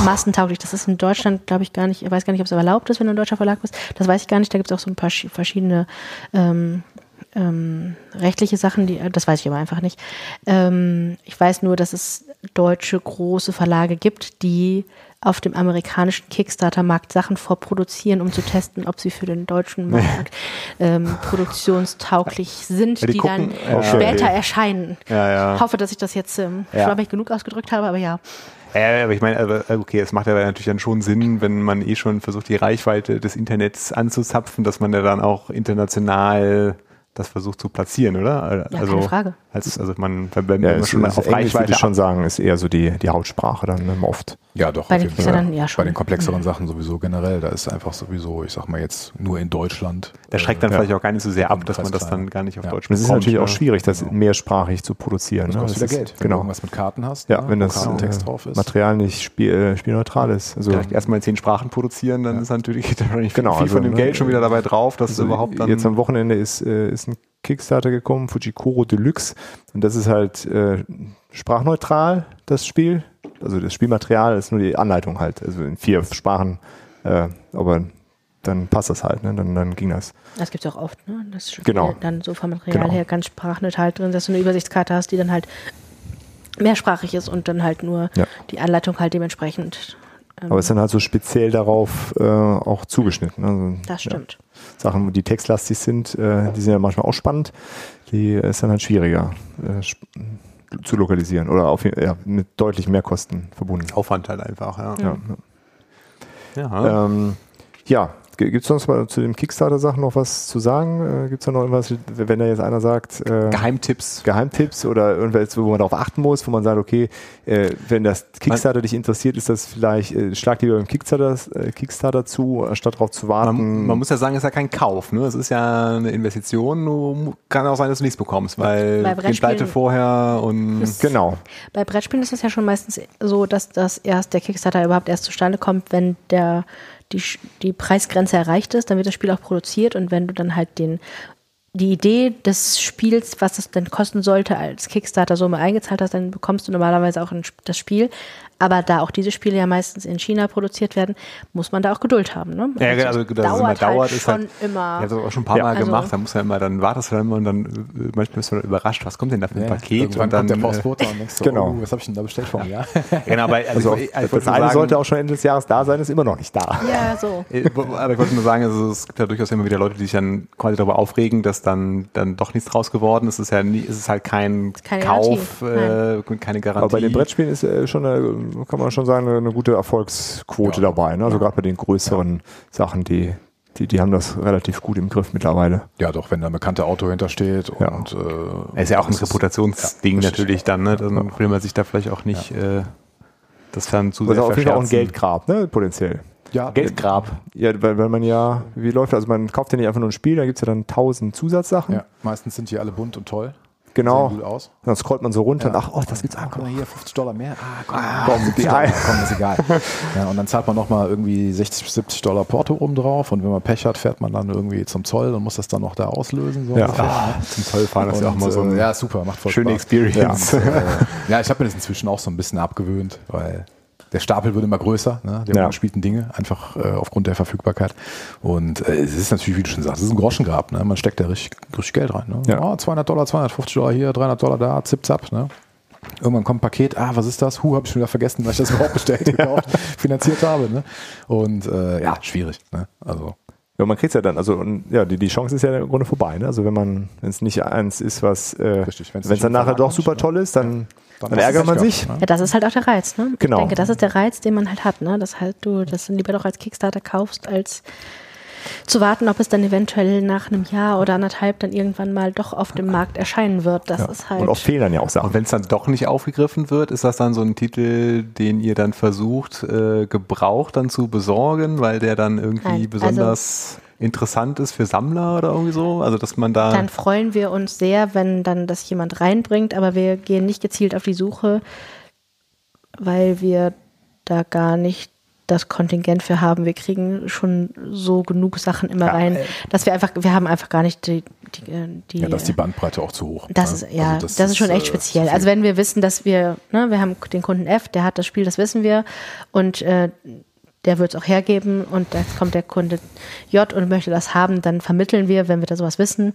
massentauglich. Das ist in Deutschland, glaube ich, gar nicht, ich weiß gar nicht, ob es erlaubt ist, wenn du ein deutscher Verlag bist. Das weiß ich gar nicht. Da gibt es auch so ein paar schi- verschiedene ähm, ähm, rechtliche Sachen, die, das weiß ich aber einfach nicht. Ähm, ich weiß nur, dass es deutsche große Verlage gibt, die auf dem amerikanischen Kickstarter-Markt Sachen vorproduzieren, um zu testen, ob sie für den deutschen Markt ähm, produktionstauglich sind, die die, dann ja, später okay. erscheinen. Ja, ja. Ich hoffe, dass ich das jetzt ähm, Ja. schwammig genug ausgedrückt habe, aber ja. Ja, aber ich meine, aber, okay, es macht ja natürlich dann schon Sinn, wenn man eh schon versucht, die Reichweite des Internets anzuzapfen, dass man ja dann auch international das versucht zu platzieren, oder? Ja, also, keine Frage. Als, also man, wenn wenn Ja, man schon mal es, auf Englisch würde Reichweite ich schon sagen, ist eher so die, die Hautsprache dann ähm, oft. Ja, doch. Bei auf den Fall. ja schon. Bei den komplexeren Sachen sowieso generell. Da ist einfach sowieso, ich sag mal jetzt nur in Deutschland. Der schreckt dann äh, vielleicht auch gar nicht so sehr ab, dass man das dann gar nicht auf Ja. Deutsch Und es ist bekommt, natürlich auch ne? schwierig, das Genau. mehrsprachig zu produzieren. Das ne? kostet Das wieder ist- Geld. Wenn du Genau. irgendwas mit Karten hast, Ja, ne, wenn das Kartentext äh, drauf ist. Material nicht spiel, äh, spielneutral ist. Also Vielleicht erstmal in zehn Sprachen produzieren, dann ist natürlich da wahrscheinlich Genau, viel also, von dem ne, Geld schon wieder dabei drauf, dass Also überhaupt dann jetzt am Wochenende ist, äh, ist ein Kickstarter gekommen, Fujikuro Deluxe. Und das ist halt äh, sprachneutral, das Spiel. Also das Spielmaterial ist nur die Anleitung halt, also in vier Sprachen. Äh, aber dann passt das halt, ne? dann, dann ging das. Das gibt es auch oft, ne? Das Genau. dann so vom Material Genau. her ganz sprachneutral drin, dass du eine Übersichtskarte hast, die dann halt mehrsprachig ist und dann halt nur Ja. die Anleitung halt dementsprechend Ähm, Aber es ist dann halt so speziell darauf äh, auch zugeschnitten. Also, das ja, stimmt. Sachen, die textlastig sind, äh, die sind ja manchmal auch spannend. Die ist dann halt schwieriger äh, sp- zu lokalisieren oder auf, ja, mit deutlich mehr Kosten verbunden. Aufwand halt einfach, ja. Ja, Ja. ja. Ähm, ja. Gibt es sonst mal zu den Kickstarter-Sachen noch was zu sagen? Äh, Gibt es da noch irgendwas, wenn da jetzt einer sagt, äh, Geheimtipps. Geheimtipps oder irgendwas, wo man darauf achten muss, wo man sagt, okay, äh, wenn das Kickstarter dich interessiert, ist das vielleicht, äh, schlag lieber beim Kickstarter, äh, Kickstarter zu, anstatt darauf zu warten. Man, man muss ja sagen, es ist ja kein Kauf, ne? Es ist ja eine Investition. Du, kann auch sein, dass du nichts bekommst, weil die Pleite vorher und genau. Bei Brettspielen ist es ja schon meistens so, dass das erst der Kickstarter überhaupt erst zustande kommt, wenn der die, die Preisgrenze erreicht ist, dann wird das Spiel auch produziert und wenn du dann halt den die Idee des Spiels, was es denn kosten sollte, als Kickstarter-Summe eingezahlt hast, dann bekommst du normalerweise auch ein, das Spiel. Aber da auch diese Spiele ja meistens in China produziert werden, muss man da auch Geduld haben. Ne? Ja, Also also es dass es immer dauert, halt ist schon halt, immer. Ich habe das auch schon ein paar Ja, Mal also- gemacht, da muss ja immer, dann wartest du dann immer und dann äh, manchmal bist du dann überrascht, was kommt denn da für ein Paket Irgendwann und dann kommt der äh, Postbote und denkst so, Genau. oh, was habe ich denn da bestellt vor einem Jahr? genau, aber also, Also, ich, ich das eine sagen, sollte auch schon Ende des Jahres da sein, ist immer noch nicht da. ja, so. äh, aber ich wollte nur sagen, also es gibt ja durchaus immer wieder Leute, die sich dann quasi darüber aufregen, dass dann dann doch nichts draus geworden ist. Es ist ja nie, es ist halt kein keine Kauf, Garantie. äh, keine Garantie. Aber bei den Brettspielen ist äh, schon, eine, kann man schon sagen, eine, eine gute Erfolgsquote Ja. dabei. Ne? Also gerade bei den größeren Sachen, die, die, die haben das relativ gut im Griff mittlerweile. Ja, doch, wenn da ein bekannter Auto hintersteht Ja. und äh, Es ist ja auch ein Reputationsding ja, natürlich dann, ne? Dann will man sich da vielleicht auch nicht äh, das dann zu Das sehr ist auf jeden Fall auch ein. Geldgrab, ne? potenziell. Ja, Geldgrab. Ja, weil, weil man ja, wie läuft das? Also man kauft ja nicht einfach nur ein Spiel, da gibt es ja dann tausend Zusatzsachen. Ja, meistens sind die alle bunt und toll. Genau. Sehen gut aus. Dann scrollt man so runter und Ja. ach, oh, das gibt's Ah, auch. guck mal hier, 50 Dollar mehr. Ah, komm, komm, 70 die Dollar, komm, ist egal. Ja, und dann zahlt man nochmal irgendwie 60, 70 Dollar Porto oben drauf und wenn man Pech hat, fährt man dann irgendwie zum Zoll und muss das dann noch da auslösen. So Ja. ungefähr, ne? Ah, zum Zollfahren ist ja auch Und, mal so äh, ein ja, super, macht voll schöne Spaß. Experience. Und, äh, ja, ich habe mir das inzwischen auch so ein bisschen abgewöhnt, weil der Stapel wird immer größer, ne, der Ja. ungespielten Dinge, einfach äh, aufgrund der Verfügbarkeit. Und äh, es ist natürlich, wie du schon sagst, es ist ein Groschengrab. Ne? Man steckt da richtig, richtig Geld rein. Ne? Ja. Oh, 200 Dollar, 250 Dollar hier, 300 Dollar da, zip, zap. Ne? Irgendwann kommt ein Paket, ah, was ist das? Hu, habe ich schon wieder vergessen, weil ich das überhaupt bestellt, gekauft, finanziert habe. Ne? Und äh, ja, schwierig. Ne? Also Ja, man kriegt's ja dann, also und, ja, die, die Chance ist ja im Grunde vorbei. Ne? Also wenn man, wenn es nicht eins ist, was, äh, wenn es dann nachher doch super ne? toll ist, dann, dann dann ärgert man sich. ne? Ja, das ist halt auch der Reiz, ne? Genau. Ich denke, das ist der Reiz, den man halt hat, ne? Das halt du das dann lieber doch als Kickstarter kaufst, als zu warten, ob es dann eventuell nach einem Jahr oder anderthalb dann irgendwann mal doch auf dem Markt erscheinen wird. Das ist halt. Und oft fehlen dann ja auch Sachen. Und wenn es dann doch nicht aufgegriffen wird, ist das dann so ein Titel, den ihr dann versucht, äh, gebraucht dann zu besorgen, weil der dann irgendwie Nein, also- besonders interessant ist für Sammler oder irgendwie so? Also dass man da. dann freuen wir uns sehr, wenn dann das jemand reinbringt, aber wir gehen nicht gezielt auf die Suche, weil wir da gar nicht das Kontingent für haben. Wir kriegen schon so genug Sachen immer Ja, rein, äh, dass wir einfach, wir haben einfach gar nicht die, die, äh, die Ja, da ist die Bandbreite auch zu hoch. Das ne? ist, ja, Also das, ist schon echt äh, speziell. Also wenn wir wissen, dass wir, ne, wir haben den Kunden F, der hat das Spiel, das wissen wir, und äh, der wird es auch hergeben und jetzt kommt der Kunde J und möchte das haben, dann vermitteln wir, wenn wir da sowas wissen.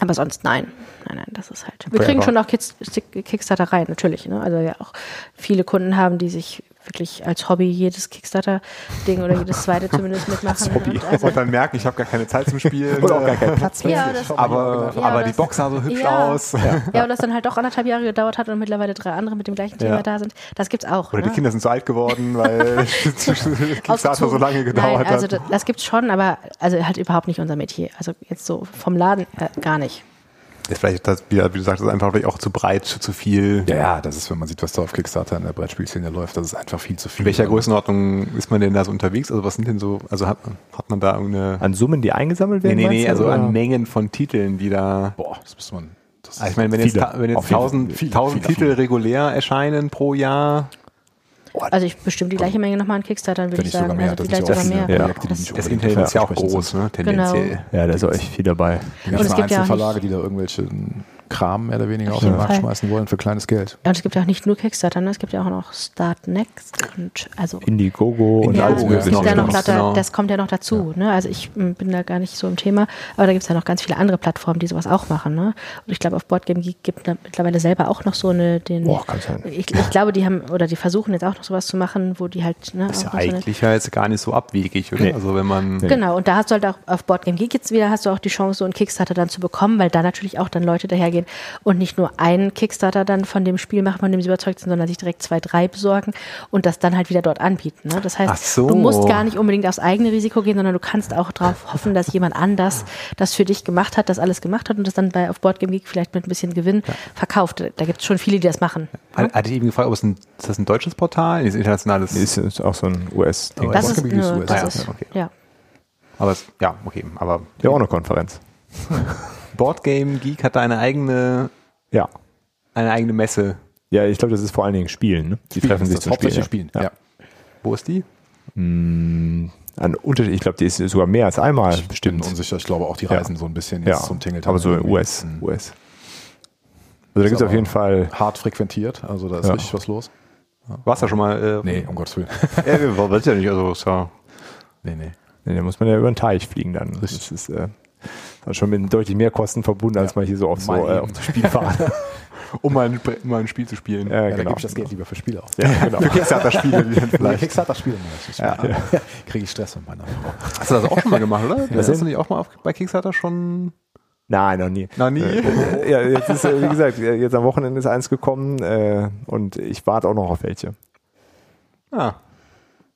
Aber sonst nein. Nein, nein, das ist halt. Wir kriegen schon auch Kickstarter rein, natürlich. Ne? Also ja auch viele Kunden haben, die sich wirklich als Hobby jedes Kickstarter-Ding oder jedes zweite zumindest mitmachen. Und also, und dann merken, ich habe gar keine Zeit zum Spielen. Oder auch gar keinen Platz mehr. ja, das, aber Ja, aber das- die Box sah so hübsch Ja. aus. Ja, und das dann halt doch anderthalb Jahre gedauert hat und mittlerweile drei andere mit dem gleichen Thema Ja. da sind. Das gibt's auch. Oder die ne? Kinder sind zu alt geworden, weil Kickstarter so lange gedauert Nein, also hat. das, das gibt's schon, aber also halt überhaupt nicht unser Metier. Also jetzt so vom Laden äh, gar nicht. Ist vielleicht, das, wie, du sagst, ist einfach vielleicht auch zu breit, zu viel. Ja, ja, das ist, wenn man sieht, was da auf Kickstarter in der Brettspielszene läuft, das ist einfach viel zu viel. In welcher Größenordnung ist man denn da so unterwegs? Also was sind denn so, also hat, hat man da irgendeine... An Summen, die eingesammelt Nee, werden? nee, nee, du, also oder? an Mengen von Titeln, die da... Boah, das muss man. Das Also ich meine, wenn jetzt, Viele. ta- wenn jetzt. 1000, Viele, 1000 viele. Titel regulär erscheinen pro Jahr, Also ich bestimmt die gleiche Menge nochmal an Kickstarter, würde ich sogar sagen. mehr, Also das vielleicht sogar mehr. Ja. Projekte, die nicht das unbedingt Internet ist ja auch groß, ne, tendenziell. Ja, da ist auch echt viel dabei. Die Und es ganzen gibt ja auch Einzelverlage, die da irgendwelche Kram mehr oder weniger auf jeden den Markt Fall. schmeißen wollen für kleines Geld. Und es gibt ja auch nicht nur Kickstarter, ne? es gibt ja auch noch Start Next und also Indiegogo und ja, alles es mögliche. ja noch Genau. Genau. das kommt ja noch dazu. Ne? Also ich m, bin da gar nicht so im Thema, aber da gibt es ja noch ganz viele andere Plattformen, die sowas auch machen. Ne? Und ich glaube, auf Boardgame Geek gibt da mittlerweile selber auch noch so eine, den, Boah, kann sein. ich, ich glaube, die haben oder die versuchen jetzt auch noch sowas zu machen, wo die halt ne, Ist ja noch so eine, eigentlich ja jetzt gar nicht so abwegig, oder? Nee. Also wenn man Genau, und da hast du halt auch auf Boardgame Geek jetzt wieder, hast du auch die Chance, so einen Kickstarter dann zu bekommen, weil da natürlich auch dann Leute dahergehen und nicht nur einen Kickstarter dann von dem Spiel machen, von dem sie überzeugt sind, sondern sich direkt zwei, drei besorgen und das dann halt wieder dort anbieten. Ne? Das heißt, so. du musst gar nicht unbedingt aufs eigene Risiko gehen, sondern du kannst auch darauf hoffen, dass jemand anders das für dich gemacht hat, das alles gemacht hat und das dann bei auf Boardgame Geek vielleicht mit ein bisschen Gewinn verkauft. Da gibt es schon viele, die das machen. Hat- hatte ich eben gefragt, ob es ein, ist das ein deutsches Portal? Ist ein internationales. Ist, ist auch so ein US-Ding. Das Boardgame ist, nur, US. das Ah, ja, ist, okay. ja. aber es, ja, okay. Aber Ja, auch eine Konferenz. Boardgame Geek hat da eine eigene, Ja. eine eigene Messe. Ja, ich glaube, das ist vor allen Dingen Spielen. Ne? Die treffen Das sich zum hauptsächlich Spielen. Spielen. Ja. Ja. Wo ist die? Mm, Ein Unterschied, ich glaube, die ist sogar mehr als einmal. Ich bin unsicher. Ich glaube auch die Ja. reisen so ein bisschen Ja, jetzt zum Tingle. aber so US. Mhm. US. Also da gibt es auf jeden Fall. Hart frequentiert, also da ist Ja. richtig was los. Warst du schon mal? Äh, Nee, um Gottes Willen. Ja, war ja nicht. Also, ja, nee, nee. Nee, da muss man ja über den Teich fliegen dann. Das ist äh, schon mit deutlich mehr Kosten verbunden, als Ja. man hier so auf, so, äh, auf das Spiel fahren. um mal ein, um mal ein Spiel zu spielen. ja, Ja, da genau. gebe ich das Geld lieber für Spiele aus. Ja, genau. Für Kickstarter-Spiele. Kickstarter-Spiele. Ja. Kriege ich Stress mit meiner Frau. Hast du das auch schon mal gemacht, oder? Was Hast du nicht auch mal auf, bei Kickstarter schon? Nein, noch nie. Noch nie? Äh, ja, jetzt ist, äh, wie gesagt, äh, jetzt am Wochenende ist eins gekommen äh, und ich warte auch noch auf welche. Ah,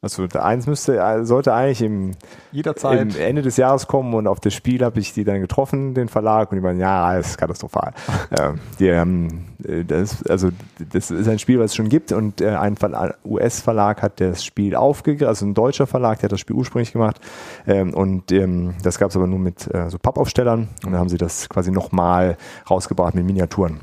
Also der eins müsste, äh, sollte eigentlich im, jederzeit. im Ende des Jahres kommen und auf das Spiel habe ich die dann getroffen, den Verlag, und die meinen, ja, das ist katastrophal. äh, die, ähm, äh, das, also das ist ein Spiel, was es schon gibt und äh, ein Verla- US-Verlag hat das Spiel aufgegriffen, also ein deutscher Verlag, der hat das Spiel ursprünglich gemacht ähm, und ähm, das gab es aber nur mit äh, so Pappaufstellern und dann haben sie das quasi nochmal rausgebracht mit Miniaturen.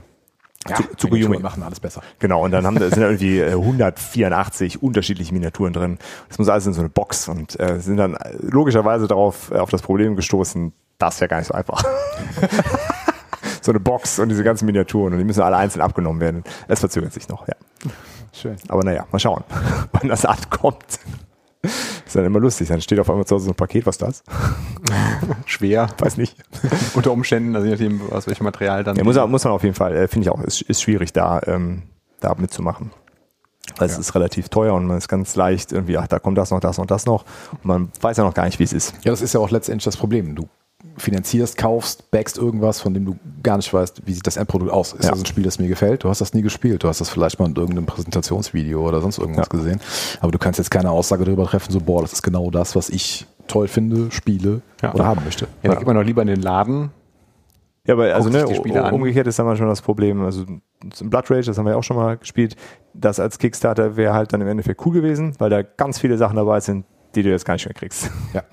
Miniaturen Yumi. machen alles besser. Genau, und dann haben, sind da irgendwie äh, 184 unterschiedliche Miniaturen drin. Das muss alles in so eine Box und äh, sind dann äh, logischerweise darauf äh, auf das Problem gestoßen, das ist ja gar nicht so einfach. so eine Box und diese ganzen Miniaturen und die müssen alle einzeln abgenommen werden. Es verzögert sich noch, ja. Schön. Aber naja, mal schauen, wann das ankommt. Ist dann immer lustig. Dann steht auf einmal zu Hause so ein Paket, was ist das? Schwer. Weiß nicht. Unter Umständen, also je nachdem, aus welchem Material dann. Ja, muss, muss man auf jeden Fall, äh, finde ich auch, ist, ist schwierig da, ähm, da mitzumachen. Weil es Ja. ist relativ teuer und man ist ganz leicht irgendwie, ach, da kommt das noch, das noch, das noch. Und man weiß ja noch gar nicht, wie es ist. Ja, das ist ja auch letztendlich das Problem. Du finanzierst, kaufst, backst irgendwas, von dem du gar nicht weißt, wie sieht das Endprodukt aus. Ist Ja. das ein Spiel, das mir gefällt? Du hast das nie gespielt. Du hast das vielleicht mal in irgendeinem Präsentationsvideo oder sonst irgendwas Ja. gesehen. Aber du kannst jetzt keine Aussage darüber treffen, so, boah, das ist genau das, was ich toll finde, spiele Ja. oder haben möchte. Ja, dann geht man doch lieber in den Laden. Ja, aber also ne, umgekehrt ist dann manchmal das Problem, also zum Blood Rage, das haben wir ja auch schon mal gespielt, das als Kickstarter wäre halt dann im Endeffekt cool gewesen, weil da ganz viele Sachen dabei sind, die du jetzt gar nicht mehr kriegst. Ja.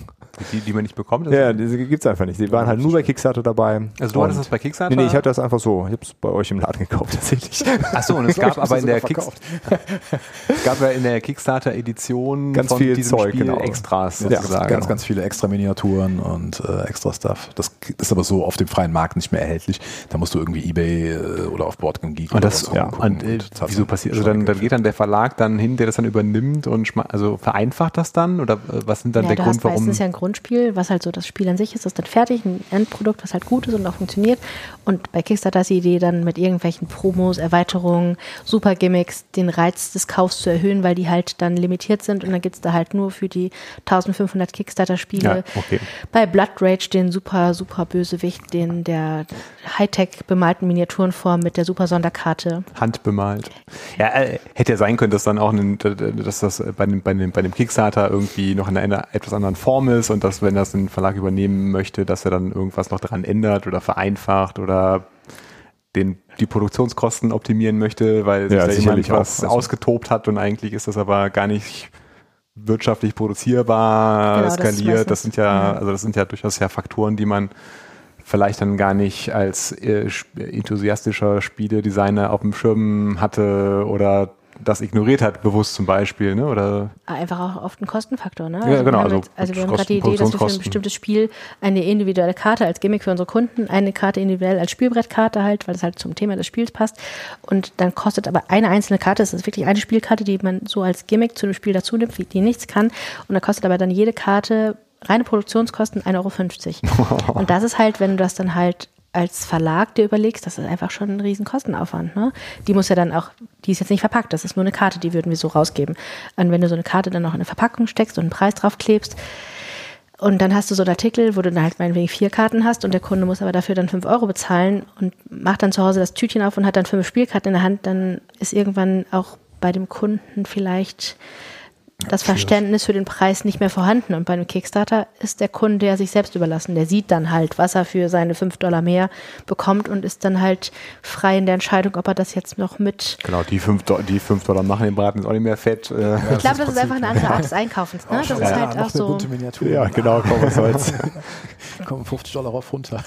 Die, die man nicht bekommt. Ja, diese gibt's einfach nicht. Die waren halt nur bei Kickstarter dabei. Also du hattest Und- das bei Kickstarter? Nee, nee, ich hatte das einfach so. Ich habe es bei euch im Laden gekauft, tatsächlich. Achso, und es gab aber in der es gab ja in der Kickstarter-Edition Ganz von viel diesem Zeug, Spiel genau. Extras Ja, sozusagen. ganz, ganz viele extra Miniaturen und äh, extra Stuff. Das ist aber so auf dem freien Markt nicht mehr erhältlich. Da musst du irgendwie Ebay äh, oder auf Boardgame Geek Und oder das, ja, gucken und, äh, zahlst wieso dann passiert, also dann, dann geht dann der Verlag dann hin, der das dann übernimmt und also vereinfacht das dann oder äh, was sind dann Ja, der Grund, warum? Grundspiel, was halt so das Spiel an sich ist, ist dann fertig, ein Endprodukt, was halt gut ist und auch funktioniert. Und bei Kickstarter ist die Idee dann mit irgendwelchen Promos, Erweiterungen, super Gimmicks, den Reiz des Kaufs zu erhöhen, weil die halt dann limitiert sind und dann gibt's da halt nur für die 1500 Kickstarter-Spiele. Ja, okay. Bei Blood Rage den super, super Bösewicht, den der Hightech bemalten Miniaturenform mit der super Sonderkarte. handbemalt. Ja, äh, hätte ja sein können, dass dann auch, ein, dass das bei dem, bei, dem, bei dem Kickstarter irgendwie noch in einer etwas anderen Form ist und dass, wenn das ein Verlag übernehmen möchte, dass er dann irgendwas noch daran ändert oder vereinfacht oder den, die Produktionskosten optimieren möchte, weil sich Ja, da sicherlich jemand was. Also- ausgetobt hat und eigentlich ist das aber gar nicht wirtschaftlich produzierbar, Genau, das skaliert. Das, meistens- sind ja, also das sind ja durchaus ja Faktoren, die man vielleicht dann gar nicht als äh, enthusiastischer Spieledesigner auf dem Schirm hatte oder das ignoriert hat, bewusst zum Beispiel, ne? Oder Einfach auch oft ein Kostenfaktor, ne? Ja, wir genau, haben also jetzt, also wir haben gerade die Idee, dass wir für ein bestimmtes Spiel eine individuelle Karte als Gimmick für unsere Kunden, eine Karte individuell als Spielbrettkarte halt, weil es halt zum Thema des Spiels passt. Und dann kostet aber eine einzelne Karte, es ist wirklich eine Spielkarte, die man so als Gimmick zu dem Spiel dazu nimmt, die nichts kann. Und da kostet aber dann jede Karte reine Produktionskosten 1,50 Euro. Und das ist halt, wenn du das dann halt als Verlag dir überlegst, das ist einfach schon ein riesen Kostenaufwand. Ne? Die muss ja dann auch, die ist jetzt nicht verpackt, das ist nur eine Karte, die würden wir so rausgeben. Und wenn du so eine Karte dann noch in eine Verpackung steckst und einen Preis drauf klebst, und dann hast du so einen Artikel, wo du dann halt meinetwegen vier Karten hast und der Kunde muss aber dafür dann fünf Euro bezahlen und macht dann zu Hause das Tütchen auf und hat dann fünf Spielkarten in der Hand, dann ist irgendwann auch bei dem Kunden vielleicht das Verständnis für den Preis nicht mehr vorhanden. Und bei einem Kickstarter ist der Kunde ja sich selbst überlassen. Der sieht dann halt, was er für seine fünf Dollar mehr bekommt und ist dann halt frei in der Entscheidung, ob er das jetzt noch mit. genau, die 5 die fünf Dollar machen den Braten jetzt auch nicht mehr fett. Äh, Ich glaube, das ist einfach eine andere Art des Einkaufens. Ne? Das ist ja, halt auch so. bunte Miniatur. Ja, genau, komm, was soll's. Kommen 50 Dollar rauf runter.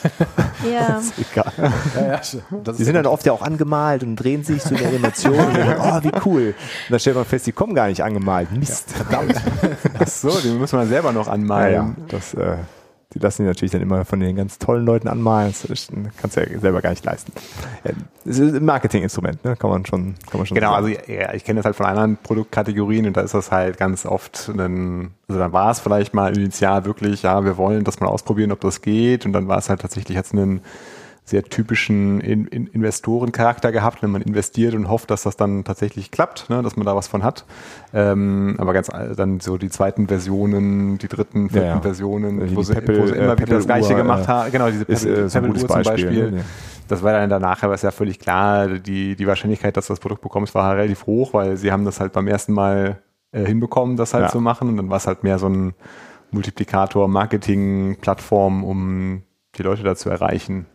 Ja. Egal. ja, ja, das Die sind dann oft ja auch angemalt und drehen sich so in der Animation und dann, oh, wie cool. Und dann stellt man fest, die kommen gar nicht angemalt. Mist. Verdammt. ach so, die muss man selber noch Ja, anmalen. ja, das, äh, die lassen die natürlich dann immer von den ganz tollen Leuten anmalen. Das ist- kannst du ja selber gar nicht leisten. Ja, Das ist ein Marketinginstrument, ne? kann man schon, kann man schon Genau, sagen. also ja, ich kenne das halt von anderen Produktkategorien und da ist das halt ganz oft ein, also dann war es vielleicht mal initial wirklich, ja, wir wollen das mal ausprobieren, ob das geht und dann war es halt tatsächlich jetzt einen sehr typischen in, in Investorencharakter gehabt, wenn man investiert und hofft, dass das dann tatsächlich klappt, ne, dass man da was von hat. Ähm, aber ganz all- dann so die zweiten Versionen, die dritten, vierten ja. Versionen, Die wo, sie, Peppel- wo sie immer äh, wieder das Gleiche gemacht äh, haben. Genau, diese ist, Peppel, äh, so Peppel-Uhr gutes zum Beispiel, Beispiel. ne? Das war dann danach, aber ist ja völlig klar, die, die Wahrscheinlichkeit, dass du das Produkt bekommst, war relativ hoch, weil sie haben das halt beim ersten Mal äh, hinbekommen, das halt Ja. zu machen. Und dann war es halt mehr so ein Multiplikator, Marketing-Plattform, um die Leute da zu erreichen.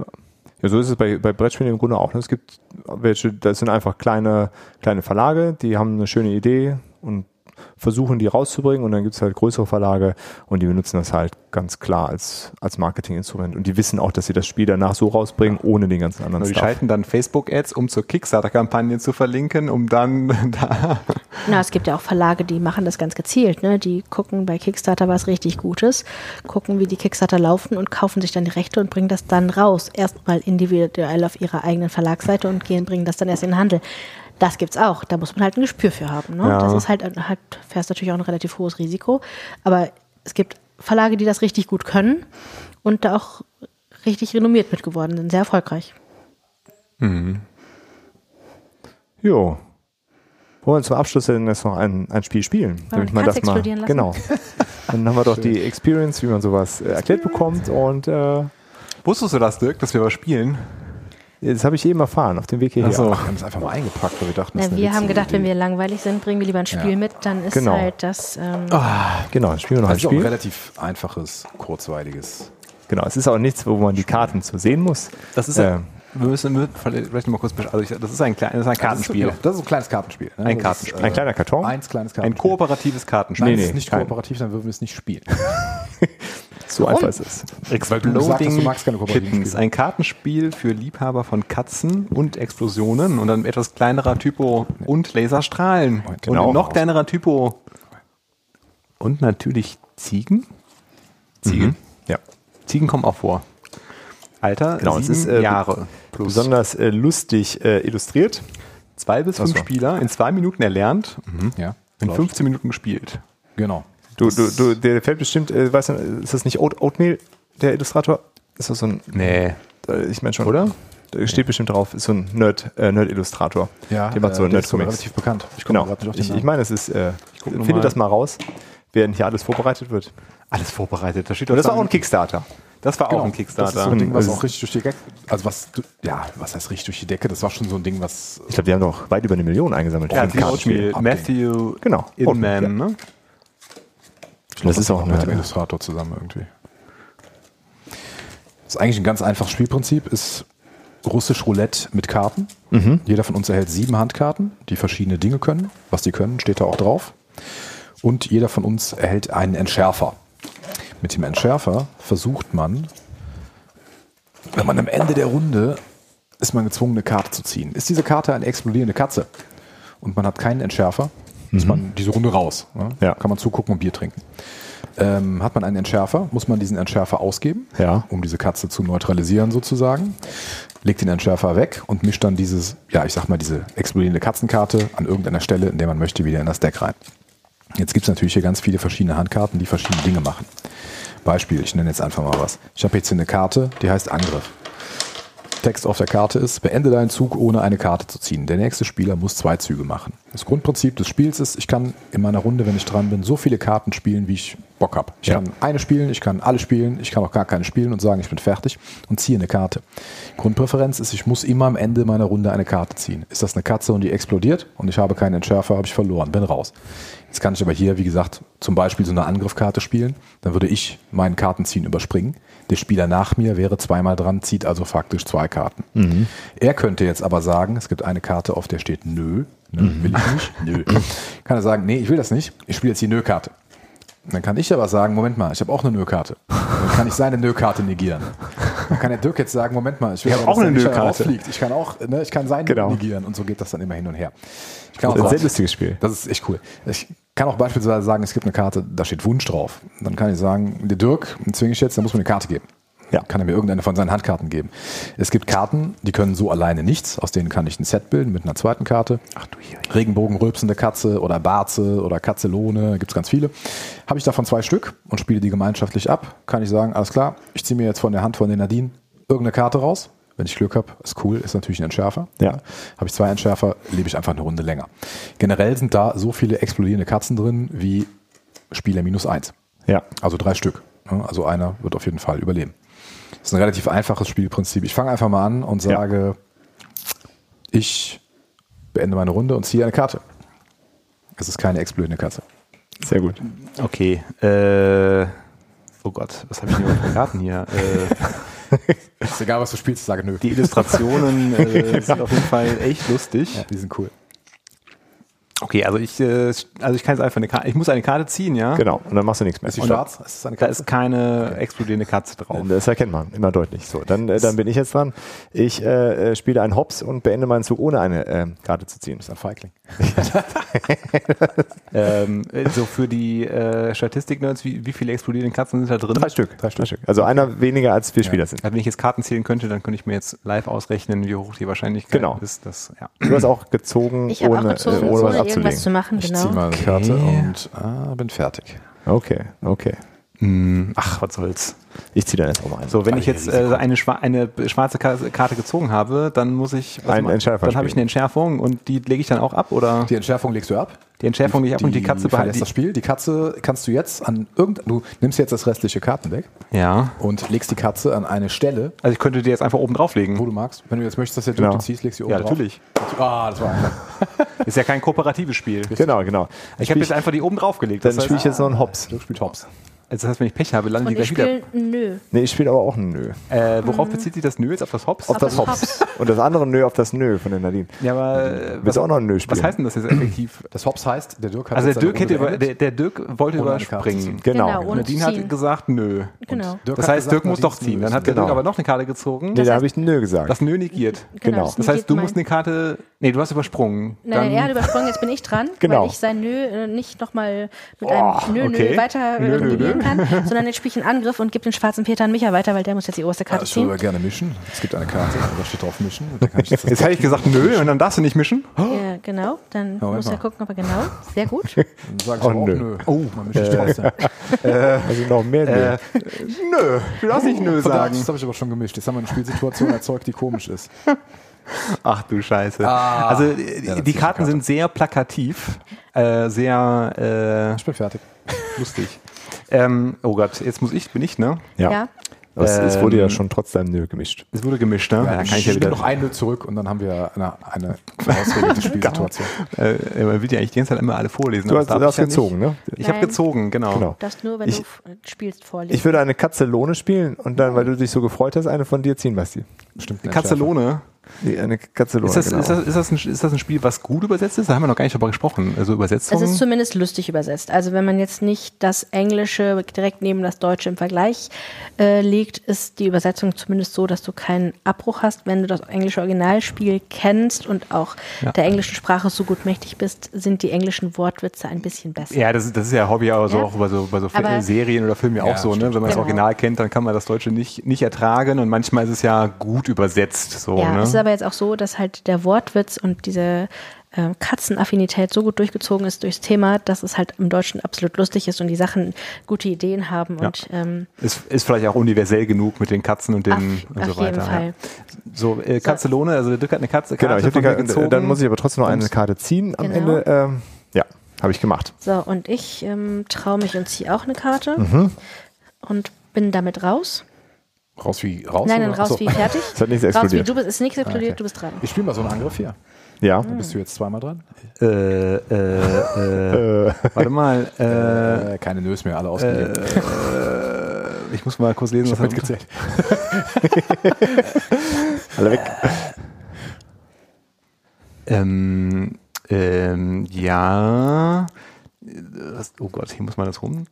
Ja, so ist es bei, bei Brettspielen im Grunde auch. Ne? Es gibt welche, das sind einfach kleine, kleine Verlage, die haben eine schöne Idee und versuchen die rauszubringen und dann gibt es halt größere Verlage und die benutzen das halt ganz klar als, als Marketinginstrument und die wissen auch, dass sie das Spiel danach so rausbringen, ohne den ganzen anderen Also die Stuff. schalten dann Facebook-Ads, um zur Kickstarter-Kampagne zu verlinken, um dann da Na, es gibt ja auch Verlage, die machen das ganz gezielt. Ne? Die gucken bei Kickstarter was richtig Gutes, gucken, wie die Kickstarter laufen und kaufen sich dann die Rechte und bringen das dann raus. Erstmal individuell auf ihrer eigenen Verlagsseite und gehen, bringen das dann erst in den Handel. Das gibt's auch. Da muss man halt ein Gespür für haben. Ne? Ja. Das ist halt, halt fährst natürlich auch ein relativ hohes Risiko. Aber es gibt Verlage, die das richtig gut können und da auch richtig renommiert mit geworden sind. Sehr erfolgreich. Jo. Wollen wir zum Abschluss denn jetzt noch ein, ein Spiel spielen? wir die Katze explodieren lassen? Genau. Dann haben wir doch die Experience, wie man sowas äh, erklärt bekommt und äh, Wusstest du das, Dirk, dass wir was spielen? Das habe ich eben erfahren auf dem Weg hierher. Ach so. Wir haben es einfach mal eingepackt, weil wir dachten, das Na, ist eine wir haben gedacht, wenn Idee. wir langweilig sind, bringen wir lieber ein Spiel Ja. mit. Dann ist Genau. halt das. Ähm, Genau, dann spielen wir noch Das ein ist auch ein Spiel. relativ einfaches, kurzweiliges. Genau, es ist auch nichts, wo man die Karten zu sehen muss. Das ist Äh, wir müssen wir- vielleicht mal kurz, also ich, das ist ein, klein, das ist ein Kartenspiel. Das ist, das ist ein kleines Kartenspiel. ne? Ein Das ist, Kartenspiel. Ein kleiner Karton? Eins kleines Ein Kartenspiel. kooperatives Kartenspiel. Nein, Nee, es ist nicht kein- kooperativ, dann würden wir es nicht spielen. so einfach ist es. Keine kooperativen Kittens. Ein Kartenspiel für Liebhaber von Katzen und Explosionen und dann etwas kleinerer Typo und Laserstrahlen. Genau. Und noch kleinerer Typo. Und natürlich Ziegen. Ziegen. Ja. Ziegen kommen auch vor. Alter, Genau, es sieben ist, äh, Jahre. Plus Besonders äh, lustig äh, illustriert. zwei bis fünf. Spieler in zwei Minuten erlernt, Ja, in läuft. 15 Minuten gespielt. Genau. Du, du, du, der fällt bestimmt, äh, weißt du, ist das nicht Oat, Oatmeal, der Illustrator? Ist das so ein, Nee. ich meine schon, Oder? Da steht bestimmt drauf, ist so ein Nerd, äh, Nerd-Illustrator. Ja, der macht so äh, Nerd-Comics. relativ bekannt. Ich komme Genau. gerade nicht auf den Ich, ich meine, es ist, äh, noch finde das mal raus, während hier alles vorbereitet wird. Alles vorbereitet. Da steht das war auch ein Kickstarter. Das war auch Genau. ein Das ist Kickstarter. so ein Ding, was auch richtig durch die Decke, also was, ja, was heißt richtig durch die Decke? Das war schon so ein Ding, was Ich glaube, die haben doch weit über eine Million eingesammelt. ja, für ein. Matthew Genau. Inman, Oatmeal, ne? Das ist auch mit dem Illustrator zusammen irgendwie. Das ist eigentlich ein ganz einfaches Spielprinzip, ist russisch Roulette mit Karten. Jeder von uns erhält sieben Handkarten, die verschiedene Dinge können. Was die können, steht da auch drauf. Und jeder von uns erhält einen Entschärfer. Mit dem Entschärfer versucht man, wenn man am Ende der Runde ist man gezwungen, eine Karte zu ziehen. Ist diese Karte eine explodierende Katze? und man hat keinen Entschärfer, ist man diese Runde raus. Ne? Ja. Kann man zugucken und Bier trinken. Ähm, hat man einen Entschärfer, muss man diesen Entschärfer ausgeben, Ja. um diese Katze zu neutralisieren sozusagen. Legt den Entschärfer weg und mischt dann dieses, ja, ich sag mal, diese explodierende Katzenkarte an irgendeiner Stelle, in der man möchte, wieder in das Deck rein. Jetzt gibt es natürlich hier ganz viele verschiedene Handkarten, die verschiedene Dinge machen. Beispiel, ich nenne jetzt einfach mal was. Ich habe jetzt hier eine Karte, die heißt Angriff. Text auf der Karte ist, beende deinen Zug, ohne eine Karte zu ziehen. Der nächste Spieler muss zwei Züge machen. Das Grundprinzip des Spiels ist, ich kann in meiner Runde, wenn ich dran bin, so viele Karten spielen, wie ich Bock habe. Ich Ja. kann eine spielen, ich kann alle spielen, ich kann auch gar keine spielen und sagen, ich bin fertig und ziehe eine Karte. Grundpräferenz ist, ich muss immer am Ende meiner Runde eine Karte ziehen. Ist das eine Katze und die explodiert und ich habe keinen Entschärfer, habe ich verloren, bin raus. Jetzt kann ich aber hier, wie gesagt, zum Beispiel so eine Angriffkarte spielen. Dann würde ich meinen Kartenziehen überspringen. Der Spieler nach mir wäre zweimal dran, zieht also faktisch zwei Karten. Er könnte jetzt aber sagen, es gibt eine Karte, auf der steht Nö. Ne, Will ich nicht? Nö. Kann er sagen, nee, ich will das nicht. Ich spiele jetzt die Nö-Karte. Dann kann ich aber sagen, Moment mal, ich habe auch eine Nö-Karte. Dann kann ich seine Nö-Karte negieren. Dann kann der Dirk jetzt sagen, Moment mal, ich will aber, auch eine Nö-Karte. rausfliegt. Ich kann auch, ne, ich kann seinen Genau. negieren und so geht das dann immer hin und her. Ich kann Das ist ein auch sehr lustiges Spiel. das ist echt cool. Ich kann auch beispielsweise sagen, es gibt eine Karte, da steht Wunsch drauf. Dann kann ich sagen, der Dirk, zwinge ich jetzt, dann muss mir eine Karte geben. Ja. Kann er mir irgendeine von seinen Handkarten geben. Es gibt Karten, die können so alleine nichts. Aus denen kann ich ein Set bilden mit einer zweiten Karte. Ach du hier. Regenbogen, rülpsende Katze oder Barze oder Katzelone, gibt es ganz viele. Habe ich davon zwei Stück und spiele die gemeinschaftlich ab, kann ich sagen, alles klar, ich ziehe mir jetzt von der Hand von den Nadine irgendeine Karte raus. Wenn ich Glück habe, ist cool, ist natürlich ein Entschärfer. Ja. Habe ich zwei Entschärfer, lebe ich einfach eine Runde länger. Generell sind da so viele explodierende Katzen drin wie Spieler minus eins. Ja. Also drei Stück. Ja, Also einer wird auf jeden Fall überleben. Das ist ein relativ einfaches Spielprinzip. Ich fange einfach mal an und Ja. sage, ich beende meine Runde und ziehe eine Karte. Es ist keine explodierende Katze. Sehr gut. Okay. Äh, oh Gott, was habe ich denn hier für Karten hier? Äh, Ist egal, was du spielst, sage nö. die Illustrationen äh, sind auf jeden Fall echt lustig. Ja, die sind cool. Okay, also ich, äh, also ich kann jetzt einfach eine Karte, ich muss eine Karte ziehen, ja? Genau. Und dann machst du nichts mehr. Ist die schwarz? Ist Da ist keine explodierende Katze drauf. Das erkennt man immer deutlich. So, dann, äh, dann bin ich jetzt dran. Ich äh, äh, spiele einen Hops und beende meinen Zug ohne eine äh, Karte zu ziehen. ist ein Feigling. Ähm, so für die äh, Statistik-Nerds, wie, wie viele explodierende Katzen sind da drin? Drei Stück. Drei Stück. Also einer weniger als vier Spieler sind. Also wenn ich jetzt Karten zählen könnte, dann könnte ich mir jetzt live ausrechnen, wie hoch die Wahrscheinlichkeit Genau. ist. Dass, ja. Du hast auch gezogen, Ich ohne, auch gezogen, äh, ohne was ohne abzulegen. irgendwas zu machen, Ich genau. ziehe mal eine Karte und ah, bin fertig. Okay, okay. Hm, Ach, was soll's. Ich ziehe dann jetzt auch mal ein. So, wenn ich jetzt äh, eine, schwa eine schwarze Ka- Karte gezogen habe, dann muss ich machen? Entschärfer Dann habe ich eine Entschärfung und die lege ich dann auch ab oder Die Entschärfung legst du ab. die Entschärfung lege ich ab und die Katze behalte das Spiel. Die Katze kannst du jetzt an irgendein, du nimmst jetzt das restliche Kartendeck Ja. und legst die Katze an eine Stelle, Also ich könnte die jetzt einfach oben wo drauflegen. du magst. Wenn du jetzt möchtest, dass der Genau. Die ziehst, legst du oben Ja, drauf. natürlich. Ah, das war einfach. Ist ja kein kooperatives Spiel. Genau, genau. Ich habe jetzt einfach die oben draufgelegt. dann Das spiele ich jetzt noch einen Hops. Dirk spielt Hops. Also das heißt, wenn ich Pech habe, landen Und die ich gleich wieder. spiele Nö. Nee, ich spiele aber auch ein Nö. Äh, worauf bezieht sich das Nö jetzt auf das Hops? Auf das das Hops. Und das andere Nö auf das Nö von der Nadine. Ja, aber äh, Willst du auch noch ein Nö spielen? was heißt denn das jetzt effektiv? Das Hops heißt, der Dirk hat Also jetzt der seine Dirk hätte Runde über, der, beendet. der Dirk wollte Ohne eine Karte zu überspringen. ziehen. Genau. Genau, genau. ohne Nadine zu hat ziehen. gesagt nö. Genau. Dirk Das hat heißt, gesagt, Dirk muss doch ziehen. Nö Dann hat der Genau. Dirk aber noch eine Karte gezogen. Nee, da habe ich ein Nö gesagt. Das Nö negiert. Genau. Das heißt, du musst eine Karte. Nee, du hast übersprungen. Nein, er hat übersprungen, jetzt bin ich dran, Genau. weil ich sein Nö äh, nicht nochmal mit Oh, einem Nö, okay. Nö weiter Nö, nö, nö. Kann, sondern jetzt spiele ich einen Angriff und gebe den schwarzen Peter an Micha weiter, weil der muss jetzt die oberste Ja, Karte ich würde ziehen. aber gerne mischen. Es gibt eine Karte, da steht drauf mischen. Und da kann ich jetzt hätte ich gesagt nö und dann darfst du nicht mischen. Ja, genau, dann Moment muss er gucken, ob er genau. Sehr gut. Dann sage ich Oh, aber auch nö. nö. Oh, man mischt nicht raus. Also noch mehr Nö. Äh, nö, du darfst nicht nö sagen. das habe ich aber schon gemischt. Jetzt haben wir eine Spielsituation erzeugt, die komisch ist. Ach du Scheiße. Ah. also Ja, äh, das die Karten Karte. sind sehr plakativ, äh, sehr Ich bin fertig. äh, lustig. Ähm, oh Gott, jetzt muss ich, bin ich, ne? ja. ja. Das, es wurde ja Ähm, schon trotz deinem Nö gemischt. Es wurde gemischt, ne? Ja, dann kann ich ja ich wieder. noch ein Nö zurück und dann haben wir eine, eine ausregelte Spielsituation. Äh, man will ja eigentlich die ganze Zeit immer alle vorlesen. Du hast, du hast gezogen, ne? Ich habe gezogen, genau. Genau. Das nur, wenn Ich- du spielst, vorlesen. Ich würde eine Katzelone spielen und dann, weil du dich so gefreut hast, eine von dir ziehen, Basti. Bestimmt Katzelone. Nee, eine Katzelone, Ist das, genau. ist, das, ist, das ein, ist das ein Spiel, was gut übersetzt ist? Da haben wir noch gar nicht drüber gesprochen. Also Es Übersetzung. ist zumindest lustig übersetzt. Also wenn man jetzt nicht das Englische direkt neben das Deutsche im Vergleich äh, legt, ist die Übersetzung zumindest so, dass du keinen Abbruch hast. Wenn du das englische Originalspiel kennst und auch Ja. der englischen Sprache so gut mächtig bist, sind die englischen Wortwitze ein bisschen besser. ja, das ist, das ist ja Hobby, aber so Ja. auch bei so, bei so Aber- Serien oder Filmen ja, auch so, ne? Wenn man das Genau. Original kennt, dann kann man das Deutsche nicht, nicht ertragen und manchmal ist es ja gut übersetzt. So, Ja, ne? Aber jetzt auch so, dass halt der Wortwitz und diese äh, Katzenaffinität so gut durchgezogen ist durchs Thema, dass es halt im Deutschen absolut lustig ist und die Sachen gute Ideen haben Ja. und ähm, ist, ist vielleicht auch universell genug mit den Katzen und den Auf- und auf so weiter. jeden Fall. Ja. So, äh, Katzelone, also der Dirk hat eine Katze, Genau, ich Karte hab die gezogen. dann muss ich aber trotzdem noch eine Karte ziehen am Genau. Ende. Ähm, ja, habe ich gemacht. so und ich ähm, traue mich und ziehe auch eine Karte Mhm. und bin damit raus. Raus wie raus? Nein, oder? raus Achso. wie fertig. Es hat nichts raus wie explodiert. du bist, ist nichts explodiert, Okay. du bist dran. Ich spiele mal so einen Angriff hier. Ja. Hm. Dann bist du jetzt zweimal dran. äh, äh, äh, warte mal, äh, Äh, keine Nös mehr, alle ausgegeben. ich muss mal kurz lesen, was er mitgezählt. Alle weg. Ähm, ähm, ja. Oh Gott, hier muss man das rum.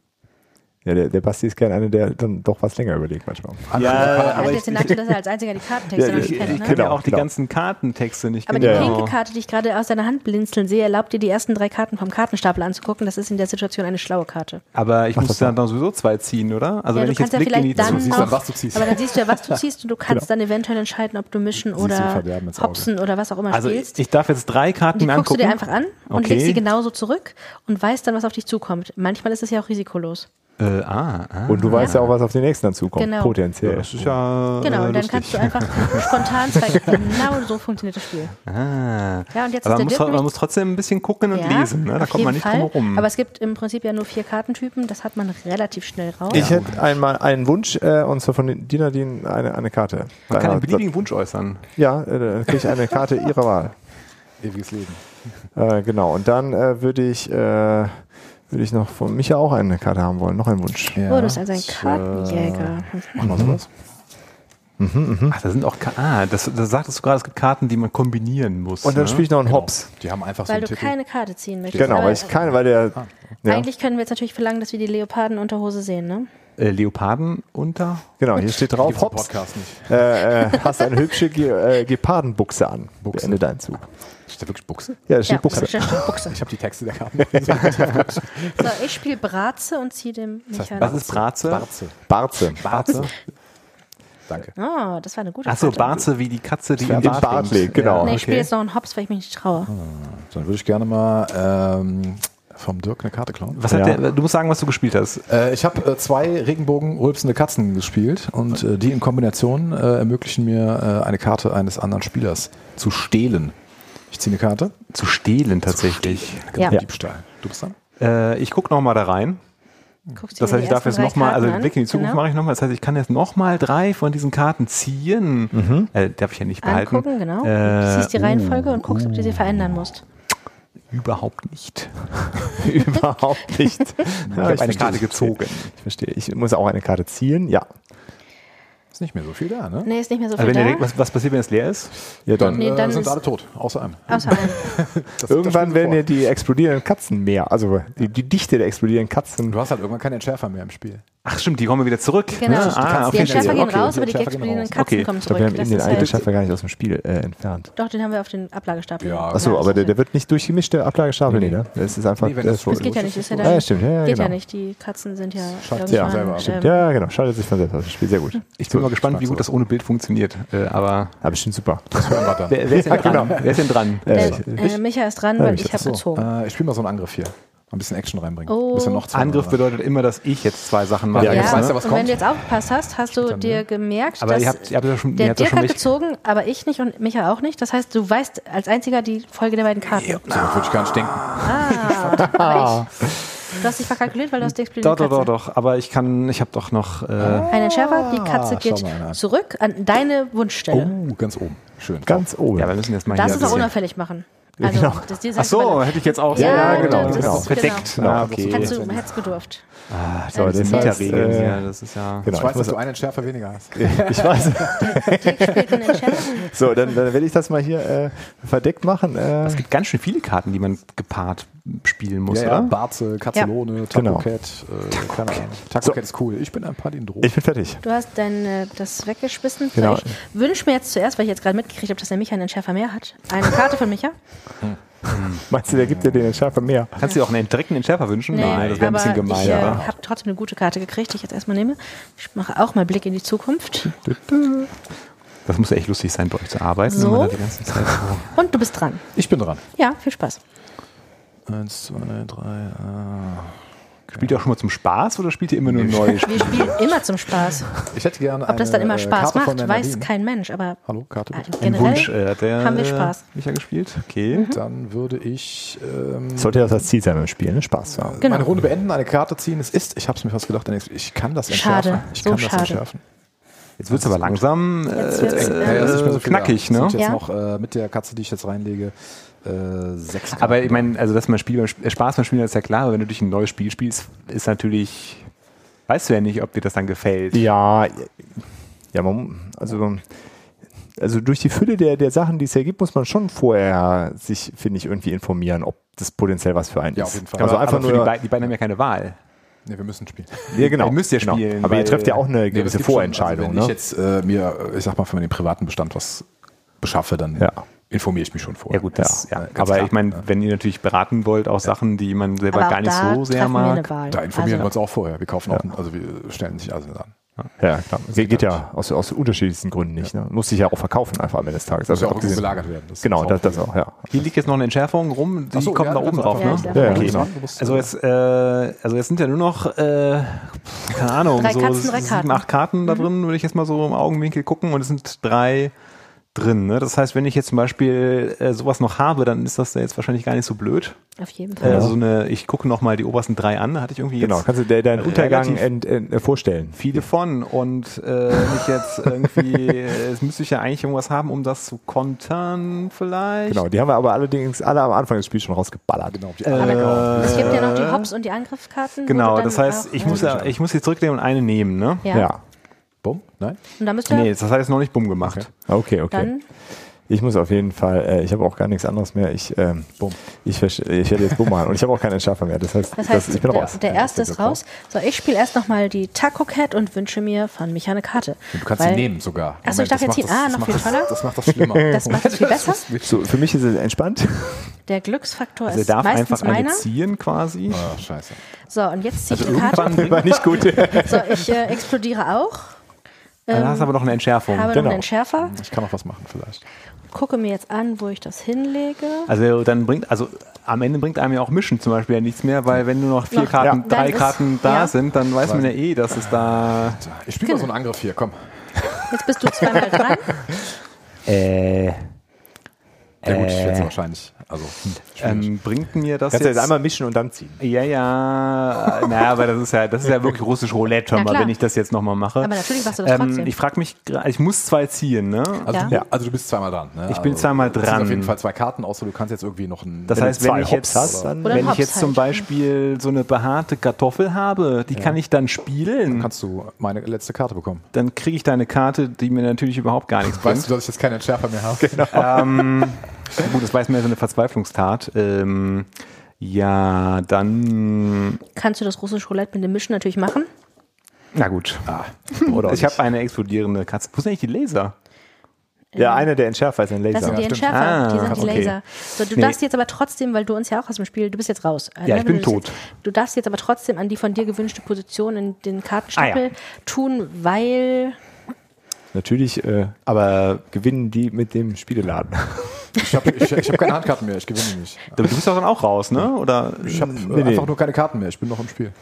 Ja, der, der Basti ist gerne einer, der dann doch was länger überlegt manchmal. Ja, Er aber jetzt ich, den Nachteil, dass er als einziger die Kartentexte Ja, noch ich, nicht ich kennt. kenne Ne? ja auch die genau. ganzen Kartentexte nicht. Aber die genau. pinke Karte, die ich gerade aus seiner Hand blinzeln sehe, erlaubt dir die ersten drei Karten vom Kartenstapel anzugucken. Das ist in der Situation eine schlaue Karte. Aber ich muss das dann sowieso zwei ziehen, oder? Also ja, wenn du ich jetzt kannst ja Blick in die vielleicht dann Du siehst dann, was du ziehst. aber dann siehst du ja, was du ziehst und du kannst dann eventuell entscheiden, ob du mischen du oder hopsen oder was auch immer Also spielst. ich darf jetzt drei Karten die mir guckst du angucken. dir einfach an und Okay. legst sie genauso zurück und weißt dann, was auf dich zukommt. Manchmal ist es ja auch risikolos. Äh, ah, ah. Und du weißt ja auch, was auf den nächsten dann zukommt. Genau. Potenziell. Das ist ja Genau, äh, und dann lustig. kannst du einfach spontan zwei. Genau so funktioniert das Spiel. Ah. Ja, und jetzt Aber man muss, man muss trotzdem ein bisschen gucken und Ja, lesen. Ne? Da kommt man nicht Fall. drum herum. Aber es gibt im Prinzip ja nur vier Kartentypen. Das hat man relativ schnell raus. Ich hätte einmal einen Wunsch, äh, und zwar von dir, Nadine, eine, eine Karte. man kann Deiner- einen beliebigen Wunsch äußern. Ja, äh, dann kriege ich eine Karte ihrer Wahl. Ewiges Leben. Äh, genau, und dann äh, würde ich, äh, würde ich noch von Micha auch eine Karte haben wollen, noch einen Wunsch. Ja, Oh, du bist also ein ich, Kartenjäger. Äh, mach mal sowas. Ach, da sind auch Ka ah, das, das sagtest du gerade, es gibt Karten, die man kombinieren muss. Und dann ne? spiele ich noch einen Genau. Hops. Die haben einfach so Weil einen du Titel. keine Karte ziehen möchtest. Genau, weil ich keine, weil der. Ja, Eigentlich können wir jetzt natürlich verlangen, dass wir die Leopardenunterhose sehen, ne? äh, Leoparden unter. genau, hier steht drauf, Hops, Podcast nicht. äh, äh, hast eine hübsche Ge äh, Gepardenbuchse an. Buchse. Beende deinen Zug. Steht da wirklich Buchse? Ja, da steht Ja, Buchse. da steht Buchse. Ich habe die Texte der Karten. So, ich spiele Bratze und ziehe dem Michael. Was ist Bratze? Barze. Barze. Barze. Danke. Oh, das war eine gute Achso, Karte. Barze wie die Katze, die Im Bart, Bart liegt. genau. Nee, ich okay. spiele jetzt noch einen Hops, weil ich mich nicht traue. Dann würde ich gerne mal ähm, vom Dirk eine Karte klauen. Was hat Ja. der, du musst sagen, was du gespielt hast. Äh, ich habe äh, zwei Regenbogen-rülpsende Katzen gespielt und äh, die in Kombination äh, ermöglichen mir, äh, eine Karte eines anderen Spielers zu stehlen. Ich ziehe eine Karte. Zu stehlen tatsächlich. Ja. Diebstahl. Du bist dran? Äh, ich gucke noch mal da rein. Guckst Das dir heißt, ich darf jetzt nochmal, also. Blick in die Zukunft Genau. mache ich nochmal. Das heißt, ich kann jetzt nochmal drei von diesen Karten ziehen. Äh, darf ich ja nicht behalten. Angucken, genau. Äh, du siehst die Reihenfolge und guckst, ob du sie verändern musst. Überhaupt nicht. Überhaupt nicht. Ich habe eine Karte gezogen. Ich verstehe. Ich muss auch eine Karte ziehen. Ja. Ist nicht mehr so viel da, ne? Nee, ist nicht mehr so Also viel wenn da. der, was, was passiert, wenn es leer ist? Ja, Dann, dann. Nee, äh, dann sind ist- alle tot, außer einem. Außer einem. Irgendwann werden ja die explodierenden Katzen mehr. Also die, die Dichte der explodierenden Katzen. Du hast halt irgendwann keinen Entschärfer mehr im Spiel. Ach stimmt, die kommen wieder zurück. Genau. Ne? Die Ah, die okay, Entschärfer gehen okay. raus, aber die raus. Katzen Okay. kommen Ich glaube, zurück. wir haben Das eben den halt, Schaffer gar nicht aus dem Spiel äh, entfernt. doch, den haben wir auf den Ablagestapel. Ja. Achso, Ja, aber der, der wird nicht durchgemischt, der Ablagestapel, nee, ne? Das ist einfach. Nee, das so- Das geht ja nicht, das ist ja Ja, dann, ja, stimmt. Ja, ja, geht genau. ja nicht. Die Katzen sind ja Schaltet Ja, selber ab. ähm, Ja, genau. Schaltet sich von selbst aus. Das Spiel sehr gut. Ich bin mal gespannt, wie gut das ohne Bild funktioniert. Äh, aber Ja, bestimmt super. Das hören wir dann. wer, wer, ist denn Ja, dran? genau. wer ist denn dran? Äh, äh, Micha ist dran, weil ich habe gezogen. ich spiele mal so einen Angriff hier. Ein bisschen Action reinbringen. Oh. Ein bisschen noch zwei Angriff oder? bedeutet immer, dass ich jetzt zwei Sachen mache. Ja, Ja, weißt was und wenn du jetzt aufgepasst hast, hast du dann, dir ne? gemerkt, Aber dass ihr habt, ihr habt ja schon, der ja Dirk hat gezogen, aber ich nicht und Micha auch nicht. Das heißt, du weißt als einziger die Folge der beiden Karten. So, das würde ich gar nicht denken. Ah, ich, du hast dich verkalkuliert, weil du hast die Doch, doch, doch, doch. Aber ich kann, ich habe doch noch. Äh, Ein Entschärfer, die Katze Ah, geht mal zurück an deine Wunschstelle. Oh, ganz oben. Schön. Ganz oben. ja, wir müssen jetzt mal Das hier ist auch ein bisschen- unauffällig machen. Also, Genau. das dir Ach so, hätte ich jetzt auch Ja, so genau, das genau. ist- verdeckt. genau. Ah, okay. Hättest du, hättest gedurft. Ah, So, das das sind heißt, Mieterregeln äh, hier. Das ist ja. Genau, ich weiß, ich dass du einen Entschärfer weniger hast. ich weiß. So, dann, dann werde ich das mal hier äh, verdeckt machen. Äh, Es gibt ganz schön viele Karten, die man gepaart spielen muss, Ja, ja, oder? Barze, Katzelone, Genau. Taco Cat, äh, keine Ahnung. Taco So. Cat ist cool. Ich bin ein Palindro. ich bin fertig. Du hast dein, äh, das weggeschmissen. Genau. Ich wünsche mir jetzt zuerst, weil ich jetzt gerade mitgekriegt habe, dass der Micha einen Entschärfer mehr hat, eine Karte von Micha. Meinst du, der gibt dir den Entschärfer mehr? Kannst du dir auch einen direkten Entschärfer wünschen? Nee, Nein, das wäre ein bisschen gemein. ich äh, habe trotzdem eine gute Karte gekriegt, die ich jetzt erstmal nehme. Ich mache auch mal Blick in die Zukunft. Das muss ja echt lustig sein, bei euch zu arbeiten. So. wenn man da die ganze Zeit so Und du bist dran. Ich bin dran. Ja, viel Spaß. Eins, zwei, drei. Ah. Spielt ihr auch schon mal zum Spaß oder spielt ihr immer nur neue Spiele? Wir spielen immer zum Spaß. Ich hätte gerne Ob das dann immer eine, äh, Spaß Karte macht, weiß kein Mensch. Aber Hallo, Karte äh, bitte. Ein generell Wunsch, äh, der haben wir Spaß. Micha gespielt? Okay. Dann würde ich ähm, Sollte ja das Ziel sein beim Spielen, ne? Spaß zu haben. Genau. meine Runde beenden, eine Karte ziehen. Es ist, ich habe es mir fast gedacht, ich kann das Schade, entschärfen. Ich so kann das schade. entschärfen. Jetzt wird es aber langsam Jetzt äh, wird's, äh, äh, Ja, es ist nicht mehr so knackig, ne? sind jetzt Ja. noch äh, mit der Katze, die ich jetzt reinlege, äh, sechs Karten. Aber ich meine, also dass man Spiel äh, Spaß beim Spielen ist ja klar, aber wenn du durch ein neues Spiel spielst, ist natürlich, weißt du ja nicht, ob dir das dann gefällt. Ja, ja, man, also, also durch die Fülle der, der Sachen, die es ja gibt, muss man schon vorher sich, finde ich, irgendwie informieren, ob das potenziell was für einen Ja, ist. auf jeden Fall. Also aber, einfach aber für nur, die, beiden, die beiden haben ja keine Wahl. nee, wir müssen spielen. ja, genau, ihr müsst ja genau. spielen, Aber ihr trefft ja auch eine Nee, gewisse schon- Vorentscheidung. Also wenn ich ne? jetzt äh, mir, ich sag mal, für den privaten Bestand was beschaffe, dann Ja. Informiere ich mich schon vorher. Ja gut, das, ja. Ja, ganz aber klar. ich meine, Ja. wenn ihr natürlich beraten wollt, auch Sachen, die man selber aber gar auch nicht so sehr wir mag. Da informieren wir also, uns auch vorher. Wir kaufen auch, also wir stellen nicht alles an. Ja, klar. Geht, geht ja aus, aus unterschiedlichsten Gründen nicht. Ne? Muss sich ja auch verkaufen einfach am Ende des Tages. Das Also muss ja auch abgesehen- gelagert werden. Das Genau, ist das, das auch, ja. Hier liegt jetzt noch eine Entschärfung rum, die so, kommt ja, da oben drauf, ne? Ja, ja, auch. genau. Also jetzt, äh, also jetzt sind ja nur noch, äh, keine Ahnung, Drei so Katzen, sieben, acht Karten da drin, würde ich jetzt mal so im Augenwinkel gucken und es sind drei drin. Ne? Das heißt, wenn ich jetzt zum Beispiel äh, sowas noch habe, dann ist das ja jetzt wahrscheinlich gar nicht so blöd. Auf jeden Äh, Fall. also so eine, ich gucke noch mal die obersten drei an, da hatte ich irgendwie Genau, jetzt kannst du de- deinen Untergang ent, ent, äh, vorstellen. viele von und äh, wenn ich jetzt irgendwie, äh, es müsste ich ja eigentlich irgendwas haben, um das zu kontern vielleicht. Genau, die haben wir aber allerdings alle am Anfang des Spiels schon rausgeballert. genau, die Äh, es gibt ja noch die Hops- und die Angriffskarten. Genau, das heißt, auch, ich äh, muss ja, ich muss jetzt zurücknehmen und eine nehmen, ne? Ja. Ja. Bumm? Nein? Und da müsst ihr Nee, das hat jetzt noch nicht bumm gemacht. Okay, okay. dann Ich muss auf jeden Fall, äh, ich habe auch gar nichts anderes mehr. Ich, ähm, ich, versch- ich werde jetzt Bumm machen und ich habe auch keinen Entschärfer mehr. Das heißt, Das heißt, das, ich bin der, raus. der erste ist raus. So, ich spiele erst nochmal die Taco Cat und wünsche mir von Micha eine Karte. Du kannst Weil- sie nehmen sogar. Ach so, ich darf jetzt ziehen. Ah, noch das viel macht toller. Das, das macht das schlimmer. Das macht es viel besser. So, für mich ist es entspannt. Der Glücksfaktor Also er ist darf meistens einfach eine meiner. ziehen quasi. Ah, scheiße. So, und jetzt ziehe ich Also die Karte. irgendwann War nicht gut. So, ich äh, explodiere auch. Dann hast du aber noch eine Entschärfung. Habe noch Genau. einen Entschärfer. Ich kann auch was machen vielleicht. Gucke mir jetzt an, wo ich das hinlege. Also dann bringt, also am Ende bringt einem ja auch Mischen zum Beispiel ja nichts mehr, weil wenn nur noch vier Noch- Karten, Ja. drei ist- Karten da ja. sind, dann weiß man ja eh, dass es da. Ich spiele mal so einen Angriff hier, komm. Jetzt bist du zweimal dran. Äh, Ja gut, ich Äh. schätze wahrscheinlich. Also, hm, ähm, bringt mir das Kannst du jetzt, jetzt einmal mischen und dann ziehen. Ja, ja. Naja, aber das ist ja, das ist ja wirklich russisch Roulette, hör Ja, mal, wenn ich das jetzt nochmal mache. Aber natürlich machst du das ähm, trotzdem. ich frage mich, ich muss zwei ziehen, ne? also, ja. du, also du bist zweimal dran. Ne? Ich bin also, zweimal du ziehst dran. auf jeden Fall zwei Karten, außer du kannst jetzt irgendwie noch einen. Das heißt, du zwei wenn ich Hops jetzt, hast, dann- wenn ich jetzt zum halt. Beispiel so eine behaarte Kartoffel habe, die kann ich dann spielen, kannst du meine letzte Karte bekommen. dann kriege ich da eine Karte, die mir natürlich überhaupt gar nichts bringt. Weißt du, dass ich jetzt keinen Entschärfer mehr habe? Genau. ähm, gut, das war jetzt mehr so eine Verzweiflungstat. Ähm, ja, dann, Kannst du das russische Roulette mit dem Mischen natürlich machen. na gut. Ah, Oder Ich habe eine explodierende Katze. Wo sind eigentlich die Laser? Ja, einer der Entschärfer ist ein Laser. Das sind die. Entschärfer, Ah, die sind die okay. Laser. So, du Nee. darfst jetzt aber trotzdem, weil du uns ja auch aus dem Spiel, du bist jetzt raus. äh, Ja, ich bin du tot. Jetzt, du darfst jetzt aber trotzdem an die von dir gewünschte Position in den Kartenstapel Ah, ja. tun, weil Natürlich, äh, aber gewinnen die mit dem Spieleladen. ich habe ich, ich hab keine Handkarten mehr, ich gewinne nicht. Du bist doch dann auch raus, ne? Oder? Ich habe Nee, nee. einfach nur keine Karten mehr, ich bin noch im Spiel.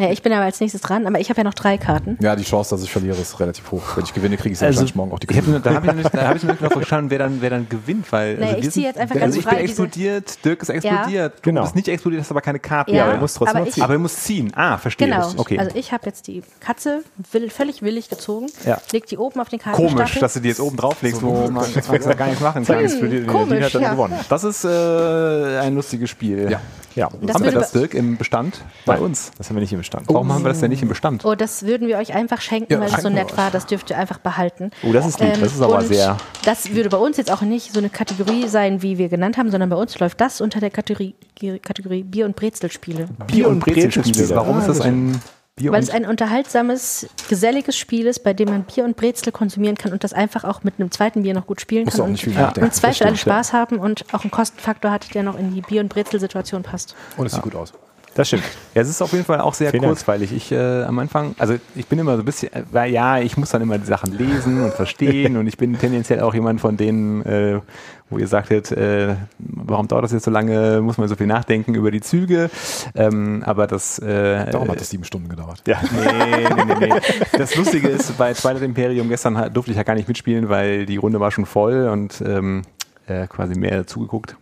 Ja, ich bin aber als nächstes dran, aber ich habe ja noch drei Karten. Ja, die Chance, dass ich verliere, ist relativ hoch. Wenn ich gewinne, kriege ich Also, wahrscheinlich morgen auch die ich hab, Kugel. nur- da habe ich, noch nicht- da hab ich noch nicht verstanden, wer dann, wer dann gewinnt, weil Nee, also ich ziehe jetzt einfach also ganz ich frei bin diese- explodiert, Dirk ist explodiert, du Genau. bist nicht explodiert, hast aber keine Karten. Ja, aber er muss trotzdem aber noch ich, ziehen. Aber er muss ziehen. Ah, verstehe. genau. Okay. Also ich habe jetzt die Katze will, völlig willig gezogen, Ja. leg die oben auf den Kartenstapel. Komisch, dass du die jetzt oben drauflegst, wo man da gar nichts machen kann. Hm, komisch, hat dann ja. gewonnen. Das ist äh, ein lustiges Spiel. Ja. Ja, Das haben wir das, Dirk, im Bestand bei uns? das haben wir nicht im Bestand. Warum haben wir das denn nicht im Bestand? Oh, das würden wir euch einfach schenken, Ja, weil es so nett war. Das dürft ihr einfach behalten. Oh, das ist lieb. Ähm, das ist aber und sehr. Das würde bei uns jetzt auch nicht so eine Kategorie sein, wie wir genannt haben, sondern bei uns läuft das unter der Kategorie, Kategorie Bier- und Brezelspiele. Bier- und Brezelspiele. Warum Ah, ist das das ein Bier Weil es ein unterhaltsames, geselliges Spiel ist, bei dem man Bier und Brezel konsumieren kann und das einfach auch mit einem zweiten Bier noch gut spielen Musst kann. auch nicht viel und im Zweifel alle Spaß haben und auch einen Kostenfaktor hat, der noch in die Bier- und Brezel-Situation passt. Und es sieht gut aus. Das stimmt. Ja, es ist auf jeden Fall auch sehr Vielen kurzweilig. Ich äh, am Anfang, also ich bin immer so ein bisschen, äh, weil ja, ich muss dann immer die Sachen lesen und verstehen und ich bin tendenziell auch jemand von denen, äh, wo ihr sagtet, äh, warum dauert das jetzt so lange, muss man so viel nachdenken über die Züge. Ähm, aber das äh, Darum hat es sieben Stunden gedauert. Ja, nee, nee, nee, nee. Das Lustige ist, bei Twilight Imperium gestern durfte ich ja gar nicht mitspielen, weil die Runde war schon voll und ähm, äh, quasi mehr zugeguckt.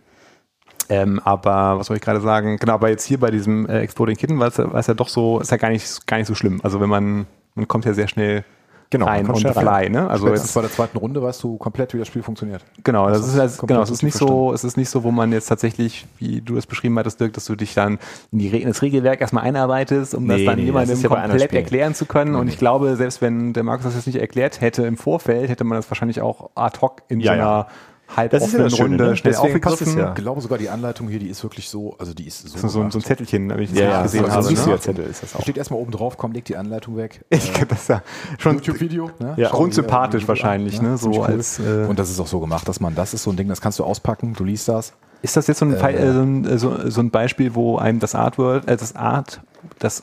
Ähm, aber was soll ich gerade sagen? Genau, aber jetzt hier bei diesem äh, Exploding Kitten war es ja, war es ja doch so, ist ja gar nicht, gar nicht so schlimm. Also wenn man, man kommt ja sehr schnell Genau, rein on the fly, ne? Also jetzt, bei der zweiten Runde weißt du komplett, wie das Spiel funktioniert. genau, das ist, halt, komplett genau, es ist nicht so, es ist nicht so, wo man jetzt tatsächlich, wie du das beschrieben hattest, Dirk, dass du dich dann in, die, in das Regelwerk erstmal einarbeitest, um das Nee, dann nee, jemandem das ist komplett erklären zu können. Und ich glaube, selbst wenn der Markus das jetzt nicht erklärt hätte im Vorfeld, hätte man das wahrscheinlich auch ad hoc in Ja, so einer ja. Halb Das ist ja offenen das Schöne, Runde ne? schnell Deswegen aufgegriffen. ja. Ich glaube sogar die Anleitung hier, die ist wirklich so, also die ist so. So, so, ein- so ein. Zettelchen, habe ich Ja, ja, gesehen so habe. ein Ne? Zettel ist das Da auch. steht erstmal oben drauf, komm, leg die Anleitung weg. Ich glaube, das ist ja schon YouTube-Video. Ne? Ja. Grundsympathisch äh, wahrscheinlich, ne? So Ziemlich cool. als, äh, Und das ist auch so gemacht, dass man, das ist so ein Ding, das kannst du auspacken, du liest das. Ist das jetzt so ein, äh, so ein, äh, so, so ein Beispiel, wo einem das Artwork, äh, das Art, das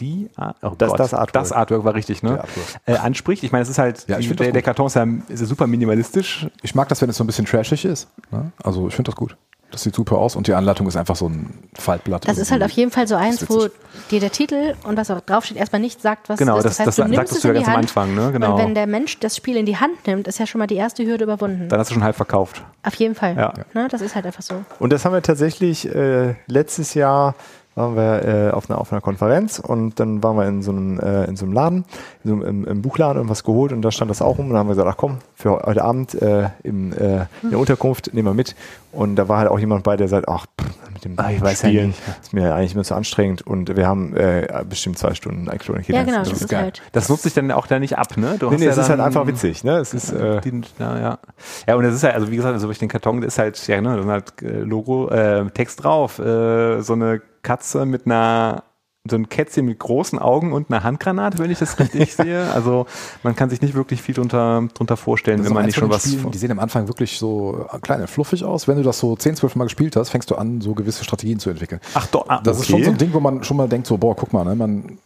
die, Art- oh Das- Gott, das Artwork. das Artwork war richtig, ne? Äh, anspricht. Ich meine, es ist halt, Ja, ich die, das der, der. Karton ist ja, ist ja super minimalistisch. Ich mag das, wenn es so ein bisschen trashig ist. Ne? Also ich finde das gut. Das sieht super aus und die Anleitung ist einfach so ein Faltblatt. Das ist halt auf jeden Fall so eins, wo dir der Titel und was auch draufsteht erstmal nicht sagt, was Genau, ist. das- Das heißt, das du sa- nimmst sagtest es du ja ganz am Anfang, ne? Genau. Und wenn der Mensch das Spiel in die Hand nimmt, ist ja schon mal die erste Hürde überwunden. Dann hast du schon halb verkauft. Auf jeden Fall. Ja. Ne, das ist halt einfach so. Und das haben wir tatsächlich äh, letztes Jahr waren wir äh, auf, einer, auf einer Konferenz und dann waren wir in so einem, äh, in so einem Laden, in so einem, im, im Buchladen und was geholt und da stand das auch rum und dann haben wir gesagt, ach komm, für heute Abend äh, im, äh, in der Unterkunft nehmen wir mit und da war halt auch jemand bei, der sagt, ach, pff, mit dem Ah, ich weiß ja Spielen nicht. ist mir eigentlich immer zu anstrengend und wir haben äh, bestimmt zwei Stunden Exploding Ja, genau, Das das ist ist geil. halt. Das nutzt sich dann auch da nicht ab, ne? Du Nee, nee, ja es ist halt dann- einfach witzig, ne? Es ist, äh, Die, ja, ja. ja, und es ist halt, also wie gesagt, also durch den Karton da ist halt, ja, ne, da ist halt äh, Logo, äh, Text drauf, äh, so eine Katze mit einer, so ein Kätzchen mit großen Augen und einer Handgranate, wenn ich das richtig sehe. Also man kann sich nicht wirklich viel drunter, drunter vorstellen, ist wenn man nicht schon was. Spielen, die sehen am Anfang wirklich so äh, klein und fluffig aus. Wenn du das so 10, 12 Mal gespielt hast, fängst du an, so gewisse Strategien zu entwickeln. Ach doch, ah, Das ist okay. schon so ein Ding, wo man schon mal denkt, so, boah, guck mal, ne, man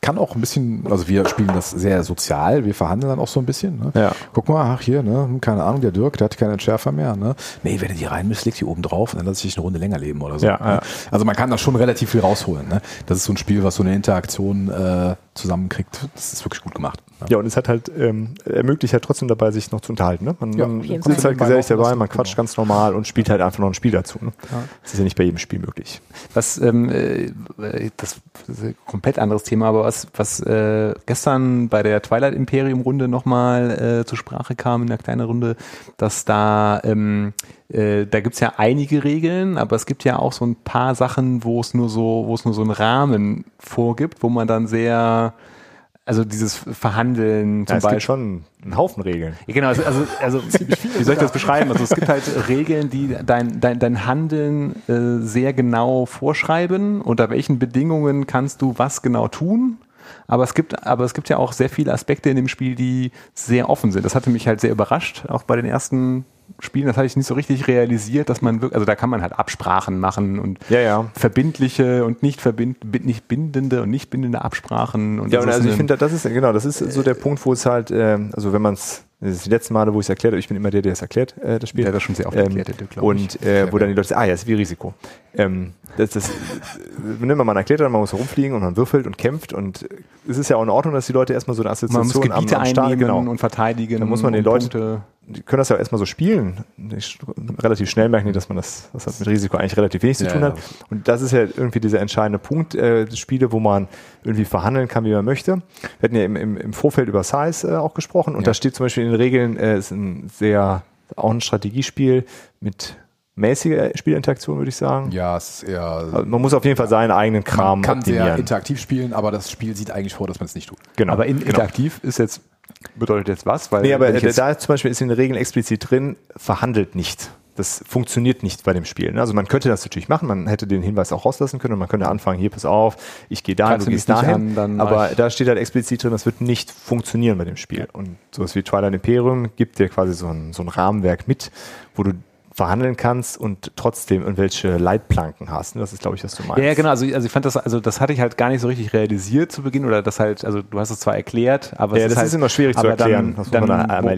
kann auch ein bisschen, also wir spielen das sehr sozial, wir verhandeln dann auch so ein bisschen. Ne? Ja. Guck mal, ach hier, ne, keine Ahnung, der Dirk, der hat keine Schärfer mehr. Ne? Nee, wenn du die reinmisst, leg die oben drauf und dann lass ich eine Runde länger leben oder so. Ja, ne? ja. Also man kann da schon relativ viel rausholen. Ne? Das ist so ein Spiel, was so eine Interaktion äh, zusammenkriegt. Das ist wirklich gut gemacht. Ne? Ja, und es hat halt, ähm, ermöglicht halt trotzdem dabei, sich noch zu unterhalten. Ne? Man, Ja, man sitzt halt gesellig dabei, man quatscht genau. ganz normal und spielt halt einfach noch ein Spiel dazu. Ne? Das ist ja nicht bei jedem Spiel möglich. Was, ähm, äh, das ist ein komplett anderes Thema, aber was, was äh, gestern bei der Twilight Imperium Runde nochmal äh, zur Sprache kam in der kleinen Runde, dass da, ähm, äh, da gibt's ja einige Regeln, aber es gibt ja auch so ein paar Sachen, wo es nur so, wo es nur so einen Rahmen vorgibt, wo man dann sehr, also dieses Verhandeln zum Ja, es Beispiel. gibt schon einen Haufen Regeln. Ja, genau, also, also, also wie soll ich das beschreiben? Also es gibt halt Regeln, die dein, dein, dein Handeln äh, sehr genau vorschreiben, unter welchen Bedingungen kannst du was genau tun. Aber es gibt, aber es gibt ja auch sehr viele Aspekte in dem Spiel, die sehr offen sind. Das hatte mich halt sehr überrascht, auch bei den ersten Spielen. Das hatte ich nicht so richtig realisiert, dass man wirklich, also da kann man halt Absprachen machen und Ja, ja. verbindliche und nicht verbind, bin- nicht bindende und nicht bindende Absprachen. Und Ja, und also ich finde, das ist genau, das ist so der Punkt, wo es halt, ähm, also wenn man es Das ist die letzten Male, wo ich es erklärt habe. Ich bin immer der, der es erklärt, äh, das Spiel. Der hat das schon sehr oft Ähm, erklärt, der Dirk, glaub ich. und äh, wo dann die Leute sagen, ah ja, ist wie Risiko. Ähm, das, das, wenn man erklärt, dann man muss rumfliegen und man würfelt und kämpft und es ist ja auch in Ordnung, dass die Leute erstmal so eine Man muss Assoziation Gebiete am, am Start, einnehmen genau. und verteidigen. Dann muss man den Punkte- die können das ja auch erstmal so spielen. Ich, relativ schnell merken die, dass man das, das hat mit Risiko eigentlich relativ wenig zu tun ja. hat. Und das ist ja irgendwie dieser entscheidende Punkt, äh, Spiele, wo man irgendwie verhandeln kann, wie man möchte. Wir hatten ja im, im, im Vorfeld über Size äh, auch gesprochen und Ja. da steht zum Beispiel in den Regeln, äh, ist ein sehr, auch ein Strategiespiel mit mäßiger Spielinteraktion, würde ich sagen. Ja, es ist eher. Also man muss auf jeden Fall seinen eigenen Kram man kann sehr optimieren. interaktiv spielen, aber das Spiel sieht eigentlich vor, dass man es nicht tut. Genau. Aber in, genau. interaktiv ist jetzt, bedeutet jetzt was? Weil Nee, aber äh, da zum Beispiel ist in den Regeln explizit drin, verhandelt nicht. Das funktioniert nicht bei dem Spiel. ne? Also man könnte das natürlich machen, man hätte den Hinweis auch rauslassen können und man könnte anfangen, hier, pass auf, ich gehe dahin, Greifst du gehst dahin. an, aber ich- da steht halt explizit drin, das wird nicht funktionieren bei dem Spiel. Und sowas wie Twilight Imperium gibt dir quasi so ein, so ein Rahmenwerk mit, wo du verhandeln kannst und trotzdem irgendwelche Leitplanken hast. ne? Das ist, glaube ich, was du meinst. ja, genau. Also, also ich fand das, also das hatte ich halt gar nicht so richtig realisiert zu Beginn oder das halt, also du hast es zwar erklärt, aber Ja, es das ist, halt, ist immer schwierig zu erklären. Dann, Das dann,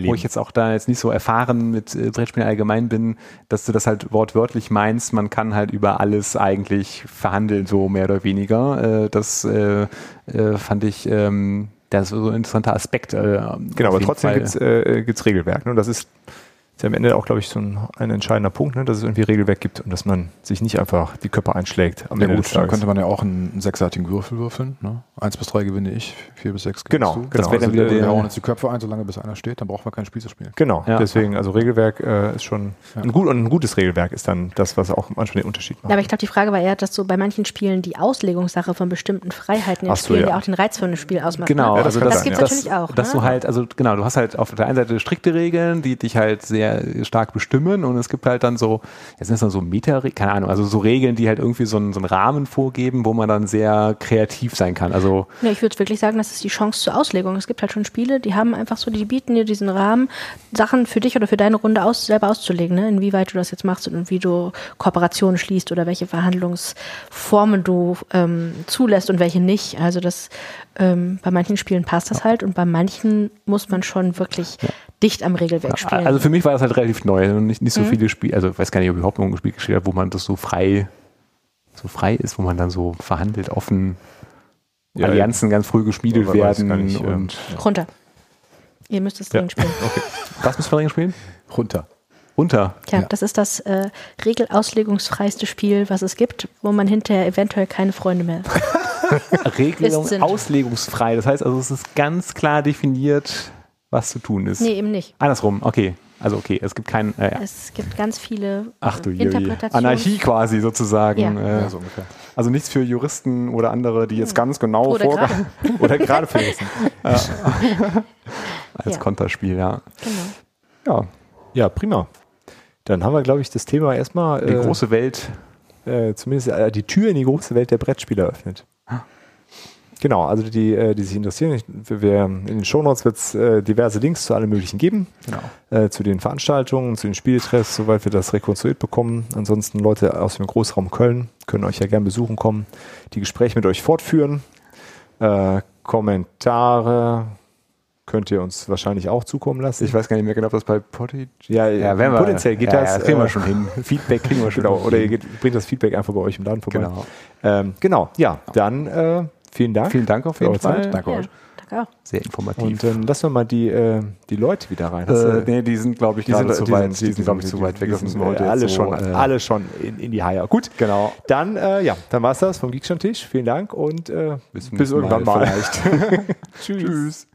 wo, wo ich jetzt auch da jetzt nicht so erfahren mit äh, Brettspielen allgemein bin, dass du das halt wortwörtlich meinst, man kann halt über alles eigentlich verhandeln, so mehr oder weniger. Äh, das äh, äh, fand ich, ähm, das ist so ein interessanter Aspekt. Äh, Genau, aber trotzdem Fall. gibt's äh, Regelwerk. Ne? Und das ist, ist ja am Ende auch, glaube ich, so ein, ein entscheidender Punkt, ne? dass es irgendwie Regelwerk gibt und dass man sich nicht einfach die Köpfe einschlägt am Ja Ende gut, des dann Tages. könnte man ja auch einen, einen sechsseitigen Würfel würfeln. Ne? Eins bis drei gewinne ich, vier bis sechs Genau, du. genau. Das wäre dann Also wieder der- wir hauen jetzt die Köpfe ein, solange bis einer steht, dann braucht man kein Spiel zu spielen. Genau, Ja. deswegen, also Regelwerk äh, ist schon Ja. ein, gut, und ein gutes Regelwerk ist dann das, was auch manchmal den Unterschied macht. Ja, aber ich glaube, die Frage war eher, dass so bei manchen Spielen die Auslegungssache von bestimmten Freiheiten so, Spielen ja. ja. auch den Reiz für ein Spiel ausmacht. Genau, ne? Ja, das also das, sein, gibt's ja. natürlich auch, Dass ne? du halt, also genau, du hast halt auf der einen Seite strikte Regeln, die dich halt sehr stark bestimmen und es gibt halt dann so, jetzt sind es dann so Meta, keine Ahnung, also so Regeln, die halt irgendwie so einen, so einen Rahmen vorgeben, wo man dann sehr kreativ sein kann. Also Ja, ich würde wirklich sagen, das ist die Chance zur Auslegung. Es gibt halt schon Spiele, die haben einfach so, die bieten dir diesen Rahmen, Sachen für dich oder für deine Runde aus, selber auszulegen, ne? inwieweit du das jetzt machst und wie du Kooperationen schließt oder welche Verhandlungsformen du ähm, zulässt und welche nicht. Also das ähm, bei manchen Spielen passt das halt und bei manchen muss man schon wirklich dicht am Regelwerk spielen. Also für mich war das halt relativ neu und nicht, nicht so viele Spiele, also ich weiß gar nicht, ob ich überhaupt noch ein Spiel gespielt habe, wo man das so frei, so frei ist, wo man dann so verhandelt, offen Ja, Allianzen ganz früh geschmiedet weiß werden nicht, ähm, und Runter. Ihr müsst es dringend spielen. was müssen wir dringend spielen? Runter. Runter. Ja, Ja. das ist das äh, regelauslegungsfreiste Spiel, was es gibt, wo man hinterher eventuell keine Freunde mehr Regelung auslegungsfrei. Das heißt also, es ist ganz klar definiert, was zu tun ist. Nee, eben nicht. Andersrum, okay. Also okay, es gibt kein, äh, Es gibt ganz viele ach du äh, je, je. Interpretations- Anarchie quasi sozusagen. Ja. Äh, Ja, so ungefähr. Also nichts für Juristen oder andere, die jetzt ganz genau Oder vorgehen. Oder gerade für Juristen. Ja. Als Ja. Konterspiel, ja. Genau. Ja, Ja, prima. Dann haben wir, glaube ich, das Thema erstmal die äh, große Welt. äh, zumindest äh, die Tür in die große Welt der Brettspiele eröffnet. Genau, also die, äh, die sich interessieren, wir, in den Shownotes wird es äh, diverse Links zu allem möglichen geben. Genau. Äh, zu den Veranstaltungen, zu den Spieltreffs, soweit wir das rekonstruiert bekommen. Ansonsten Leute aus dem Großraum Köln können euch ja gerne besuchen kommen, die Gespräche mit euch fortführen. Äh, Kommentare könnt ihr uns wahrscheinlich auch zukommen lassen. Ich weiß gar nicht mehr genau, ob das bei Potty. ja, Ja, wenn wir, potenziell geht ja, das. Ja, kriegen wir äh, schon hin. Feedback kriegen wir schon Genau, hin. oder ihr geht, bringt das Feedback einfach bei euch im Laden vorbei. Genau. Ähm, genau, ja, dann äh, vielen Dank. Vielen Dank auf für jeden eure Zeit. Fall. Danke Ja, euch. danke auch. Sehr informativ. Und dann lassen wir mal die, äh, die Leute wieder rein. Hast äh, nee, die sind, glaube ich, die sind, zu die weit. sind, die sind, glaube ich, zu weit weg. Sind, müssen wir äh, heute alle, so, schon, äh, alle schon in, in die Haie. Gut, Genau. dann, äh, ja, dann war's das vom Geekstammtisch. Vielen Dank und äh, Bis bis, irgendwann Mal mal. vielleicht. Tschüss.